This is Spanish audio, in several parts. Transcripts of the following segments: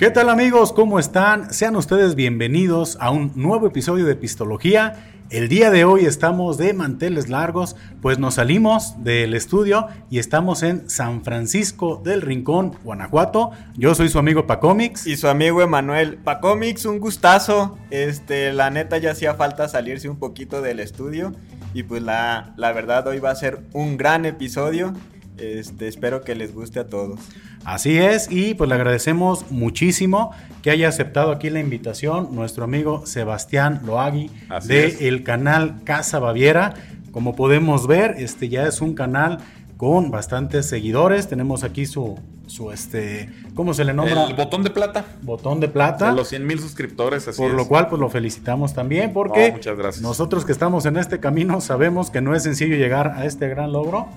¿Qué tal amigos? ¿Cómo están? Sean ustedes bienvenidos a un nuevo episodio de Pistología. El día de hoy estamos de manteles largos, pues nos salimos del estudio y estamos en San Francisco del Rincón, Guanajuato. Yo soy su amigo Pacomix. Y su amigo Emanuel. Pacomix, un gustazo. Este, la neta ya hacía falta salirse un poquito del estudio. Y pues la, la verdad hoy va a ser un gran episodio. Este, espero que les guste a todos. Así es, y pues le agradecemos muchísimo que haya aceptado aquí la invitación nuestro amigo Sebastián Loagui de el canal Casa Baviera. Como podemos ver, este ya es un canal con bastantes seguidores. Tenemos aquí su, su este, ¿cómo se le nombra? El botón de plata. Botón de plata. De los 100 mil suscriptores, así Por lo cual, pues lo felicitamos también, porque muchas gracias. nosotros que estamos en este camino sabemos que no es sencillo llegar a este gran logro.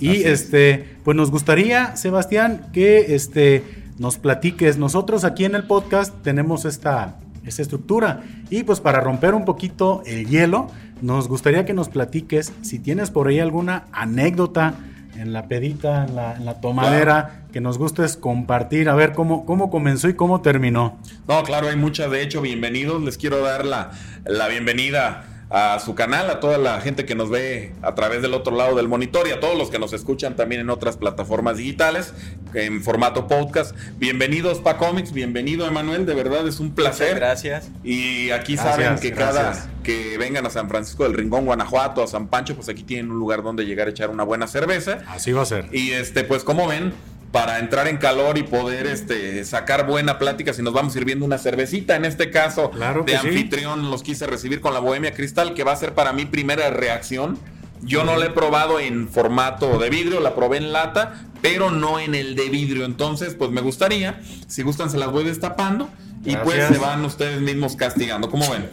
Y este, pues nos gustaría, Sebastián, que este, nos platiques. Nosotros aquí en el podcast tenemos esta, esta estructura. Y pues para romper un poquito el hielo, nos gustaría que nos platiques si tienes por ahí alguna anécdota en la pedita, en la, tomadera, que nos gustes compartir, a ver cómo, cómo comenzó y cómo terminó. No, claro, hay muchas. De hecho, bienvenidos. Les quiero dar la, la bienvenida a su canal, a toda la gente que nos ve a través del otro lado del monitor y a todos los que nos escuchan también en otras plataformas digitales en formato podcast. Bienvenidos Pa Comics, bienvenido Emanuel, de verdad es un placer. gracias. Y aquí saben que cada que vengan a San Francisco del Rincón, Guanajuato, a San Pancho, pues aquí tienen un lugar donde llegar a echar una buena cerveza. Así va a ser. Y este, pues como ven, para entrar en calor y poder este, sacar buena plática si nos vamos sirviendo una cervecita. En este caso, de anfitrión, los quise recibir con la Bohemia Cristal, que va a ser para mi primera reacción. Yo no la he probado en formato de vidrio, la probé en lata, pero no en el de vidrio. Entonces, pues me gustaría, si gustan, se las voy destapando y pues se van ustedes mismos castigando. ¿Cómo ven?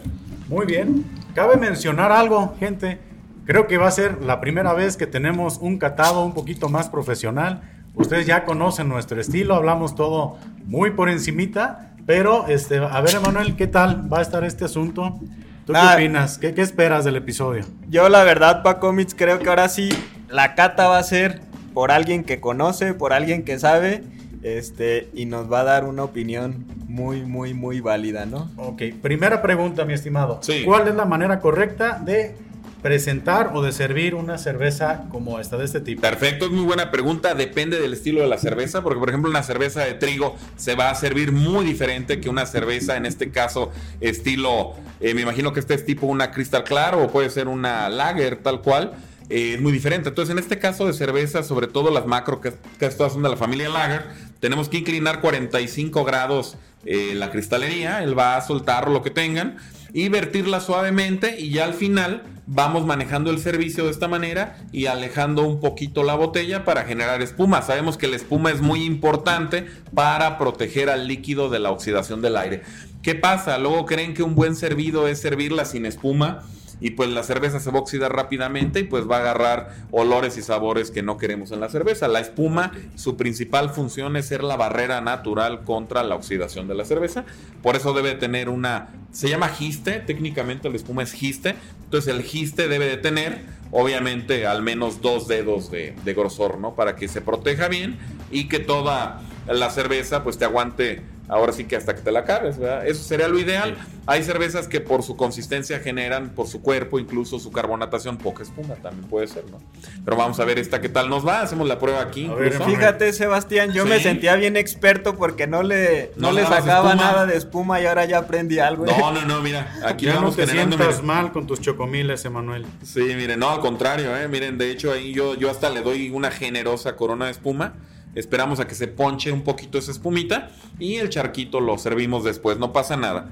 Muy bien. Cabe mencionar algo, gente. Creo que va a ser la primera vez que tenemos un catado un poquito más profesional Ustedes ya conocen nuestro estilo, hablamos todo muy por encimita, pero este, a ver, Emanuel, ¿qué tal va a estar este asunto? ¿Tú qué opinas? ¿Qué, esperas del episodio? Yo la verdad, Paco Mitz, creo que ahora sí la cata va a ser por alguien que conoce, por alguien que sabe, este, y nos va a dar una opinión muy, muy, muy válida, ¿no? Ok, primera pregunta, mi estimado. ¿Cuál es la manera correcta de presentar o de servir una cerveza como esta de este tipo? Perfecto, es muy buena pregunta. Depende del estilo de la cerveza, porque por ejemplo una cerveza de trigo se va a servir muy diferente que una cerveza, en este caso estilo, eh, me imagino que este es tipo una Crystal Claro o puede ser una Lager tal cual. Eh, es muy diferente. Entonces, en este caso de cerveza, sobre todo las macro, que, que todas son de la familia Lager, tenemos que inclinar 45 grados eh, la cristalería, él va a soltar lo que tengan y vertirla suavemente y ya al final vamos manejando el servicio de esta manera y alejando un poquito la botella para generar espuma. Sabemos que la espuma es muy importante para proteger al líquido de la oxidación del aire. ¿Qué pasa? Luego creen que un buen servido es servirla sin espuma y pues la cerveza se va a oxidar rápidamente y pues va a agarrar olores y sabores que no queremos en la cerveza. La espuma, su principal función es ser la barrera natural contra la oxidación de la cerveza. Por eso debe tener una, se llama giste, técnicamente la espuma es giste. Entonces el giste debe de tener obviamente al menos dos dedos de, de grosor, ¿no? Para que se proteja bien y que toda la cerveza pues te aguante ahora sí que hasta que te la acabes, ¿verdad? Eso sería lo ideal. Hay cervezas que por su consistencia generan, por su cuerpo, incluso su carbonatación, poca espuma también puede ser, ¿no? Pero vamos a ver esta qué tal nos va, hacemos la prueba aquí. fíjate, Sebastián, yo me sentía bien experto porque no le, no, le sacaba nada de espuma y ahora ya aprendí algo. ¿eh? No, no, no, mira, aquí ya no te sientas mal con tus chocomiles, Emanuel. Sí, miren, no, al contrario, ¿eh? Miren, de hecho ahí yo, yo hasta le doy una generosa corona de espuma Esperamos a que se ponche un poquito esa espumita y el charquito lo servimos después, no pasa nada.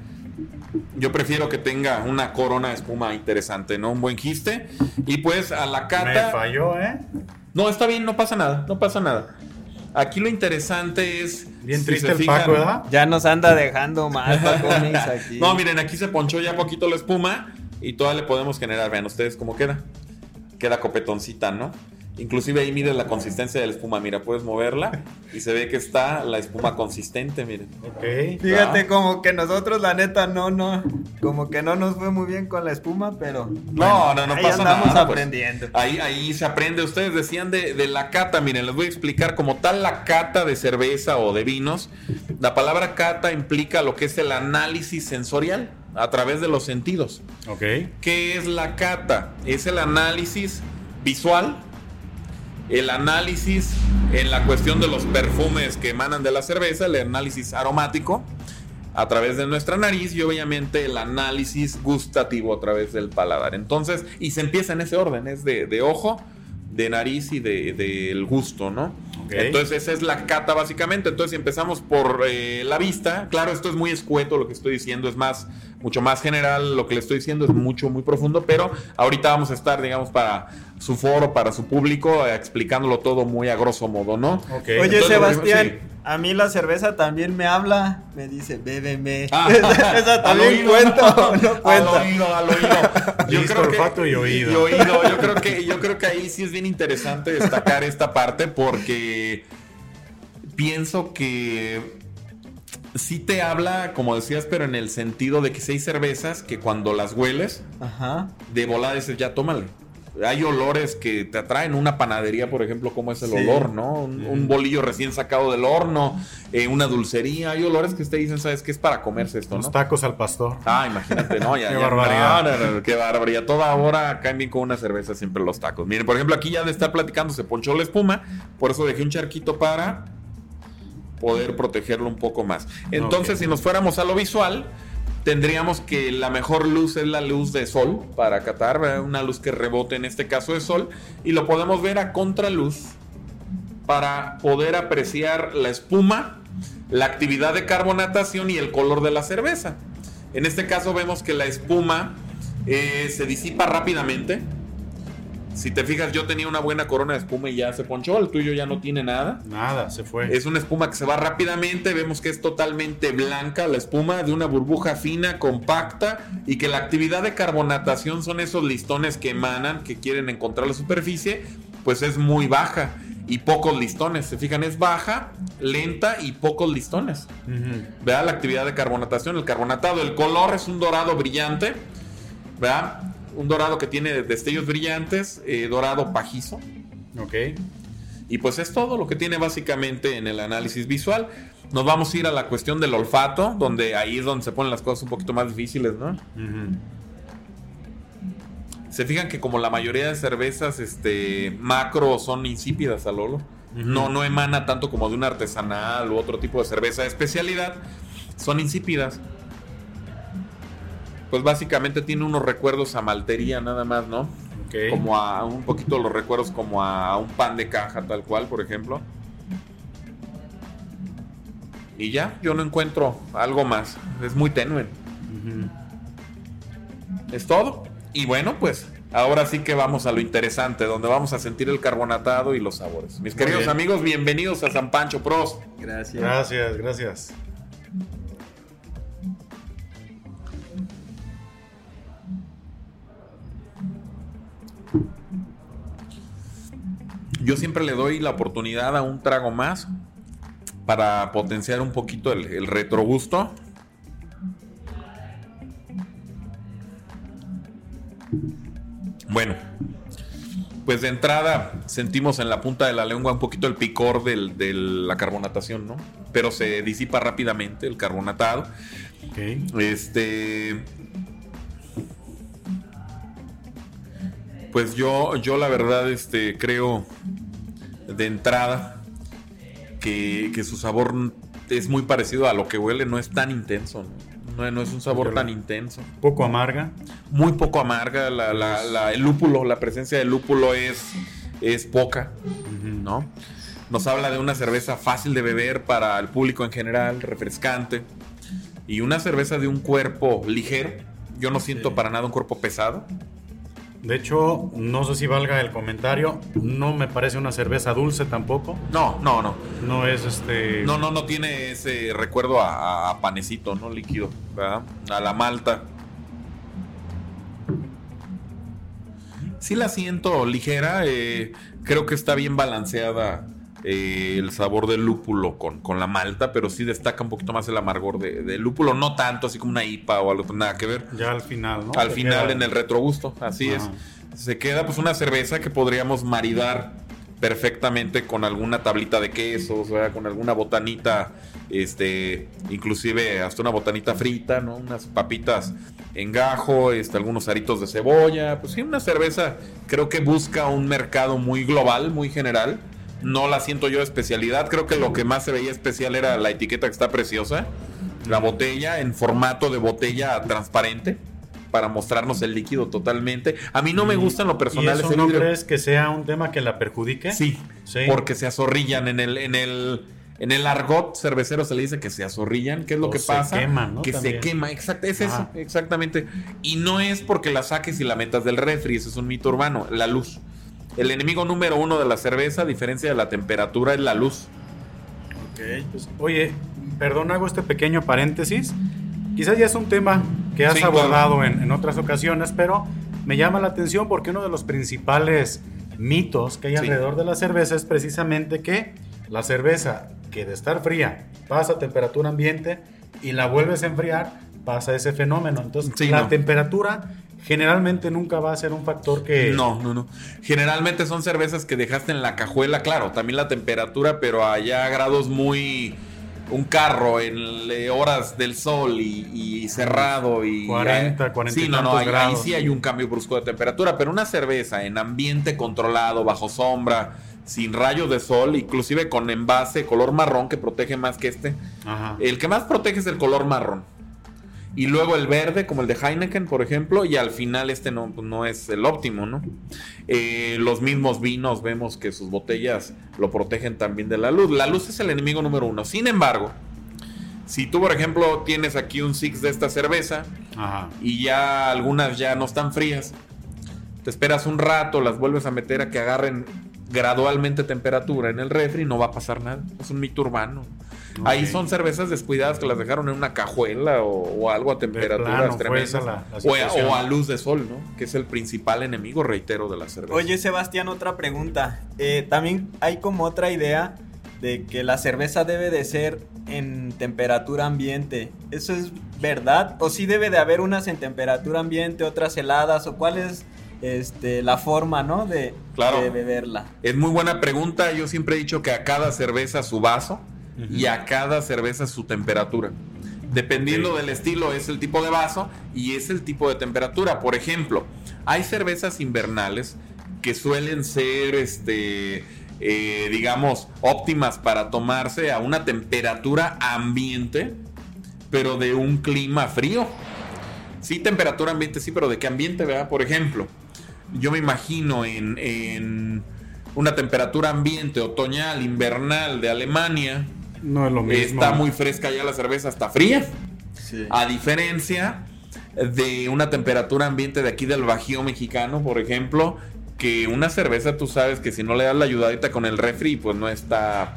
Yo prefiero que tenga una corona de espuma interesante, ¿no? Un buen giste. Y pues a la cata. Me falló, ¿eh? No, está bien, no pasa nada, no pasa nada. Aquí lo interesante es. Bien triste el Paco, ¿verdad? Ya nos anda dejando mal aquí. No, miren, aquí se ponchó ya poquito la espuma y todavía le podemos generar. Vean ustedes cómo queda. Queda copetoncita, ¿no? Inclusive ahí mire la consistencia de la espuma, mira, puedes moverla y se ve que está la espuma consistente, miren. Ok. Fíjate como que nosotros la neta no, no, como que no nos fue muy bien con la espuma, pero... No, no, no ahí pasa andamos nada. Pues. aprendiendo. ahí, ahí se aprende. Ustedes decían de, de, la cata, miren, les voy a explicar como tal la cata de cerveza o de vinos. La palabra cata implica lo que es el análisis sensorial a través de los sentidos. Ok. ¿Qué es la cata? Es el análisis visual, el análisis en la cuestión de los perfumes que emanan de la cerveza, el análisis aromático a través de nuestra nariz y obviamente el análisis gustativo a través del paladar. Entonces, y se empieza en ese orden, es de, de ojo, de nariz y del de, gusto, ¿no? Okay. Entonces esa es la cata básicamente. Entonces si empezamos por eh, la vista, claro, esto es muy escueto lo que estoy diciendo, es más, mucho más general, lo que le estoy diciendo es mucho, muy profundo, pero ahorita vamos a estar, digamos, para su foro, para su público, explicándolo todo muy a grosso modo, ¿no? Okay. Oye, Entonces, Sebastián, sí. a mí la cerveza también me habla, me dice, bébeme. Ah, esa también cuento, no cuenta. Al oído, al oído. Yo creo olfato que, y oído. Y oído. Yo creo que, yo creo que ahí sí es bien interesante destacar esta parte porque pienso que sí te habla, como decías, pero en el sentido de que si hay cervezas que cuando las hueles, Ajá. de volada dices, ya tómale. Hay olores que te atraen. Una panadería, por ejemplo, como es el sí. olor, ¿no? Un, mm. un, bolillo recién sacado del horno, eh, una dulcería. Hay olores que te dicen, ¿sabes qué? Es para comerse esto, Los ¿no? tacos al pastor. Ah, imagínate, ¿no? Ya, qué ya, barbaridad. No, qué barbaridad. Toda hora caen bien con una cerveza siempre los tacos. Miren, por ejemplo, aquí ya de estar platicando se ponchó la espuma. Por eso dejé un charquito para poder protegerlo un poco más. Entonces, okay. si nos fuéramos a lo visual, tendríamos que la mejor luz es la luz de sol para ¿verdad? una luz que rebote en este caso de sol, y lo podemos ver a contraluz para poder apreciar la espuma, la actividad de carbonatación y el color de la cerveza. En este caso vemos que la espuma eh, se disipa rápidamente, si te fijas, yo tenía una buena corona de espuma y ya se ponchó. El tuyo ya no tiene nada. Nada, se fue. Es una espuma que se va rápidamente. Vemos que es totalmente blanca la espuma, de una burbuja fina, compacta. Y que la actividad de carbonatación son esos listones que emanan, que quieren encontrar la superficie. Pues es muy baja. Y pocos listones. Se fijan, es baja, lenta y pocos listones. Uh -huh. Vea la actividad de carbonatación. El carbonatado, el color es un dorado brillante. ¿Verdad? Un dorado que tiene destellos brillantes, eh, dorado pajizo. Ok. Y pues es todo lo que tiene básicamente en el análisis visual. Nos vamos a ir a la cuestión del olfato, donde ahí es donde se ponen las cosas un poquito más difíciles, ¿no? Uh -huh. Se fijan que como la mayoría de cervezas este, macro son insípidas al olo. Uh -huh. No, no emana tanto como de un artesanal u otro tipo de cerveza de especialidad. Son insípidas pues básicamente tiene unos recuerdos a maltería nada más, ¿no? Okay. Como a un poquito los recuerdos como a un pan de caja tal cual, por ejemplo. Y ya, yo no encuentro algo más. Es muy tenue. Uh -huh. Es todo. Y bueno, pues ahora sí que vamos a lo interesante, donde vamos a sentir el carbonatado y los sabores. Mis queridos bien. amigos, bienvenidos a San Pancho Pros. Gracias. Gracias, gracias. Yo siempre le doy la oportunidad a un trago más para potenciar un poquito el, el retrogusto. Bueno, pues de entrada sentimos en la punta de la lengua un poquito el picor de la carbonatación, ¿no? Pero se disipa rápidamente el carbonatado. Okay. Este. Pues yo, yo la verdad, este, creo de entrada que, que, su sabor es muy parecido a lo que huele, no es tan intenso. No, no es un sabor tan intenso. Poco amarga. Muy poco amarga. La, la, la, el lúpulo, la presencia del lúpulo es, es poca. ¿no? Nos habla de una cerveza fácil de beber para el público en general, refrescante. Y una cerveza de un cuerpo ligero. Yo no siento sí. para nada un cuerpo pesado. De hecho, no sé si valga el comentario. No me parece una cerveza dulce tampoco. No, no, no. No es este. No, no, no tiene ese recuerdo a, a panecito, ¿no? Líquido, ¿verdad? A la malta. Sí la siento ligera. Eh, creo que está bien balanceada eh, el sabor del lúpulo con, con, la malta, pero sí destaca un poquito más el amargor del de lúpulo, no tanto así como una IPA o algo, nada que ver. Ya al final, ¿no? Al Se final queda... en el retrogusto, así Ajá. es. Se queda pues una cerveza que podríamos maridar perfectamente con alguna tablita de quesos, ¿verdad? con alguna botanita, este, inclusive hasta una botanita frita, ¿no? Unas papitas en gajo, este, algunos aritos de cebolla, pues sí, una cerveza creo que busca un mercado muy global, muy general. No la siento yo de especialidad, creo que lo que más se veía especial era la etiqueta que está preciosa, la botella en formato de botella transparente para mostrarnos el líquido totalmente. A mí no me gustan lo personal. ¿Y eso no crees que sea un tema que la perjudique? Sí, porque se azorrillan en el, en el, en el argot cervecero se le dice que se azorrillan. ¿Qué es lo que pasa? Quema, Que se quema, exacto, es eso, exactamente. Y no es porque la saques y la metas del refri, ese es un mito urbano, la luz. El enemigo número uno de la cerveza, a diferencia de la temperatura, es la luz. Ok. Pues, oye, perdón, hago este pequeño paréntesis. Quizás ya es un tema que has abordado en, otras ocasiones, pero me llama la atención porque uno de los principales mitos que hay alrededor de la cerveza es precisamente que la cerveza que de estar fría pasa a temperatura ambiente y la vuelves a enfriar, pasa ese fenómeno. Entonces, la temperatura generalmente nunca va a ser un factor que... No, no, no. Generalmente son cervezas que dejaste en la cajuela, claro, también la temperatura, pero allá a grados muy un carro en horas del sol y, cerrado y 40, 40 sí, no, no, ahí, sí hay un cambio brusco de temperatura, pero una cerveza en ambiente controlado, bajo sombra, sin rayos de sol, inclusive con envase color marrón que protege más que este. El que más protege es el color marrón y luego el verde, como el de Heineken, por ejemplo, y al final este no, pues, no es el óptimo, ¿no? Eh, los mismos vinos vemos que sus botellas lo protegen también de la luz. La luz es el enemigo número uno. Sin embargo, si tú, por ejemplo, tienes aquí un six de esta cerveza y ya algunas ya no están frías, te esperas un rato, las vuelves a meter a que agarren gradualmente temperatura en el refri, no va a pasar nada. Es un mito urbano. Ahí son cervezas descuidadas que las dejaron en una cajuela o, algo a temperaturas tremendas. o, a, luz de sol, ¿no? Que es el principal enemigo, reitero, de la cerveza. Oye, Sebastián, otra pregunta. Eh, también hay como otra idea de que la cerveza debe de ser en temperatura ambiente. ¿Eso es verdad? ¿O sí debe de haber unas en temperatura ambiente, otras heladas? ¿O cuál es este, la forma, ¿no? De, de beberla. Es muy buena pregunta. Yo siempre he dicho que a cada cerveza su vaso y a cada cerveza su temperatura. Dependiendo del estilo es el tipo de vaso y es el tipo de temperatura. Por ejemplo, hay cervezas invernales que suelen ser, este, eh, digamos, óptimas para tomarse a una temperatura ambiente, pero de un clima frío. Sí, temperatura ambiente, sí, pero ¿de qué ambiente, verdad? Por ejemplo, yo me imagino en, en una temperatura ambiente otoñal, invernal de Alemania, no es lo mismo. Está muy fresca ya la cerveza, está fría. A diferencia de una temperatura ambiente de aquí del Bajío mexicano, por ejemplo, que una cerveza tú sabes que si no le das la ayudadita con el refri, pues no está...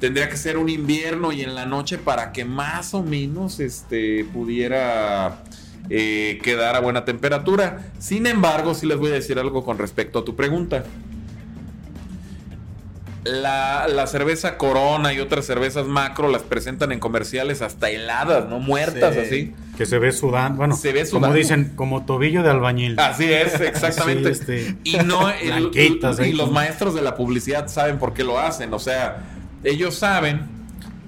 Tendría que ser un invierno y en la noche para que más o menos este, pudiera eh, quedar a buena temperatura. Sin embargo, sí les voy a decir algo con respecto a tu pregunta la, cerveza Corona y otras cervezas macro las presentan en comerciales hasta heladas, ¿no? Muertas así. Que se ve sudando, bueno, se ve sudando. como dicen, como tobillo de albañil. Así es, exactamente. Este, y no y los maestros de la publicidad saben por qué lo hacen, o sea, ellos saben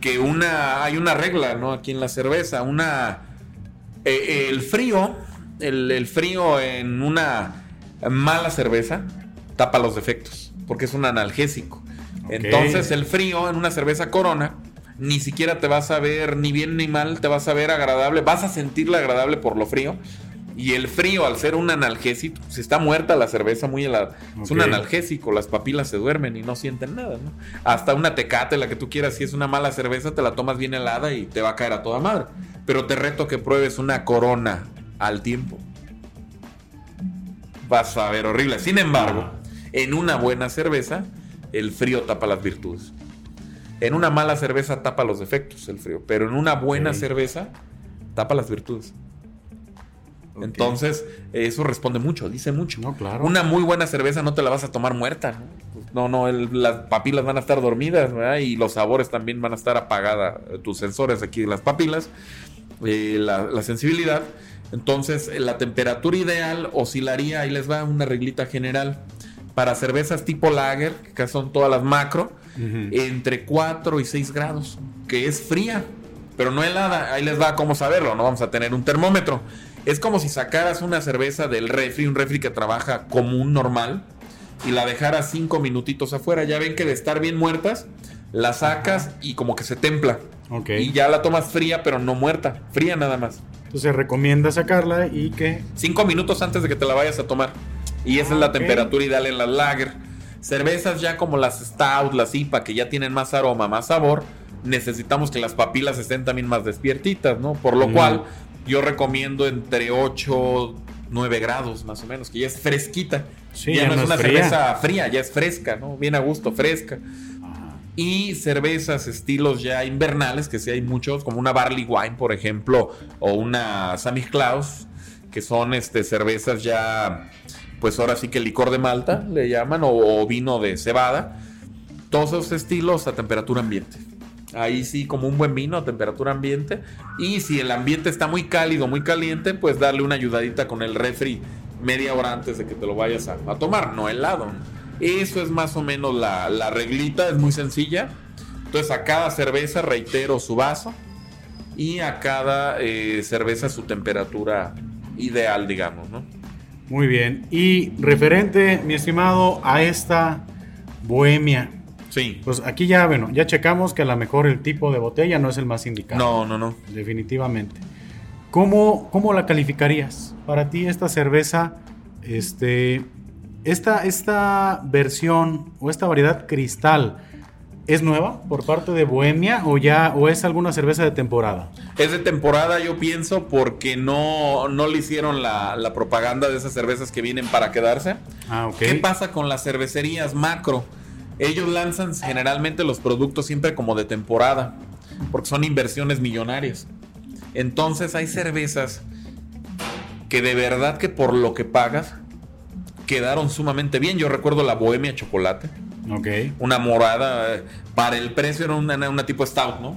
que una hay una regla, ¿no? Aquí en la cerveza, una eh, el frío, el, el frío en una mala cerveza tapa los defectos, porque es un analgésico. Entonces el frío en una cerveza corona ni siquiera te vas a ver ni bien ni mal, te vas a ver agradable, vas a sentirla agradable por lo frío. Y el frío, al ser un analgésico, si está muerta la cerveza muy helada, es un analgésico, las papilas se duermen y no sienten nada, ¿no? Hasta una tecate, la que tú quieras, si es una mala cerveza, te la tomas bien helada y te va a caer a toda madre. Pero te reto que pruebes una corona al tiempo. Vas a ver horrible. Sin embargo, en una buena cerveza, el frío tapa las virtudes. En una mala cerveza tapa los defectos el frío, pero en una buena cerveza tapa las virtudes. Entonces, eso responde mucho, dice mucho. No, claro. Una muy buena cerveza no te la vas a tomar muerta. No, no, las papilas van a estar dormidas y los sabores también van a estar apagadas. Tus sensores aquí, las papilas, eh, la, la, sensibilidad. Entonces, la temperatura ideal oscilaría, ahí les va una reglita general para cervezas tipo lager, que son todas las macro, entre 4 y 6 grados, que es fría, pero no helada. Ahí les va cómo saberlo, no vamos a tener un termómetro. Es como si sacaras una cerveza del refri, un refri que trabaja común, normal, y la dejaras 5 minutitos afuera. Ya ven que de estar bien muertas, la sacas y como que se templa. Y ya la tomas fría, pero no muerta, fría nada más. Entonces recomienda sacarla y que... 5 minutos antes de que te la vayas a tomar. Y esa es la temperatura ideal en las lager. Cervezas ya como las stout, las IPA, que ya tienen más aroma, más sabor, necesitamos que las papilas estén también más despiertitas, ¿no? Por lo cual yo recomiendo entre 8, 9 grados más o menos, que ya es fresquita. ya, no, es una cerveza fría, ya es fresca, ¿no? Bien a gusto, fresca. Y cervezas estilos ya invernales, que sí hay muchos, como una Barley Wine, por ejemplo, o una Sammy Klaus, que son este, cervezas ya pues ahora sí que licor de malta le llaman, o, vino de cebada. Todos esos estilos a temperatura ambiente. Ahí sí, como un buen vino a temperatura ambiente. Y si el ambiente está muy cálido, muy caliente, pues darle una ayudadita con el refri media hora antes de que te lo vayas a, tomar, no helado. Eso es más o menos la, la, reglita, es muy sencilla. Entonces a cada cerveza reitero su vaso y a cada eh, cerveza su temperatura ideal, digamos, ¿no? Muy bien. Y referente, mi estimado, a esta bohemia. Sí. Pues aquí ya, bueno, ya checamos que a lo mejor el tipo de botella no es el más indicado. No, no, no. Definitivamente. ¿Cómo, cómo la calificarías? Para ti esta cerveza, este, esta, esta versión o esta variedad cristal, ¿Es nueva por parte de Bohemia o ya o es alguna cerveza de temporada? Es de temporada, yo pienso, porque no, no le hicieron la, propaganda de esas cervezas que vienen para quedarse. Ah, ¿Qué pasa con las cervecerías macro? Ellos lanzan generalmente los productos siempre como de temporada, porque son inversiones millonarias. Entonces hay cervezas que de verdad que por lo que pagas quedaron sumamente bien. Yo recuerdo la Bohemia Chocolate una morada. Para el precio era una, tipo stout, ¿no?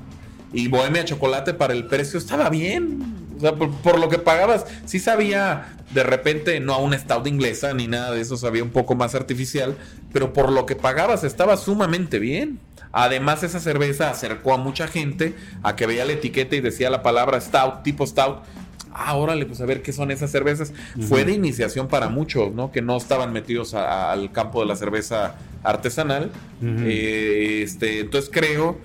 Y Bohemia Chocolate para el precio estaba bien. O sea, por, lo que pagabas, sí sabía de repente, no a una stout inglesa ni nada de eso, sabía un poco más artificial, pero por lo que pagabas estaba sumamente bien. Además, esa cerveza acercó a mucha gente a que veía la etiqueta y decía la palabra stout, tipo stout ah, órale, pues a ver qué son esas cervezas. Fue de iniciación para muchos, ¿no? Que no estaban metidos al campo de la cerveza artesanal. Eh, este, entonces creo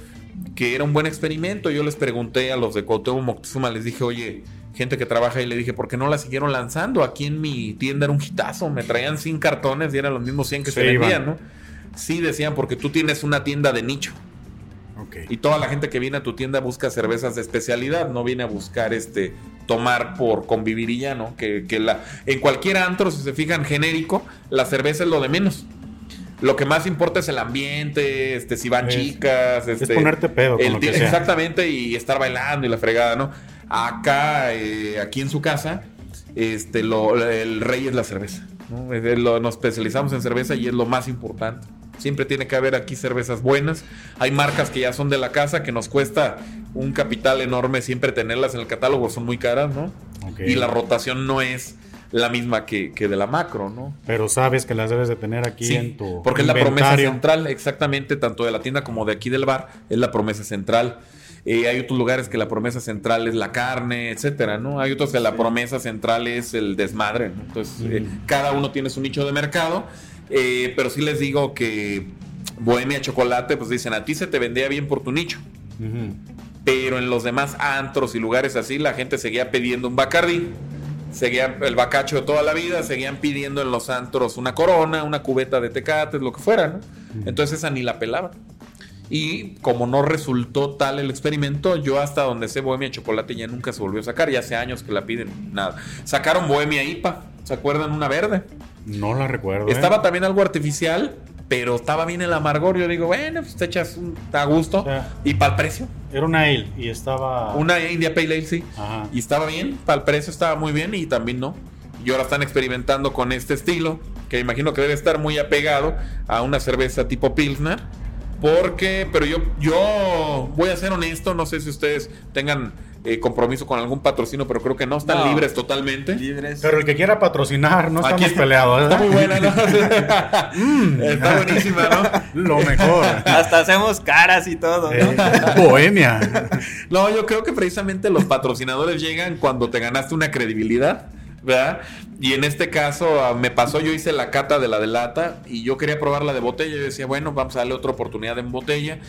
que era un buen experimento. Yo les pregunté a los de Cuauhtémoc Moctezuma, les dije, oye, gente que trabaja ahí, le dije, ¿por qué no la siguieron lanzando? Aquí en mi tienda era un hitazo, me traían 100 cartones y eran los mismos 100 que se vendían, ¿no? Sí, decían, porque tú tienes una tienda de nicho. Y toda la gente que viene a tu tienda busca cervezas de especialidad, no viene a buscar este tomar por convivir y ya, ¿no? Que, la, en cualquier antro, si se fijan genérico, la cerveza es lo de menos. Lo que más importa es el ambiente, este, si van chicas, este, es ponerte pedo. Con Exactamente, y estar bailando y la fregada, ¿no? Acá, eh, aquí en su casa, este, lo, el rey es la cerveza. nos especializamos en cerveza y es lo más importante. Siempre tiene que haber aquí cervezas buenas. Hay marcas que ya son de la casa que nos cuesta un capital enorme siempre tenerlas en el catálogo, son muy caras, ¿no? Y la rotación no es la misma que, de la macro, ¿no? Pero sabes que las debes de tener aquí en tu Porque es la promesa central, exactamente, tanto de la tienda como de aquí del bar, es la promesa central. Eh, hay otros lugares que la promesa central es la carne, etcétera, ¿no? Hay otros que la promesa central es el desmadre, ¿no? Entonces, eh, cada uno tiene su nicho de mercado eh, pero sí les digo que Bohemia Chocolate, pues dicen, a ti se te vendía bien por tu nicho. Pero en los demás antros y lugares así, la gente seguía pidiendo un Bacardi. Seguían el bacacho toda la vida, seguían pidiendo en los antros una corona, una cubeta de tecates, lo que fuera, ¿no? Entonces esa ni la pelaba. Y como no resultó tal el experimento, yo hasta donde sé Bohemia Chocolate ya nunca se volvió a sacar. Ya hace años que la piden, nada. Sacaron Bohemia IPA, ¿se acuerdan? Una verde. No la recuerdo. Estaba ¿eh? también algo artificial, pero estaba bien el amargor. Yo digo, bueno, pues te echas un, a gusto. y para el precio. Era una ale y estaba. Una India Pale Ale, sí. Y estaba bien, para el precio estaba muy bien y también no. Y ahora están experimentando con este estilo, que imagino que debe estar muy apegado a una cerveza tipo Pilsner. Porque, pero yo, yo voy a ser honesto, no sé si ustedes tengan eh, compromiso con algún patrocinio, pero creo que no están No. libres totalmente. Libres. Pero el que quiera patrocinar, no Aquí estamos peleados. Está muy buena, ¿no? Mm. está buenísima, ¿no? Lo mejor. Hasta hacemos caras y todo, ¿no? Eh, bohemia. No, yo creo que precisamente los patrocinadores llegan cuando te ganaste una credibilidad, ¿verdad? Y en este caso ah, me pasó, yo hice la cata de la de lata y yo quería probar la de botella. Yo decía, bueno, vamos a darle otra oportunidad en botella.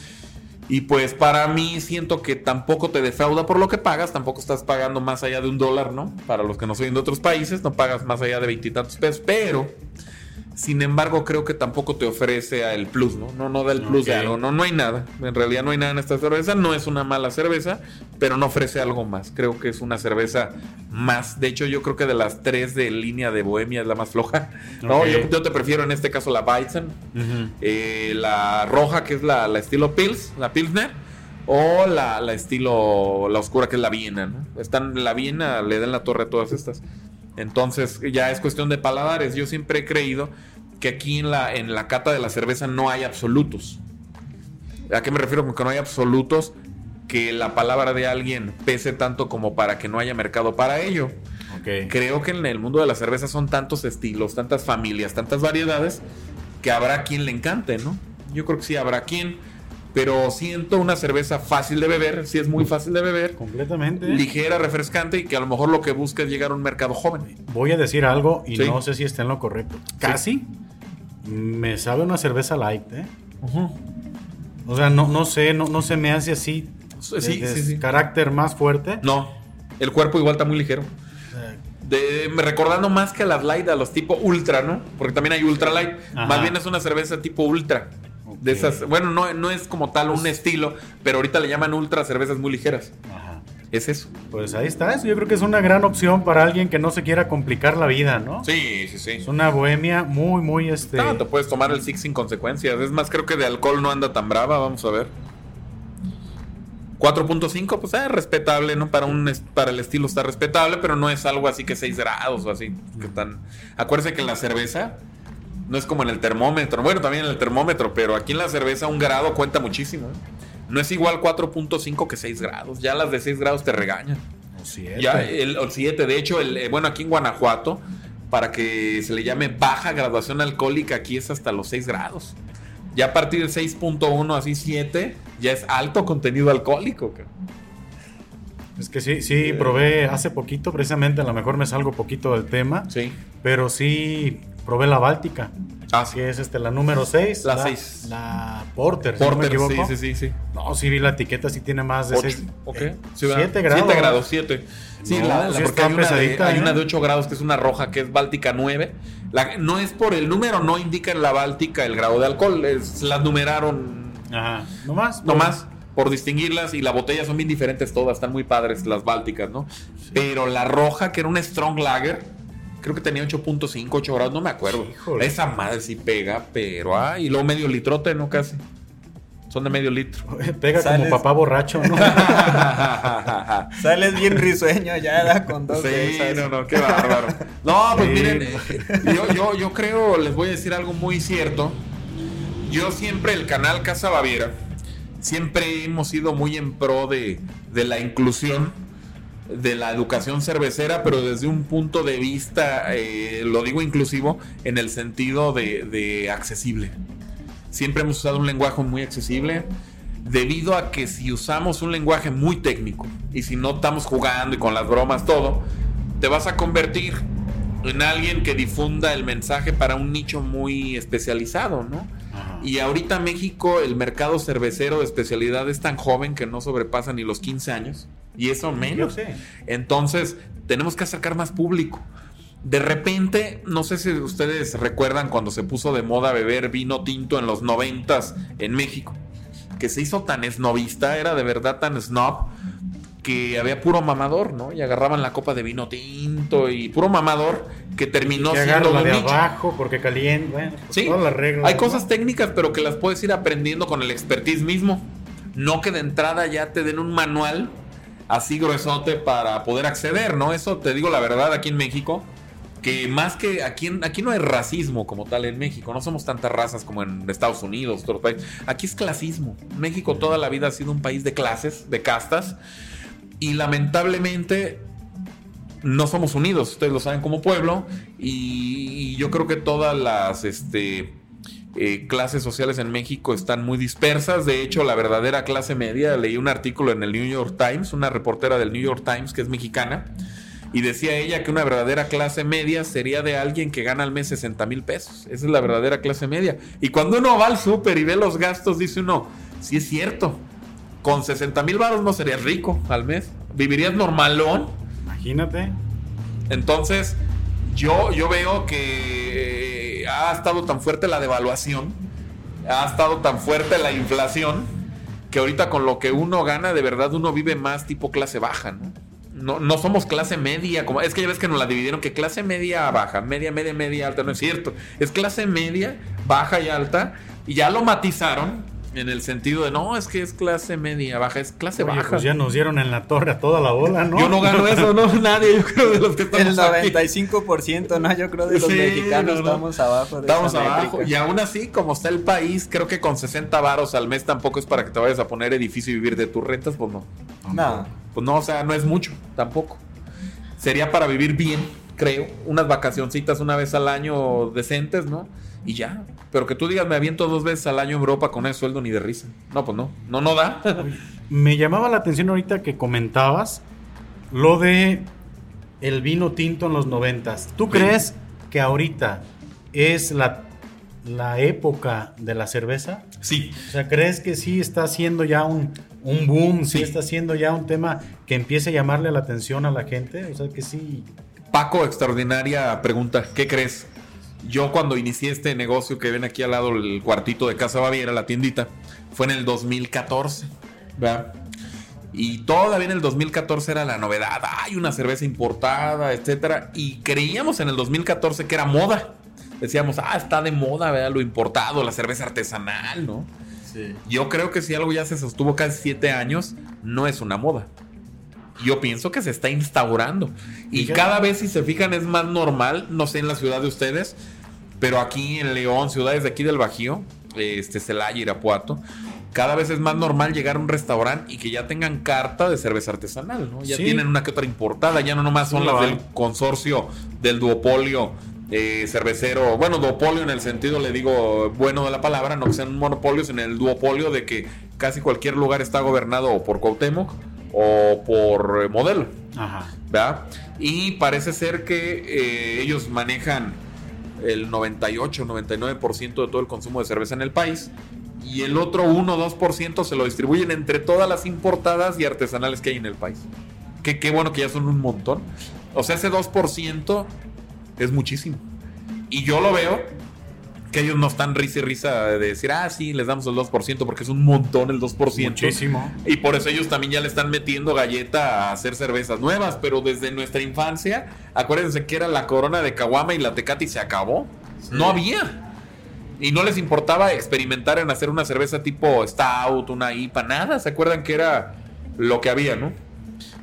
Y pues para mí siento que tampoco te defrauda por lo que pagas, tampoco estás pagando más allá de un dólar, ¿no? Para los que no son de otros países, no pagas más allá de veintitantos pesos, pero sin embargo creo que tampoco te ofrece el plus, ¿no? No, no da el plus de algo, no, no hay nada. En realidad no hay nada en esta cerveza, no es una mala cerveza, pero no ofrece algo más. Creo que es una cerveza más. De hecho, yo creo que de las tres de línea de Bohemia es la más floja. No, yo, yo te prefiero en este caso la Weizen. Eh, la roja, que es la, la estilo Pils, la Pilsner, o la, la estilo, la oscura, que es la Viena, ¿no? Están, la Viena le dan la torre a todas estas. Entonces, ya es cuestión de paladares. Yo siempre he creído que aquí en la, en la cata de la cerveza no hay absolutos. ¿A qué me refiero con que no hay absolutos? Que la palabra de alguien pese tanto como para que no haya mercado para ello. Creo que en el mundo de la cerveza son tantos estilos, tantas familias, tantas variedades, que habrá quien le encante, ¿no? Yo creo que sí habrá quien, pero siento una cerveza fácil de beber, sí es muy fácil de beber, Completamente. ligera, refrescante y que a lo mejor lo que busca es llegar a un mercado joven. Voy a decir algo y Sí. no sé si está en lo correcto. Casi me sabe una cerveza light, ¿eh? O sea, no, no sé, no, no se me hace así. Sí, de-. Carácter más fuerte. No, el cuerpo igual está muy ligero. Eh, De, me recordando más que a las light, a los tipo ultra, ¿no? Porque también hay ultra light. Ajá. Más bien es una cerveza tipo ultra. De esas, bueno, no, no es como tal un estilo, pero ahorita le llaman ultra cervezas muy ligeras. Ajá. Es eso. Pues ahí está, eso yo creo que es una gran opción para alguien que no se quiera complicar la vida, ¿no? Sí, sí, sí. Es una bohemia muy, muy este. No, te puedes tomar el Six sin consecuencias. Es más, creo que de alcohol no anda tan brava. Vamos a ver. 4.5, pues es respetable, ¿no? Para un para el estilo está respetable, pero no es algo así que 6 grados o así. Que tan... Acuérdense que en la cerveza no es como en el termómetro. Bueno, también en el termómetro, pero aquí en la cerveza un grado cuenta muchísimo. ¿eh? No es igual 4.5 que 6 grados. Ya las de 6 grados te regañan. o siete. Ya el 7, de hecho, el, eh, bueno, aquí en Guanajuato, para que se le llame baja graduación alcohólica, aquí es hasta los 6 grados. Ya a partir del 6.1, así 7, ya es alto contenido alcohólico. ca. Es que sí, sí, probé hace poquito, precisamente a lo mejor me salgo poquito del tema, Sí. pero sí probé la Báltica, Ah, sí. que es este, la número 6. La seis. La Porter, si no me Porter, sí, equivoco. sí, sí, sí. No, sí vi la etiqueta, sí tiene más de 8, 6. ok. Sí, ¿verdad? 7 grados. 7 grados, 7. Sí, No, la, la- porque hay, una de, hay ¿eh? una de 8 grados que es una roja, que es Báltica 9. La- no es por el número, no indica en la Báltica el grado de alcohol. es- las numeraron Ajá, no más. No más, por distinguirlas, y la botella son bien diferentes todas, están muy padres las bálticas, ¿no? Pero la roja, que era una Strong Lager, creo que tenía 8.5, 8 grados, no me acuerdo. Híjole. Esa madre sí pega, pero ay, y luego medio litrote, ¿no? Casi. Son de medio litro. Pega Sales- como papá borracho, ¿no? Sales bien risueño ya da, con dos de Sí, esas. no, no, qué bárbaro. No, pues Sí. miren, eh, yo, yo, yo creo, les voy a decir algo muy cierto. Yo siempre, el canal Casa Baviera, siempre hemos sido muy en pro de, de la inclusión, de la educación cervecera, pero desde un punto de vista, eh, lo digo inclusivo, en el sentido de, de accesible. Siempre hemos usado un lenguaje muy accesible, debido a que si usamos un lenguaje muy técnico y si no estamos jugando y con las bromas todo, te vas a convertir en alguien que difunda el mensaje para un nicho muy especializado, ¿no? Ajá. Y ahorita México, el mercado cervecero de especialidad es tan joven que no sobrepasa ni los 15 años. Y eso menos. Yo sé. Entonces, tenemos que acercar más público. De repente, no sé si ustedes recuerdan cuando se puso de moda beber vino tinto en los noventas en México, que se hizo tan snobista, era de verdad tan snob, que había puro mamador, ¿no? Y agarraban la copa de vino tinto y puro mamador que terminó que siendo un de nicho. abajo porque caliente. Bueno, pues Sí, todas las reglas. hay ¿no? cosas técnicas, pero que las puedes ir aprendiendo con el expertise mismo. No que de entrada ya te den un manual así gruesote para poder acceder, ¿no? Eso te digo la verdad, aquí en México que más que aquí, aquí no hay racismo como tal en México, no somos tantas razas como en Estados Unidos, otros países. Aquí es clasismo. México toda la vida ha sido un país de clases, de castas, y lamentablemente no somos unidos, ustedes lo saben como pueblo, y, yo creo que todas las este, eh, clases sociales en México están muy dispersas. De hecho, la verdadera clase media, leí un artículo en el New York Times, una reportera del New York Times que es mexicana, y decía ella que una verdadera clase media sería de alguien que gana al mes 60 mil pesos. Esa es la verdadera clase media. Y cuando uno va al súper y ve los gastos, dice uno, sí es cierto, con 60 mil baros no serías rico al mes. Vivirías normalón. Imagínate. Entonces, yo, yo veo que ha estado tan fuerte la devaluación, ha estado tan fuerte la inflación, que ahorita con lo que uno gana, de verdad uno vive más tipo clase baja, ¿no? No, no somos clase media, como es que ya ves que nos la dividieron que clase media baja, media, media, media alta, no es cierto. Es clase media, baja y alta, y ya lo matizaron en el sentido de, no, es que es clase media baja, es clase baja. Pues ya nos dieron en la torre a toda la bola, ¿no? Yo no gano eso, no, nadie, yo creo de los que estamos El 95%, ¿no? Yo creo de los mexicanos estamos abajo. De estamos abajo. Y aún así, como está el país, creo que con 60 varos al mes tampoco es para que te vayas a poner edificio y vivir de tus rentas, pues no. No. Pues no, o sea, no es mucho, tampoco. Sería para vivir bien, creo. Unas vacacioncitas una vez al año decentes, ¿no? Y ya. Pero que tú digas, me aviento dos veces al año en Europa con ese sueldo ni de risa. No, pues no. No, no da. me llamaba la atención ahorita que comentabas lo de el vino tinto en los noventas. ¿Tú crees que ahorita es la, la época de la cerveza? Sí. O sea, ¿crees que sí está siendo ya un, un boom? Sí. está siendo ya un tema que empiece a llamarle la atención a la gente? O sea, que sí. Paco, extraordinaria pregunta. ¿Qué crees? Yo cuando inicié este negocio que ven aquí al lado, el cuartito de Casa Baviera, la tiendita, fue en el 2014, ¿verdad? Y todavía en el 2014 era la novedad, hay una cerveza importada, etcétera, y creíamos en el 2014 que era moda. Decíamos, ah, está de moda, ¿verdad? Lo importado, la cerveza artesanal, ¿no? Sí. Yo creo que si algo ya se sostuvo casi siete años, no es una moda yo pienso que se está instaurando. Y cada vez, si se fijan, es más normal, no sé en la ciudad de ustedes, pero aquí en León, ciudades de aquí del Bajío, este, Celaya, Irapuato, cada vez es más normal llegar a un restaurante y que ya tengan carta de cerveza artesanal, ¿no? Ya tienen una que otra importada, ya no nomás son las del consorcio del duopolio eh, cervecero, bueno, duopolio en el sentido, le digo, bueno de la palabra, no que sean monopolios, en el duopolio de que casi cualquier lugar está gobernado por Cuauhtémoc o por modelo. Ajá. ¿verdad? Y parece ser que eh, ellos manejan el 98, 99% de todo el consumo de cerveza en el país. Y el otro 1 2% se lo distribuyen entre todas las importadas y artesanales que hay en el país. Que qué bueno que ya son un montón. O sea, ese 2% es muchísimo. Y yo lo veo que ellos no están risa y risa de decir, ah, sí, les damos el 2%, porque es un montón el 2%. Muchísimo. Y por eso ellos también ya le están metiendo galleta a hacer cervezas nuevas, pero desde nuestra infancia, acuérdense que era la corona de Caguama y la Tecate y se acabó. No había. Y no les importaba experimentar en hacer una cerveza tipo Stout, una IPA, nada. ¿Se acuerdan que era lo que había, no?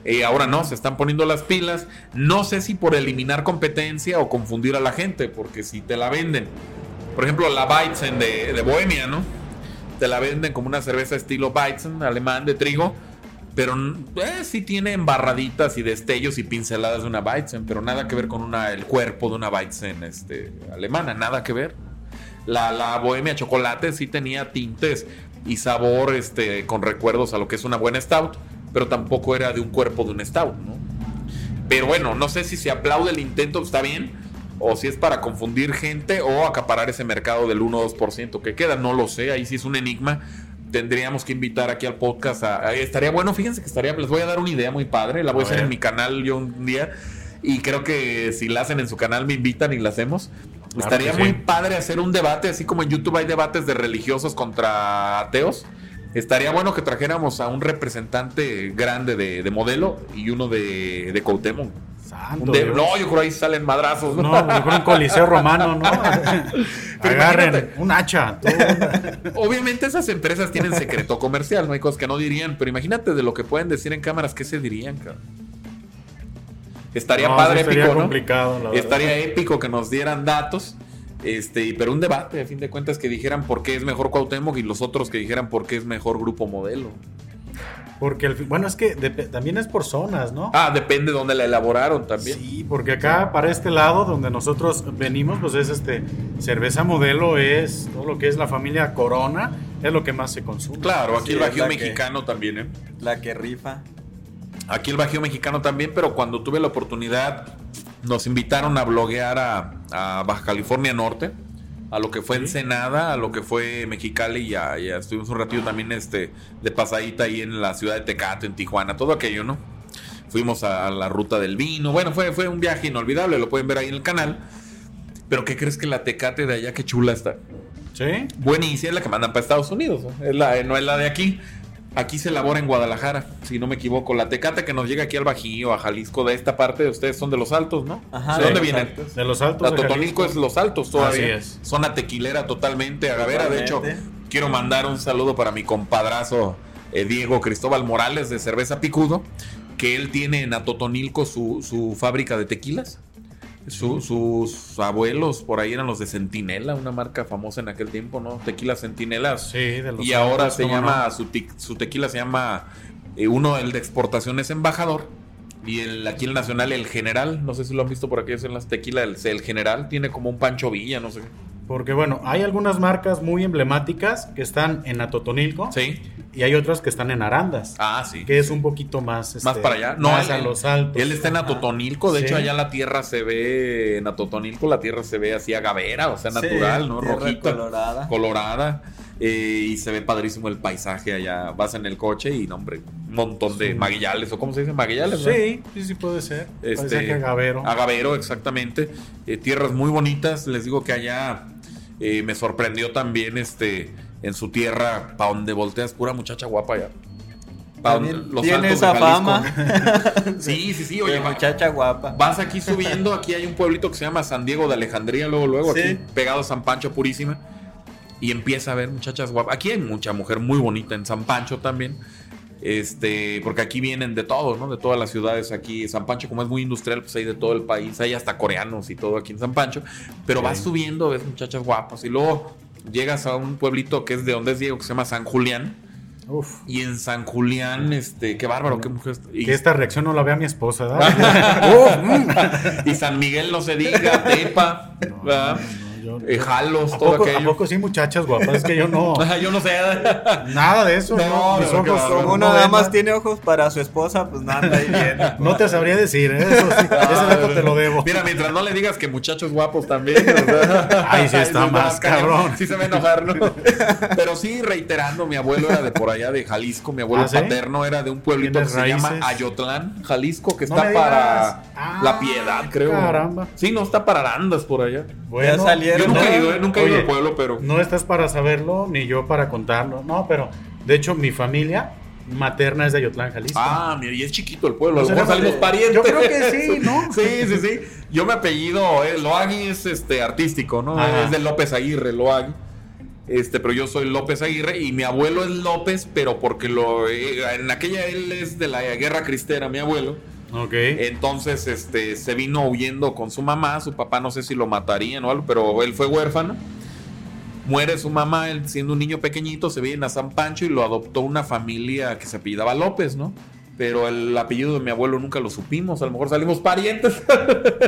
Y ahora no, se están poniendo las pilas. No sé si por eliminar competencia o confundir a la gente, porque si te la venden por ejemplo, la Weizen de, de Bohemia, ¿no? Te la venden como una cerveza estilo Weizen, alemán de trigo. Pero eh, sí tiene embarraditas y destellos y pinceladas de una Weizen, pero nada que ver con una, el cuerpo de una Weizen este, alemana, nada que ver. La, la Bohemia Chocolate sí tenía tintes y sabor este, con recuerdos a lo que es una buena Stout, pero tampoco era de un cuerpo de un Stout, ¿no? Pero bueno, no sé si se aplaude el intento, está bien, o si es para confundir gente o acaparar ese mercado del 1 2% que queda, no lo sé, ahí sí es un enigma. Tendríamos que invitar aquí al podcast a, estaría bueno, fíjense que estaría les voy a dar una idea muy padre, la voy a, hacer en mi canal yo un día y creo que si la hacen en su canal me invitan y la hacemos. estaría muy padre hacer un debate, así como en YouTube hay debates de religiosos contra ateos. Estaría bueno que trajéramos a un representante grande de, modelo y uno de, de no, yo creo ahí salen madrazos. No, no yo creo un coliseo romano, ¿no? Agarren un hacha. Obviamente esas empresas tienen secreto comercial, no hay cosas que no dirían, pero imagínate de lo que pueden decir en cámaras, ¿qué se dirían, Estaría No, padre, estaría épico, ¿no? complicado, la verdad. Estaría épico que nos dieran datos. Este, pero un debate, a fin de cuentas, que dijeran por qué es mejor Cuauhtémoc y los otros que dijeran por qué es mejor Grupo Modelo. Porque, fin- bueno, es que también es por zonas, ¿no? Ah, depende de dónde la elaboraron también. Sí, porque acá para este lado donde nosotros venimos, pues es este cerveza modelo, es todo lo que es la familia Corona, es lo que más se consume. Claro, aquí Sí, el Bajío que- mexicano también, ¿eh? La que rifa. Aquí el Bajío mexicano también, pero cuando tuve la oportunidad, nos invitaron a bloguear a, a Baja California Norte, a lo que fue Ensenada, a lo que fue Mexicali y ya, ya estuvimos un ratito también este, de pasadita ahí en la ciudad de Tecate, en Tijuana, todo aquello, ¿no? Fuimos a, a la ruta del vino, bueno, fue, fue un viaje inolvidable, lo pueden ver ahí en el canal. Pero ¿qué crees que la Tecate de allá, qué chula está? ¿Sí? Buenísima, es la que mandan para Estados Unidos, ¿no? Es la, no es la de aquí. Aquí se elabora en Guadalajara, si no me equivoco. La tecate que nos llega aquí al Bajío, a Jalisco, de esta parte, ustedes son de los altos, ¿no? Ajá, ¿De dónde de vienen? Altos. De los altos. La de Totonilco es los altos todavía. Así es. Zona tequilera totalmente, agavera. De hecho, quiero mandar un saludo para mi compadrazo eh, Diego Cristóbal Morales de Cerveza Picudo, que él tiene en Atotonilco su, su fábrica de tequilas. Su- sus abuelos por ahí eran los de Centinela, una marca famosa en aquel tiempo, ¿no? Tequila Centinela. Sí, de los Y ahora se ¿cómo llama, no? su, te- su tequila se llama, eh, uno, el de exportación es embajador. Y el, aquí el nacional, el general, no sé si lo han visto por aquí, es en las tequilas, el, el general tiene como un Pancho Villa, no sé. Porque bueno, hay algunas marcas muy emblemáticas que están en Atotonilco Sí. Y hay otras que están en Arandas, Ah, sí. que es un poquito más... Más este, para allá. No, más él, a los altos. Él está en. Atotonilco, de Sí. hecho allá la tierra se ve, en Atotonilco la tierra se ve así agavera, o sea, natural, Sí, ¿no? Rojita. colorada. colorada eh, y se ve padrísimo el paisaje allá. Vas en el coche y, no, hombre, un montón de Sí. maguillales, o cómo se dice, maguillales, ¿verdad? Sí, sí, sí puede ser. Este, que agavero. Agavero, exactamente. Eh, tierras muy bonitas. Les digo que allá eh, me sorprendió también este en su tierra, para donde volteas, pura muchacha guapa donde- los tiene esa fama. Sí, sí, sí. Oye, muchacha guapa. Vas aquí subiendo, aquí hay un pueblito que se llama San Diego de Alejandría, luego, luego, Sí. aquí pegado a San Pancho Purísima. Y empieza a ver muchachas guapas. Aquí hay mucha mujer muy bonita en San Pancho también. Este, porque aquí vienen de todos, ¿no? De todas las ciudades aquí. San Pancho, como es muy industrial, pues hay de todo el país. Hay hasta coreanos y todo aquí en San Pancho. Pero vas subiendo, ves muchachas guapas. Y luego llegas a un pueblito que es de donde es Diego, que se llama San Julián. Uf. Y en San Julián, este, qué bárbaro, qué mujer. y- Que esta reacción no la vea mi esposa, ¿verdad? Mm. y San Miguel no se diga, Tepa, ¿verdad? No, yo- Eh, Jalos, ¿A todo poco, ¿A aquello. poco sí, muchachas guapas? Es que yo no. Yo no sé. Nada de eso. No, No, mis no, ojos. claro. Como no nada más nada. tiene ojos para su esposa, pues no anda ahí viendo. No te sabría decir, ¿eh? Eso sí, ese dato te lo debo. Mira, mientras no le digas que muchachos guapos también. o sea, Ahí sí está más cabrón. Sí se va a enojar, ¿no? Pero sí, reiterando, mi abuelo era de por allá de Jalisco, mi abuelo ¿Ah, sí? paterno era de un pueblito que ¿Tienes se llama? Ayotlán, Jalisco, que está para. Ah, La Piedad, creo. caramba. Sí, no está para Arandas por allá. Bueno, Ya salieron, Yo nunca he ido, ¿eh? nunca he ido al pueblo, pero. No estás para saberlo, ni yo para contarlo. No, pero de hecho, mi familia materna es de Ayotlán, Jalisco. Ah, mira, y es chiquito el pueblo. A Pues lo mejor salimos parientes. Yo creo que sí, ¿no? Sí, sí, sí. Yo me apellido, eh, Loagui es este artístico, ¿no? Ajá. Es de López Aguirre, Loagui. Este, pero yo soy López Aguirre y mi abuelo es López, pero porque lo eh, en aquella él es de la guerra cristera, mi abuelo. Entonces, este, se vino huyendo con su mamá, su papá no sé si lo matarían o algo, pero él fue huérfano. Muere su mamá, él siendo un niño pequeñito, se viene a San Pancho y lo adoptó una familia que se apellidaba López, ¿no? Pero el apellido de mi abuelo nunca lo supimos, a lo mejor salimos parientes.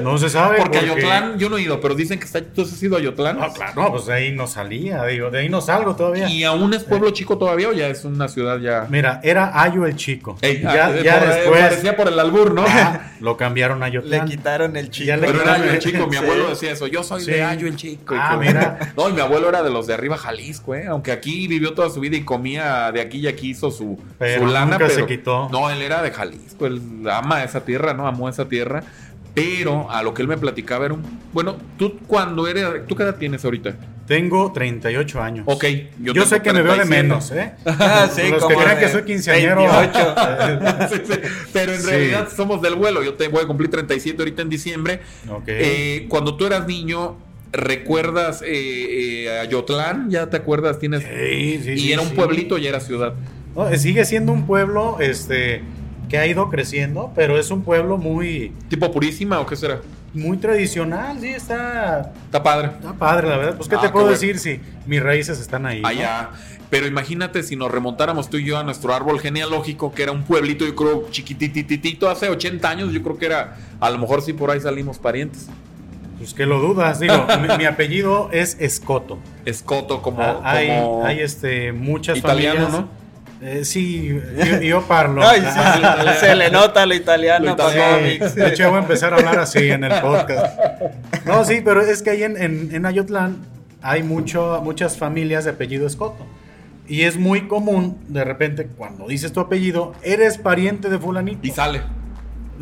No se sabe. Porque Ayotlán, yo no he ido, pero dicen que está. ¿Tú has ido a Ayotlán? No, claro, no, pues de ahí no salía, digo, de ahí no salgo todavía. ¿Y aún es pueblo chico todavía o ya es una ciudad ya? Mira, era Ayo el chico. Ey, ya ah, ya por- después Parecía por el albur, ¿no? ah, lo cambiaron a Le Ayotlán. quitaron el chico. Ya le Pero era quitaron Ayo el chico, mi Sí. abuelo decía eso. Yo soy Sí. de Ayo el chico. y Ah, mira. No, y mi abuelo era de los de arriba Jalisco, ¿eh? Aunque aquí vivió toda su vida y comía de aquí y aquí hizo su, Pero su lana. nunca pero se quitó. No, él era de Jalisco. Él ama esa tierra, ¿no? Amó esa tierra. Pero a lo que él me platicaba era un. Bueno, tú cuando eres. ¿Tú qué edad tienes ahorita? Tengo 38 años. Ok, Yo, sé que me veo de 37. menos, ¿eh? Ah, sí, Los que como crean de que soy quinceañero. 28. Sí, sí. Pero en realidad somos del vuelo. Yo te voy a cumplir 37 ahorita en diciembre. ok. Eh, cuando tú eras niño, ¿recuerdas eh, eh, Ayotlán? ¿Ya te acuerdas? Tienes... Sí, sí, y era un pueblito y era ciudad. No, eh, sigue siendo un pueblo, este, que ha ido creciendo, pero es un pueblo muy, ¿Tipo purísima o qué será? muy tradicional, sí, está, Está padre. está padre, la verdad. Pues, ¿qué Ah, te puedo decir si mis raíces están ahí? ¿no? Allá. Pero imagínate si nos remontáramos tú y yo a nuestro árbol genealógico, que era un pueblito, yo creo, chiquitititito, hace 80 años, yo creo que era, a lo mejor sí por ahí salimos parientes. Pues que lo dudas, digo, mi, mi apellido es Escoto. Escoto como... Ah, hay, como- hay este, muchas Italiano, familias. ¿no? Eh, sí, yo, yo parlo. Ay, sí, sí, se le nota lo italiano, Lo italiano. Mix. De hecho, voy a empezar a hablar así en el podcast. No, sí, pero es que ahí en, en, en Ayotlán hay mucho, muchas familias de apellido Escoto. Y es muy común, de repente, cuando dices tu apellido, eres pariente de fulanito. Y sale.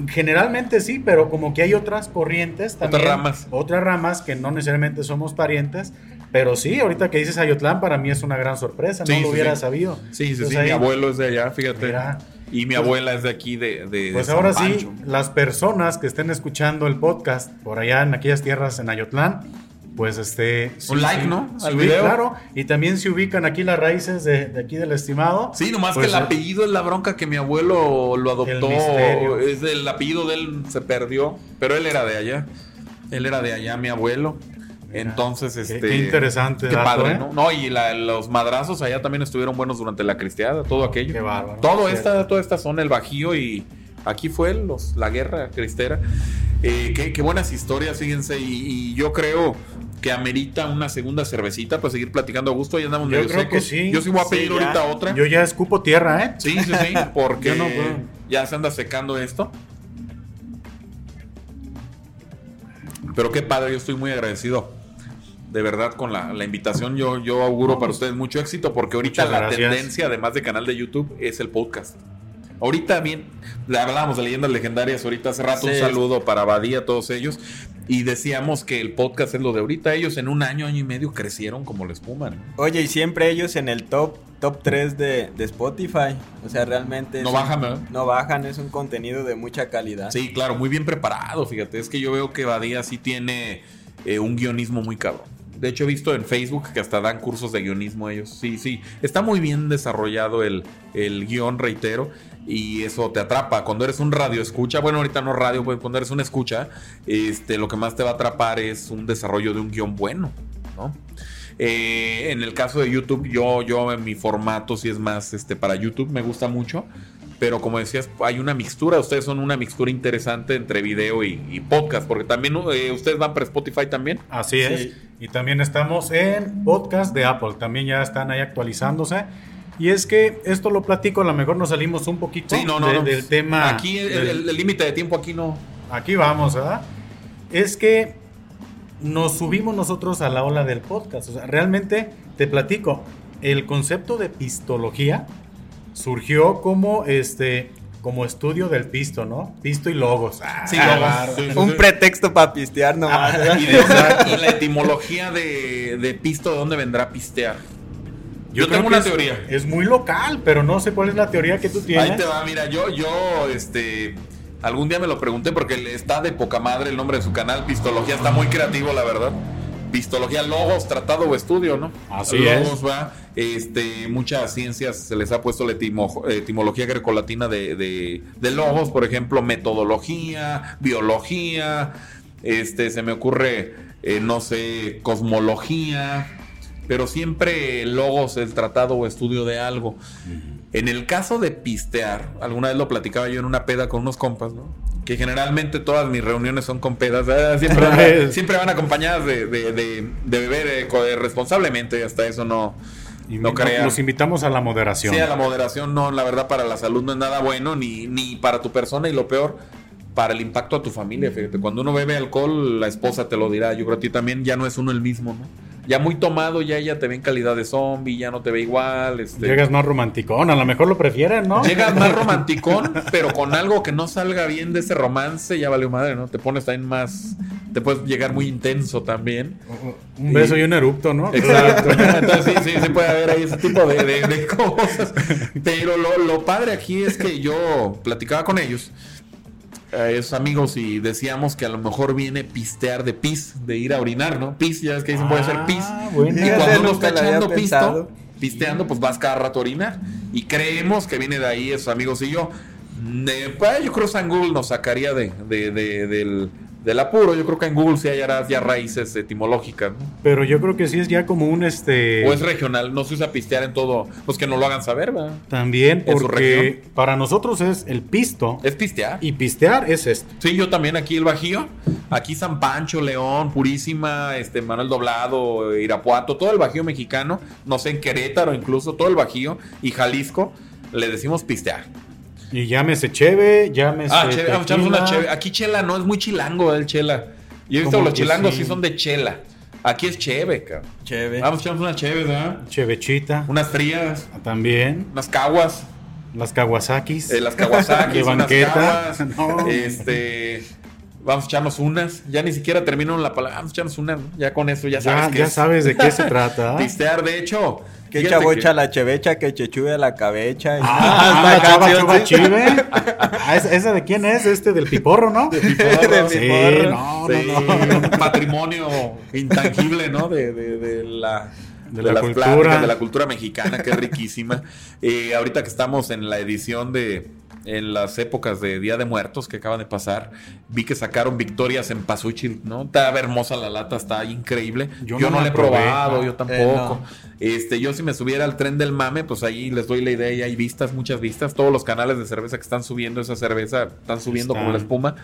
Generalmente sí, pero como que hay otras corrientes también. ramas. Otras ramas que no necesariamente somos parientes. Pero sí, ahorita que dices Ayotlán, para mí es una gran sorpresa. Sí, no lo sí, hubiera sí. sabido. Sí, sí, Entonces sí, ahí, mi abuelo es de allá, fíjate. Mira. y mi Pues- abuela es de aquí, de, de- Pues ahora sí, las personas que estén escuchando el podcast por allá en aquellas tierras en Ayotlán, pues este... Un like, ¿no? Al video. Claro, y también se ubican aquí las raíces de, de aquí del estimado. Sí, nomás Pues, que el apellido es la bronca que mi abuelo lo adoptó. misterio. Es el apellido de él se perdió, pero él era de allá. Él era de allá, mi abuelo. Entonces, este. qué interesante Qué dato, padre, ¿eh? ¿no? No, y la- los madrazos allá también estuvieron buenos durante la cristiada, todo aquello. Qué bárbaro. Todo esta, toda esta zona, el Bajío y aquí fue los, la guerra cristera. Eh, qué, qué buenas historias, fíjense, y, y yo creo que amerita una segunda cervecita para seguir platicando a gusto. Ya andamos Yo creo que sí. Yo sí voy a pedir ahorita otra. Yo ya escupo tierra, ¿eh? Sí, sí, sí, porque no ya se anda secando esto. Pero qué padre, yo estoy muy agradecido. De verdad, con la, la invitación, yo, yo auguro para ustedes mucho éxito, porque ahorita la tendencia, además de canal de YouTube, es el podcast. Ahorita bien, le hablábamos de leyendas legendarias ahorita hace rato, un saludo para Badía, a todos ellos, y decíamos que el podcast es lo de ahorita, ellos en un año, año y medio crecieron como la espuma. ¿no? Oye, y siempre ellos en el top top 3 de, de Spotify. O sea, realmente... No bajan, ¿verdad? No bajan, es un contenido de mucha calidad. Sí, claro, muy bien preparado, fíjate. Es que yo veo que Badía sí tiene eh, un guionismo muy cabrón. De hecho, he visto en Facebook que hasta dan cursos de guionismo ellos. Sí, sí. Está muy bien desarrollado el, el guion, reitero. Y eso te atrapa. Cuando eres un radio escucha, bueno, ahorita no radio, pues cuando eres un escucha, este, lo que más te va a atrapar es un desarrollo de un guion bueno, ¿no? Eh, en el caso de YouTube, yo, yo en mi formato sí es más este, para YouTube, me gusta mucho. Pero como decías, hay una mixtura. Ustedes son una mixtura interesante entre video y, y podcast. Porque también eh, ustedes van para Spotify también. Así Sí. es. Y también estamos en podcast de Apple. También ya están ahí actualizándose. Y es que esto lo platico, a lo mejor nos salimos un poquito Sí, no, no, de- no. del tema. Aquí el límite de tiempo aquí no. Aquí vamos, ¿verdad? Es que nos subimos nosotros a la ola del podcast. O sea, realmente te platico, el concepto de pistología surgió como este como estudio del pisto, ¿no? Pisto y logos. Ah, Sí, claro. logos, sí, sí, Un pretexto para pistear nomás. ¿verdad? Y, de- y la etimología de, de pisto, ¿de dónde vendrá pistear? Yo, tengo una es- teoría. Es muy local, pero no sé cuál es la teoría que tú tienes. Ahí te va, mira, yo, yo, este, algún día me lo pregunté porque le está de poca madre el nombre de su canal, Pistología, está muy creativo, la verdad. Pistología, logos, tratado o estudio, ¿no? Así logos, va. Este, muchas ciencias se les ha puesto la etimo- etimología grecolatina de, de, de logos, por ejemplo, metodología, biología, este, se me ocurre, eh, no sé, cosmología, pero siempre logos, el tratado o estudio de algo. En el caso de pistear, alguna vez lo platicaba yo en una peda con unos compas, ¿no? Que generalmente todas mis reuniones son con pedas, siempre, van, siempre van acompañadas de, de- de- de beber eh, responsablemente, hasta eso no, Y no no- crean. Los invitamos a la moderación. Sí, a la moderación no, la verdad para la salud no es nada bueno, ni, ni para tu persona y lo peor, para el impacto a tu familia, fíjate. Cuando uno bebe alcohol, la esposa te lo dirá, yo creo a ti también, ya no es uno el mismo, ¿no? Ya muy tomado, ya ella te ve en calidad de zombie, ya no te ve igual, este... Llegas más romanticón, a lo mejor lo prefieren, ¿no? Llegas más romanticón, pero con algo que no salga bien de ese romance, ya valió madre, ¿no? Te pones también más. Te puedes llegar muy intenso también. Un beso y un erupto, ¿no? Exacto. Entonces sí, sí, sí puede haber ahí ese tipo de, de- de cosas. Pero lo, lo padre aquí es que yo platicaba con ellos, a esos amigos, y decíamos que a lo mejor viene pistear de pis, de ir a orinar, ¿no? Pis, ya ves que dicen puede ser pis. Ah, bueno. Y cuando uno está echando pisto, pisteando, pues vas cada rato a orinar. Y creemos que viene de ahí esos amigos y yo. Eh, pues, yo creo que San Google nos sacaría de, de- de- del, del apuro. Yo creo que en Google sí hallarás ya raíces etimológicas, ¿no? Pero yo creo que sí es ya como un este. O es regional, no se usa pistear en todo. Pues que no lo hagan saber, ¿verdad? también porque para nosotros es el pisto. Es pistear. Y pistear es esto. Sí, yo también aquí el Bajío. Aquí San Pancho, León, Purísima, este Manuel Doblado, Irapuato, todo el Bajío mexicano, no sé, en Querétaro incluso, todo el Bajío y Jalisco, le decimos pistear. Y llámese cheve, llámese. Ah, cheve, vamos a echarnos una cheve. Aquí chela no es muy chilango el chela. Yo he visto los chilangos sí. sí. son de chela. Aquí es cheve, cabrón. Chévere. Vamos a echarnos una cheve, ¿verdad? Chevechita. Unas frías, También. unas caguas, Las Kawasakis. eh, las Kawasaki, De unas banqueta. caguas, No. este vamos a echarnos unas, ya ni siquiera termino la palabra, vamos a echarnos unas, ¿no? ya con eso ya sabes ya que ya es sabes de qué se trata. ¿ah? pistear, de hecho, Que chavocha que- la chevecha, que chechuve la cabecha. y- Ah, la la chava chava sí. chive. Ah, ¿esa, de quién es? Este del piporro, ¿no? piporro, sí, piporro. no, Sí, no, no. un patrimonio intangible, ¿no? De, de- de la, De de la las cultura. pláticas, de la cultura mexicana, que es riquísima. Eh, ahorita que estamos en la edición de, en las épocas de Día de Muertos que acaban de pasar, vi que sacaron victorias en Pasuchil, ¿no? Está hermosa la lata, está increíble. Yo Yo, no la he probé. probado, yo eh, tampoco. no. Este, yo si me subiera al tren del mame, pues ahí les doy la idea y hay vistas, muchas vistas. Todos los canales de cerveza que están subiendo esa cerveza, están subiendo como la espuma.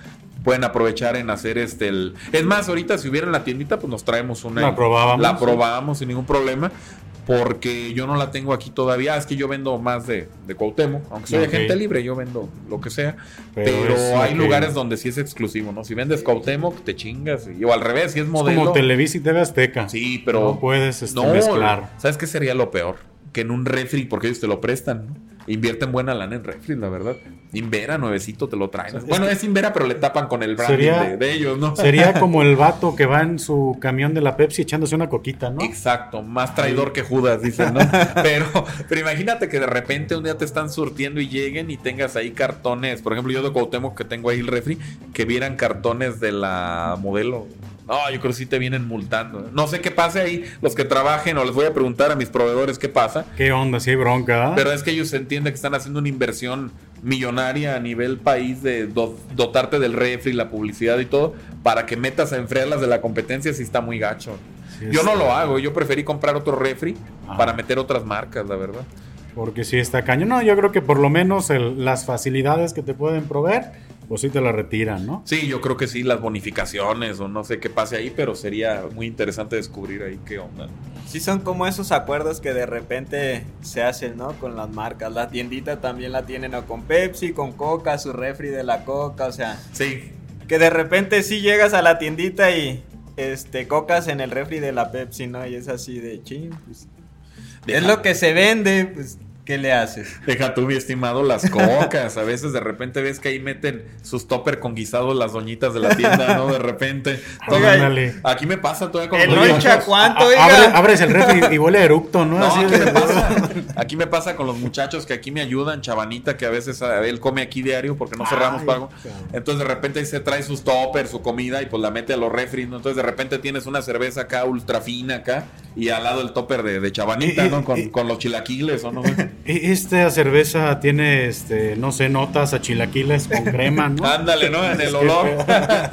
Pueden aprovechar en hacer este el. Es más, ahorita si hubiera en la tiendita, pues nos traemos una. La probábamos, La probábamos sin ningún problema. Porque yo no la tengo aquí todavía. Es que yo vendo más de, de Cuauhtémoc. Aunque soy Ok. agente libre, yo vendo lo que sea. Pero es hay lugares donde sí es exclusivo, ¿no? Si vendes Cuauhtémoc, te chingas. Y, o al revés, si es Es modelo. como Televisa y TV Azteca. Sí, pero. No puedes este, No, mezclar. ¿Sabes qué sería lo peor? Que en un refri, porque ellos te lo prestan, ¿no? Invierten buena lana en refri, la verdad. Invera, nuevecito, te lo traen. Bueno, es Invera, pero le tapan con el branding Sería- de, de ellos, ¿no? Sería como el vato que va en su camión de la Pepsi echándose una coquita, ¿no? Exacto, más traidor que Judas, dicen, ¿no? Pero, pero imagínate que de repente un día te están surtiendo y lleguen y tengas ahí cartones. Por ejemplo, yo de Cuauhtémoc que tengo ahí el refri, que vieran cartones de la modelo. No, yo creo que sí te vienen multando. No sé qué pase ahí, los que trabajen, o les voy a preguntar a mis proveedores qué pasa. ¿Qué onda? Si hay bronca. ¿ah? Pero es que ellos entienden que están haciendo una inversión millonaria a nivel país de do- dotarte del refri, la publicidad y todo, para que metas a enfriarlas de la competencia si está muy gacho. Sí, yo no lo hago, yo preferí comprar otro refri Ah. para meter otras marcas, la verdad. Porque si está caño. No, yo creo que por lo menos el- las facilidades que te pueden proveer, pues sí te la retiran, ¿no? Sí, yo creo que sí, las bonificaciones o no sé qué pase ahí, pero sería muy interesante descubrir ahí qué onda. Sí, son como esos acuerdos que de repente se hacen, ¿no? Con las marcas. La tiendita también la tienen o con Pepsi, con Coca, su refri de la Coca, o sea, Sí, que de repente sí llegas a la tiendita y este cocas en el refri de la Pepsi, ¿no? Y es así de ching, pues, es lo que se vende, pues ¿qué le haces? Deja tú, mi estimado, las cocas. A veces de repente ves que ahí meten sus topper con guisados las doñitas de la tienda, ¿no? De repente. Oiga. Aquí me pasa todavía con El los no muchachos. echa cuánto, oiga. abre- abres el refri y huele a eructo, ¿no? No, Así aquí de- me pasa. Aquí me pasa con los muchachos que aquí me ayudan, Chavanita, que a veces a- él come aquí diario porque no cerramos Ay, pago. Entonces de repente ahí se trae sus toppers, su comida y pues la mete a los refris, ¿no? Entonces de repente tienes una cerveza acá ultra fina acá y al lado el topper de, de y- ¿no? Con, y- con los chilaquiles o no sé. Esta cerveza tiene, este, no sé, notas a chilaquiles con crema, ¿no? Ándale, ¿no? En el olor.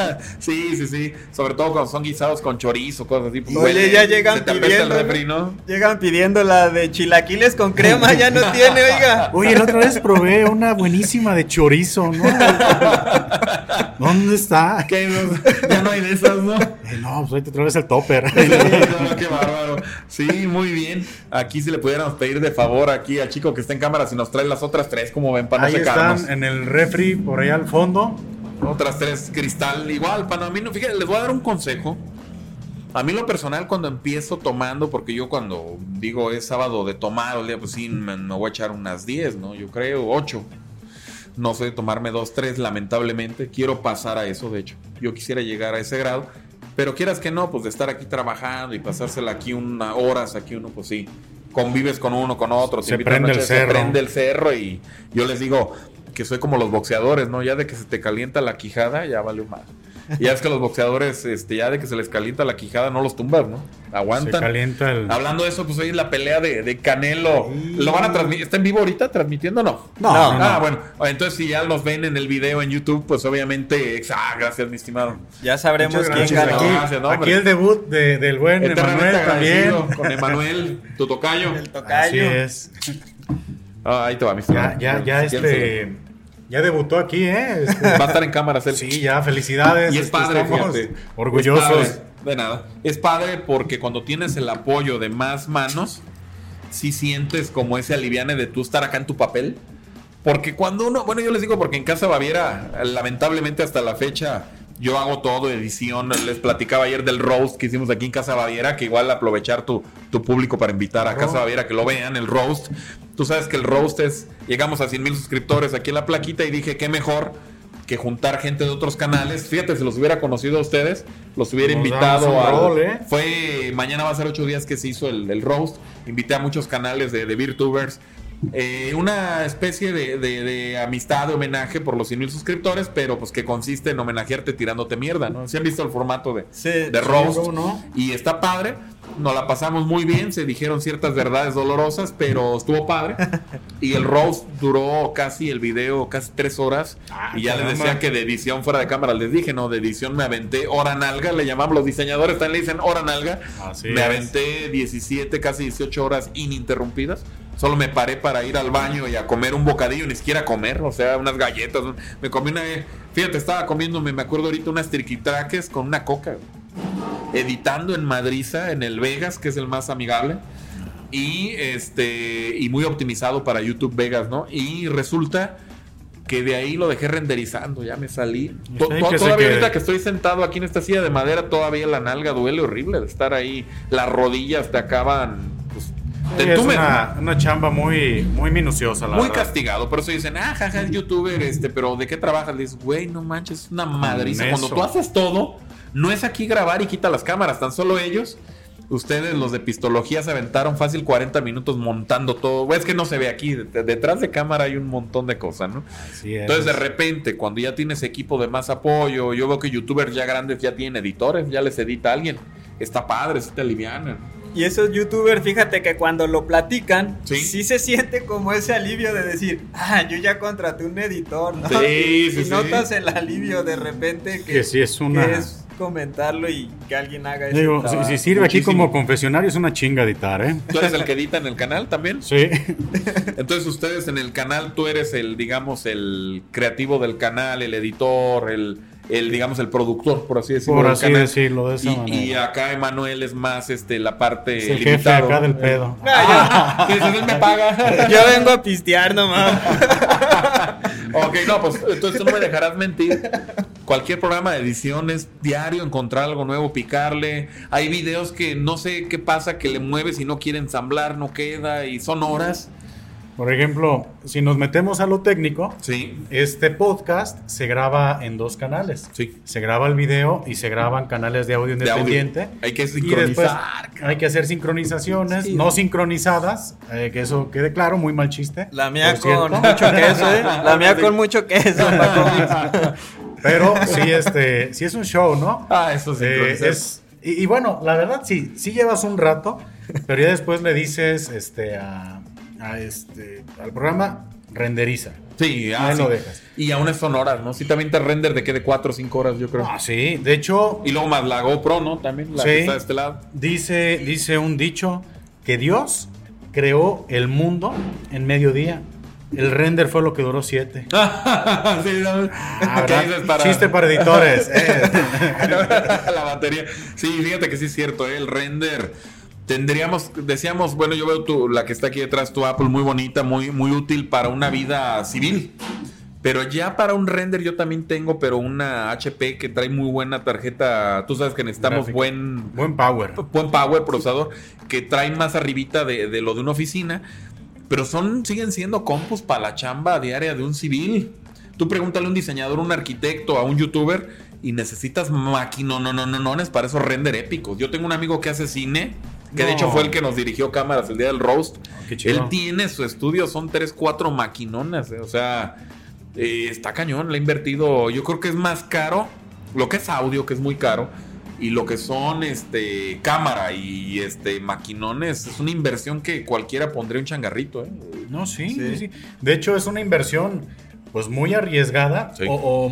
sí, sí, sí. Sobre todo cuando son guisados con chorizo, cosas así. pues, Oye, huele, ya llegan Se te apesta el pidiendo, refri, ¿no? Llegan pidiendo la de chilaquiles con crema, ya no tiene, oiga. Oye, la otra vez probé una buenísima de chorizo, ¿no? ¿Dónde está? ¿Qué? Ya no hay de esas, ¿no? Eh, no, pues ahorita otra vez el topper. Sí, no, qué bárbaro. Sí, muy bien. Aquí si le pudiéramos pedir de favor aquí al chico que está en cámara si nos trae las otras tres, como ven, para no Ahí secarnos. están en el refri, por ahí al fondo. Otras tres cristal, igual, para mí no, fíjate, les voy a dar un consejo. A mí lo personal cuando empiezo tomando, porque yo cuando digo es sábado de tomar, el día pues sí, me, me voy a echar unas 10, ¿no? Yo creo, 8. No sé tomarme dos, tres, lamentablemente. Quiero pasar a eso, de hecho. Yo quisiera llegar a ese grado. Pero quieras que no, pues de estar aquí trabajando y pasársela aquí unas horas, aquí uno, pues sí, convives con uno, con otro, Se prende noche, el se cerro. prende el cerro y yo les digo que soy como los boxeadores, ¿no? Ya de que se te calienta la quijada, ya vale más. Y ya es que los boxeadores, este, ya de que se les calienta la quijada, no los tumbas, ¿no? Aguantan. Se calienta el... Hablando de eso, pues hoy es la pelea de, de Canelo. ¿Lo van a transmitir? ¿Está en vivo ahorita transmitiendo o no? No, no, Ah, no. bueno. Entonces, si ya los ven en el video en YouTube, pues obviamente. Ah, gracias, mi estimado. Ya sabremos quién ganó. Aquí, Gracias, no, aquí el debut de- del buen Emanuel también. Con Emanuel, tu tocayo. El Así tocayo. es. Ah, ahí te va, mi estimado. ya, ya Si este. Ya debutó aquí, ¿eh? Este, Va a estar en cámaras él. sí, ya, felicidades. Y es padre, fíjate. Orgullosos. Es padre, de nada. Es padre porque cuando tienes el apoyo de más manos, sí sientes como ese aliviane de tú estar acá en tu papel. Porque cuando uno, bueno, yo les digo porque en Casa Baviera, lamentablemente hasta la fecha, yo hago todo, edición. Les platicaba ayer del roast que hicimos aquí en Casa Baviera, que igual aprovechar tu, tu público para invitar a. Casa Baviera que lo vean, el roast. Tú sabes que el roast es, llegamos a 100 mil suscriptores aquí en la plaquita y dije, qué mejor que juntar gente de otros canales. Fíjate, si los hubiera conocido a ustedes, los hubiera Nos invitado rol, ¿eh? Fue, mañana va a ser ocho días que se hizo el, el roast. Invité a muchos canales de, de VirTubers. Eh, una especie de, de- de amistad, de homenaje por los 100 mil suscriptores, pero pues que consiste en homenajearte tirándote mierda, ¿no? ¿Se han visto el formato de, Sí, de roast? ¿cómo no? Y está padre. Nos la pasamos muy bien, se dijeron ciertas verdades dolorosas, pero estuvo padre. Y el roast duró casi el video, casi tres horas. Ah, y ya les decía que de edición fuera de cámara, les dije, no, de edición me aventé hora nalga, le llamamos los diseñadores, también le dicen hora nalga. Así me es. aventé 17, casi 18 horas ininterrumpidas. Solo me paré para ir al baño y a comer un bocadillo, ni siquiera comer, o sea, unas galletas. Me comí una. Fíjate, estaba comiéndome, me acuerdo ahorita, unas triquitraques con una coca. Editando en Madriza, en el Vegas, que es el más amigable. Y este. Y muy optimizado para YouTube Vegas, ¿no? Y resulta que de ahí lo dejé renderizando, ya me salí. To- to- todavía ahorita que estoy sentado aquí en esta silla de madera, todavía la nalga duele horrible de estar ahí. Las rodillas te acaban. Sí, es una, una chamba muy, muy minuciosa, la muy verdad. castigado, por eso dicen, ah, jaja, es youtuber, este, pero ¿de qué trabajas? Le dices, güey, no manches, es una madriza. Con Cuando tú haces todo, no es aquí grabar y quita las cámaras, tan solo ellos. Ustedes, los de pistología, se aventaron fácil 40 minutos montando todo. Es que no se ve aquí. de- detrás de cámara hay un montón de cosas, ¿no? Entonces, de repente, cuando ya tienes equipo de más apoyo, yo veo que youtubers ya grandes ya tienen editores, ya les edita alguien. Está padre, sí te alivianan. Y esos youtubers, fíjate que cuando lo platican, Sí. sí, se siente como ese alivio de decir, ah, yo ya contraté un editor, ¿no? Sí, y, sí, y sí. notas el alivio de repente que, que sí es una... que es comentarlo y que alguien haga eso. Digo, si, si sirve aquí como confesionario, es una chinga editar, ¿eh? ¿Tú eres el que edita en el canal también? Sí. Entonces ustedes en el canal, tú eres el, digamos, el creativo del canal, el editor, el, el digamos, el productor, por así decirlo. Por así decirlo, de esa Y, manera. y acá Emanuel es más este la parte Es el jefe acá del pedo. Ah, él me paga. Yo vengo a pistear nomás. ok, no, pues entonces tú no me dejarás mentir. Cualquier programa de edición es diario encontrar algo nuevo, picarle. Hay videos que no sé qué pasa, que le mueves y no quiere ensamblar, no queda y son horas. Por ejemplo, si nos metemos a lo técnico, Sí, este podcast se graba en dos canales. sí. Se graba el video y se graban canales de audio De audio. independiente. Hay que Y después sincronizar. hay que hacer sincronizaciones, Sí. no sincronizadas, eh, que eso quede claro, muy mal chiste. La mía cierto. con mucho queso, ¿eh? La mía con mucho queso. Pero sí, este, sí es un show, ¿no? Ah, eso sí. Eh, es, y, y bueno, la verdad sí, sí llevas un rato, pero ya después le dices este, a, a este, al programa, renderiza. Sí, ah, Ahí sí. lo dejas. Y aún son horas, ¿no? Sí, también te render de que de 4 o 5 horas, yo creo. Ah, sí, de hecho, Y luego más la GoPro, ¿no? También la Sí. que está de este lado. dice, dice un dicho que Dios creó el mundo en mediodía. El render fue lo que duró siete. sí, ¿no? ¿Qué ¿Qué Chiste para editores. eh. la batería. Sí, fíjate que sí es cierto, ¿eh? el render. Tendríamos, decíamos, bueno, yo veo tu, la que está aquí detrás, tu Apple, muy bonita, muy, muy útil para una vida civil. Pero ya para un render yo también tengo, pero una HP que trae muy buena tarjeta. Tú sabes que necesitamos buen, Buen power. buen power procesador que trae más arribita de, de lo de una oficina. Pero son, siguen siendo compus para la chamba diaria de un civil. Tú pregúntale a un diseñador, un arquitecto, a un youtuber y necesitas máquinas, no, no, no, no, para esos render épicos. Yo tengo un amigo que hace cine, que de hecho fue el que nos dirigió cámaras el día del roast. Qué chido. Él tiene su estudio, son tres, cuatro maquinonas, eh, o sea, eh, está cañón, le ha invertido, yo creo que es más caro lo que es audio, que es muy caro, y lo que son este cámara y este maquinones, es una inversión que cualquiera pondría un changarrito, ¿eh? No, sí, sí. sí. De hecho, es una inversión pues muy arriesgada Sí. o, o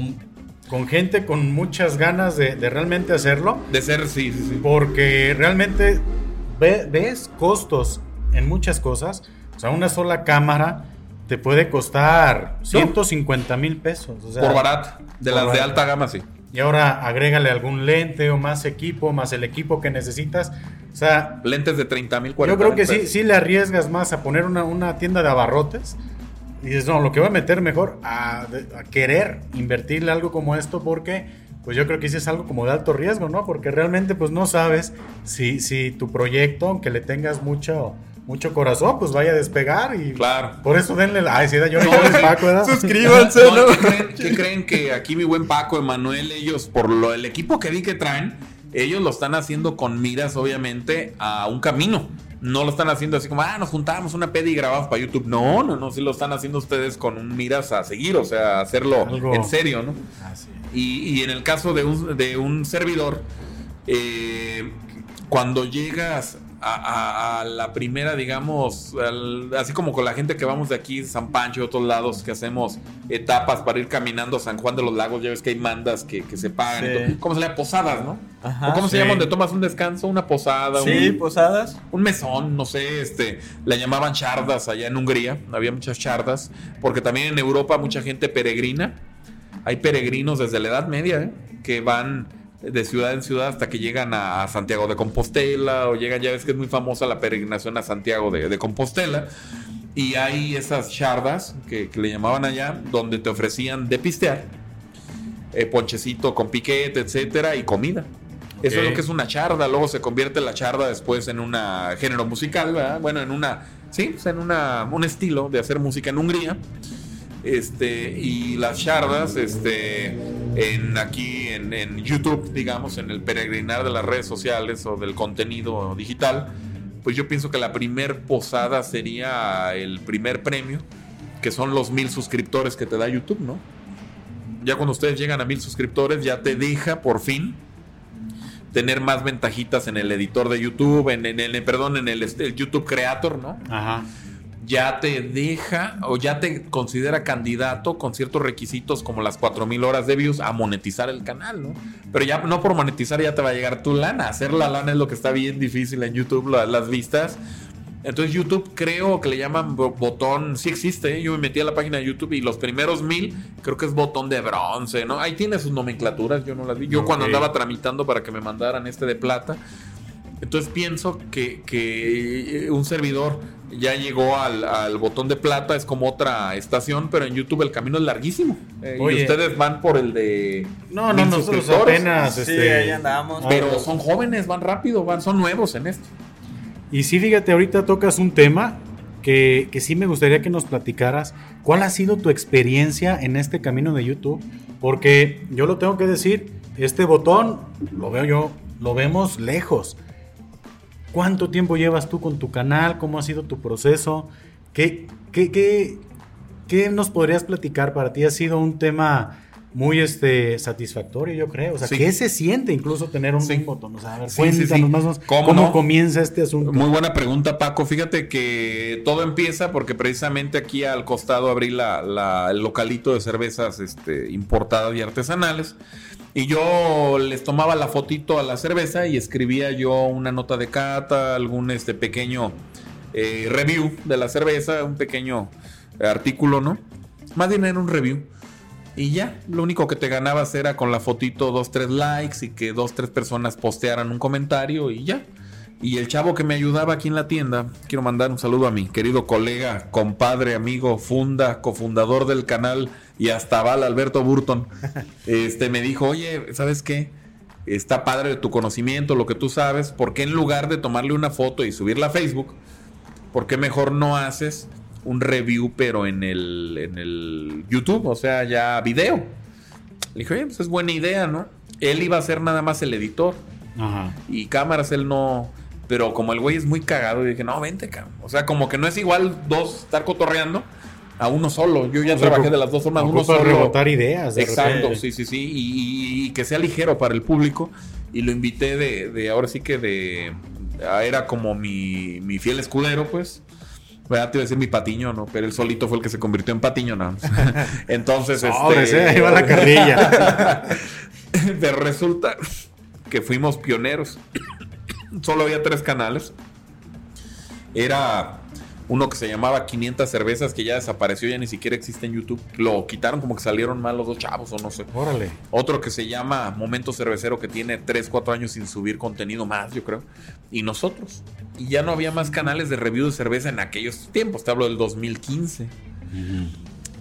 con gente con muchas ganas de, de realmente hacerlo. De ser, sí, sí, sí. Porque realmente ve- ves costos en muchas cosas. O sea, una sola cámara te puede costar 150 mil pesos. o sea, Por barato, de por las de barato. alta gama, sí. Y ahora agrégale algún lente o más equipo, más el equipo que necesitas. O sea, Lentes de 30 mil, 40 yo creo que sí, sí le arriesgas más a poner una, una tienda de abarrotes. Y dices, no, lo que voy a meter mejor a, de- a querer invertirle algo como esto porque pues yo creo que sí es algo como de alto riesgo, ¿no? Porque realmente pues no sabes si, si tu proyecto, aunque le tengas mucho, mucho corazón, pues vaya a despegar y Claro. por eso denle la... Ay, sí, yo no Paco, ¿verdad? Suscríbanse, No, ¿no? ¿qué, creen, qué creen que aquí mi buen Paco, Emanuel, ellos, por lo, el equipo que vi que traen, ellos lo están haciendo con miras, obviamente, a un camino. No lo están haciendo así como, ah, nos juntamos una peda y grabamos para YouTube. No, no, no, sí lo están haciendo ustedes con un miras a seguir, o sea, hacerlo Algo- en serio, ¿no? Así. Y, y en el caso de un, de un servidor, eh, cuando llegas a, a- a la primera, digamos, al- así como con la gente que vamos de aquí, San Pancho y otros lados, que hacemos etapas para ir caminando a San Juan de los Lagos, ya ves que hay mandas que, que se pagan. Sí. y todo. ¿Cómo se llama? Posadas, ¿no? Ajá, ¿O ¿Cómo se llama donde tomas un descanso? Una posada, Sí, un, posadas. un mesón, no sé, este, le llamaban chardas allá en Hungría, había muchas chardas, porque también en Europa mucha gente peregrina, hay peregrinos desde la Edad Media, ¿eh? que van de ciudad en ciudad hasta que llegan a, a Santiago de Compostela, o llegan, ya ves que es muy famosa la peregrinación a Santiago de, de Compostela, y hay esas chardas que, que le llamaban allá, donde te ofrecían de pistear, eh, ponchecito con piquete, etcétera, y comida. Eso Ok. es lo que es una charda. Luego se convierte la charda después en un género musical, ¿verdad? Bueno, en una. Sí, pues en una, un estilo de hacer música en Hungría. Este, y las chardas, este, en aquí en, YouTube, digamos, en el peregrinar de las redes sociales o del contenido digital, pues yo pienso que la primer posada sería el primer premio, que son los mil suscriptores que te da YouTube, ¿no? Ya cuando ustedes llegan a mil suscriptores, ya te deja por fin tener más ventajitas en el editor de YouTube, en, en el, perdón, en el, este, el YouTube Creator, ¿no? Ajá. Ya te deja o ya te considera candidato con ciertos requisitos como las 4000 horas de views a monetizar el canal, ¿no? Pero ya no por monetizar ya te va a llegar tu lana. Hacer la lana es lo que está bien difícil en YouTube, la- las vistas. Entonces YouTube creo que le llaman bo- botón, sí existe, ¿eh? yo me metí a la página de YouTube y los primeros mil creo que es botón de bronce, ¿no? Ahí tiene sus nomenclaturas, yo no las vi. Yo cuando andaba tramitando para que me mandaran este de plata, entonces pienso que, que un servidor ya llegó al, al botón de plata, es como otra estación, pero en YouTube el camino es larguísimo. Eh, y Oye. ustedes van por el de... No, no, nosotros apenas... Sí, este, ahí andamos. Pero son jóvenes, van rápido, van, son nuevos en esto. Y sí, fíjate, ahorita tocas un tema que, que sí me gustaría que nos platicaras. ¿Cuál ha sido tu experiencia en este camino de YouTube? Porque yo lo tengo que decir, este botón lo veo yo, lo vemos lejos. ¿Cuánto tiempo llevas tú con tu canal? ¿Cómo ha sido tu proceso? ¿Qué, qué, qué, qué nos podrías platicar? Para ti ha sido un tema muy este, satisfactorio, yo creo. O sea, Sí. ¿qué se siente incluso tener un, Sí. botón? O sea, a ver, Sí, sí, cuéntanos más o menos ¿Cómo cómo no? comienza este asunto. Muy buena pregunta, Paco. Fíjate que todo empieza porque precisamente aquí al costado abrí la, la- el localito de cervezas este, importadas y artesanales. Y yo les tomaba la fotito a la cerveza y escribía yo una nota de cata, algún este pequeño eh, review de la cerveza, un pequeño artículo, ¿no? Más bien era un review. Y ya, lo único que te ganabas era con la fotito dos, tres likes y que dos, tres personas postearan un comentario y ya. Y el chavo que me ayudaba aquí en la tienda, quiero mandar un saludo a mi querido colega, compadre, amigo, funda, cofundador del canal y hasta Val, Alberto Burton. Este me dijo, oye, ¿sabes qué? Está padre tu conocimiento, lo que tú sabes, ¿por qué en lugar de tomarle una foto y subirla a Facebook, ¿por qué mejor no haces un review pero en el, en el YouTube? O sea, ya video. Le dije, oye, pues es buena idea, ¿no? Él iba a ser nada más el editor Ajá. y cámaras él no. Pero como el güey es muy cagado, y dije, no, vente, cabrón. O sea, como que no es igual dos estar cotorreando a uno solo. Yo ya trabajé de las dos formas, uno solo. rebotar ideas. Exacto, sí, sí, sí. Y, que sea ligero para el público. Y lo invité de, de ahora sí que de. Era como mi, mi fiel escudero, pues. Te iba a decir mi patiño, ¿no? Pero él solito fue el que se convirtió en patiño, ¿no? Entonces, este. ahí va la carrilla. Pero resulta que fuimos pioneros. Solo había tres canales. Era uno que se llamaba 500 cervezas que ya desapareció, ya ni siquiera existe en YouTube. Lo quitaron como que salieron mal los dos chavos o no sé. Órale. Otro que se llama Momento Cervecero que tiene 3, 4 años sin subir contenido más, yo creo. Y nosotros. Y ya no había más canales de review de cerveza en aquellos tiempos. Te hablo del 2015.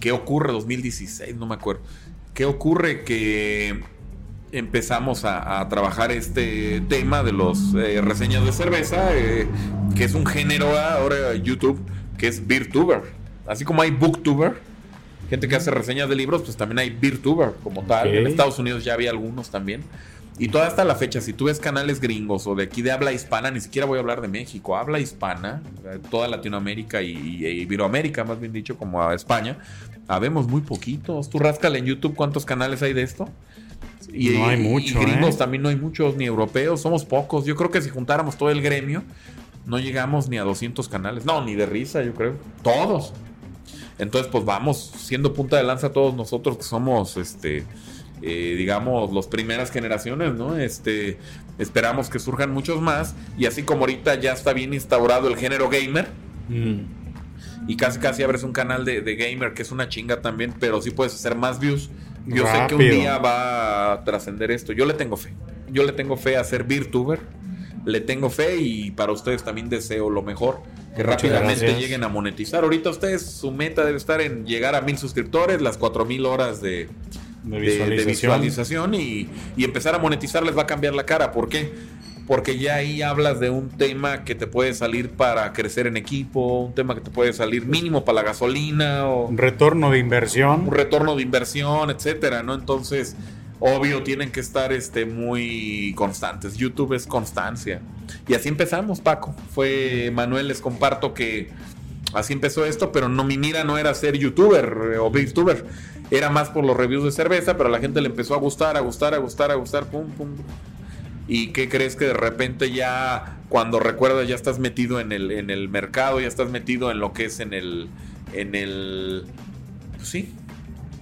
¿Qué ocurre? 2016, no me acuerdo. ¿Qué ocurre? Que empezamos a, trabajar este tema de los eh, reseñas de cerveza, eh, que es un género ahora YouTube, que es Beertuber. Así como hay Booktuber, gente que hace reseñas de libros, pues también hay Beertuber como tal. En Estados Unidos ya había algunos también. Y toda hasta la fecha, si tú ves canales gringos o de aquí de habla hispana, ni siquiera voy a hablar de México, habla hispana, eh, toda Latinoamérica y, y Iberoamérica, más bien dicho, como a España, habemos muy poquitos. Tú rascale en YouTube cuántos canales hay de esto. Y, no hay mucho. gringos ¿eh? también no hay muchos, ni europeos, somos pocos. Yo creo que si juntáramos todo el gremio, no llegamos ni a 200 canales. No, ni de risa, yo creo. Todos. Entonces, pues vamos siendo punta de lanza todos nosotros que somos, este, eh, digamos, las primeras generaciones, ¿no? Este, esperamos que surjan muchos más. Y así como ahorita ya está bien instaurado el género gamer. Mm. Y casi casi abres un canal de, de, gamer que es una chinga también, pero sí puedes hacer más views yo sé que un día va a trascender esto. Yo le tengo fe. Yo le tengo fe a ser VirTuber. Le tengo fe y para ustedes también deseo lo mejor. Que rápidamente lleguen a monetizar. Ahorita ustedes, su meta debe estar en llegar a mil suscriptores, las cuatro mil horas de, visualización, y, y, empezar a monetizar les va a cambiar la cara. ¿Por qué? Porque ya ahí hablas de un tema que te puede salir para crecer en equipo, un tema que te puede salir mínimo para la gasolina o un retorno de inversión, un retorno de inversión, etcétera, ¿no? Entonces, obvio tienen que estar este muy constantes. YouTube es constancia. Y así empezamos, Paco. Fue Manuel les comparto que así empezó esto, pero no mi mira no era ser youtuber eh, o VTuber. Era más por los reviews de cerveza, pero a la gente le empezó a gustar, a gustar, a gustar, a gustar, pum pum y qué crees que de repente ya cuando recuerdas ya estás metido en el, en el mercado, ya estás metido en lo que es en el, en el, pues sí,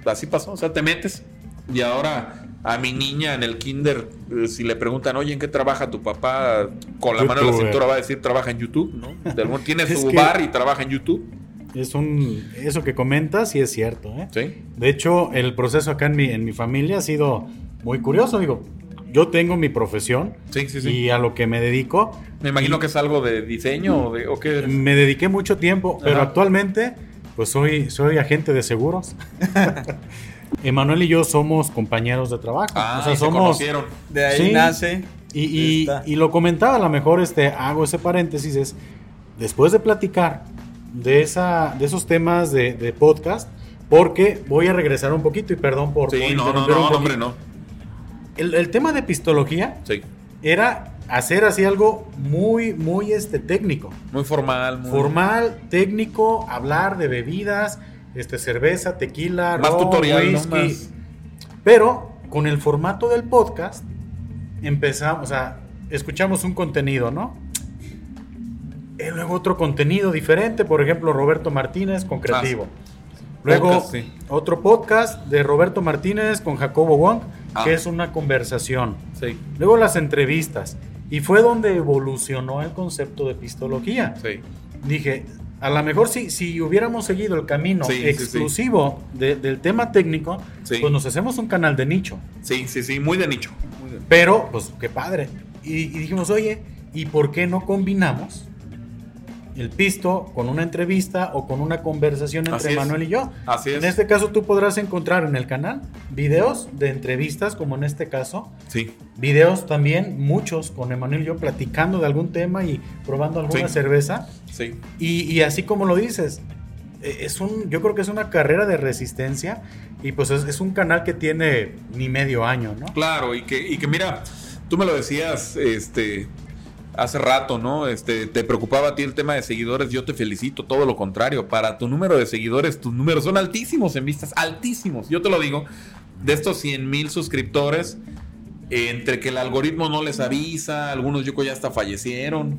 así pasó, o sea, te metes y ahora a mi niña en el kinder, eh, si le preguntan, oye, ¿en qué trabaja tu papá? Con la mano en la cintura va a decir, trabaja en YouTube, ¿no? Tiene su bar y trabaja en YouTube. Es un, eso que comentas y es cierto, ¿eh? Sí. De hecho, el proceso acá en mi, en mi familia ha sido muy curioso, digo, yo tengo mi profesión y a lo que me dedico. Me imagino que es algo de diseño o, de, qué. Me dediqué mucho tiempo, pero actualmente pues soy, soy agente de seguros. Emanuel y yo somos compañeros de trabajo. Ah, o sea, somos. De ahí nace. Y, y, lo comentaba, a lo mejor este, hago ese paréntesis, es después de platicar de, esa, de esos temas de, podcast, porque voy a regresar un poquito y perdón por... Sí, no, no, no, hombre, no el, tema de epistología era hacer así algo muy, muy este, técnico. Muy formal. Formal, técnico, hablar de bebidas, este, cerveza, tequila, más tutorial, whisky. Pero con el formato del podcast empezamos, o sea, escuchamos un contenido, ¿no? Y luego otro contenido diferente, por ejemplo, Roberto Martínez con Creativo. Luego otro podcast de Roberto Martínez con Jacobo Wong que ah. es una conversación. Sí. Luego las entrevistas. Y fue donde evolucionó el concepto de epistología. Sí. Dije, a lo mejor si, si hubiéramos seguido el camino exclusivo del tema técnico, pues nos hacemos un canal de nicho. Sí, sí, sí, muy de nicho. Pero, pues qué padre. Y, y dijimos, oye, ¿y por qué no combinamos el pisto con una entrevista o con una conversación entre Manuel y yo. Así es. En este caso tú podrás encontrar en el canal videos de entrevistas, como en este caso. Sí. Videos también, muchos, con Emanuel y yo platicando de algún tema y probando alguna cerveza. Sí. Y, así como lo dices, e, es un, yo creo que es una carrera de resistencia y pues es, un canal que tiene ni medio año, ¿no? Claro, y que, y que mira, tú me lo decías, este, hace rato, ¿no? Este, te preocupaba a ti el tema de seguidores, yo te felicito, todo lo contrario. Para tu número de seguidores, tus números son altísimos en vistas, altísimos. Yo te lo digo, de estos 100 mil suscriptores, entre que el algoritmo no les avisa, algunos yo ya hasta fallecieron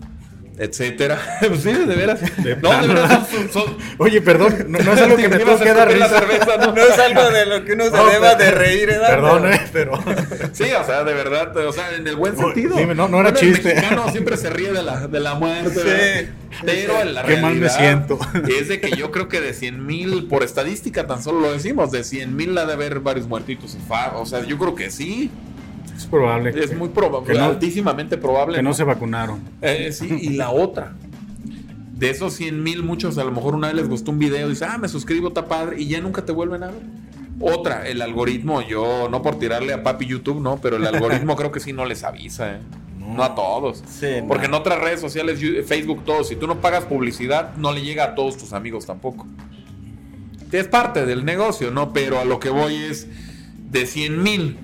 etcétera. Pues sí, de veras. no, de veras son, Oye, perdón, no, es algo que me tengo que dar risa. Cerveza, ¿no? es algo de lo que uno se deba de reír, ¿eh? Perdón, eh, pero... Sí, o sea, de verdad, o sea, en el buen sentido. Dime, no, no era chiste. El mexicano siempre se ríe de la, de la muerte. Sí. Pero en la Qué mal me siento. es de que yo creo que de 100 mil, por estadística tan solo lo decimos, de 100 mil ha de haber varios muertitos. O sea, yo creo que sí. Es probable. Es muy probable, altísimamente probable. Que no, se vacunaron. Eh, sí, y la otra. De esos 100 mil, muchos a lo mejor una vez les gustó un video y dice, ah, me suscribo, está padre, y ya nunca te vuelven a ver. Otra, el algoritmo, yo no por tirarle a papi YouTube, no, pero el algoritmo creo que sí no les avisa, ¿eh? No, a todos. Porque en otras redes sociales, Facebook, todos, si tú no pagas publicidad, no le llega a todos tus amigos tampoco. Es parte del negocio, ¿no? Pero a lo que voy es de 100 mil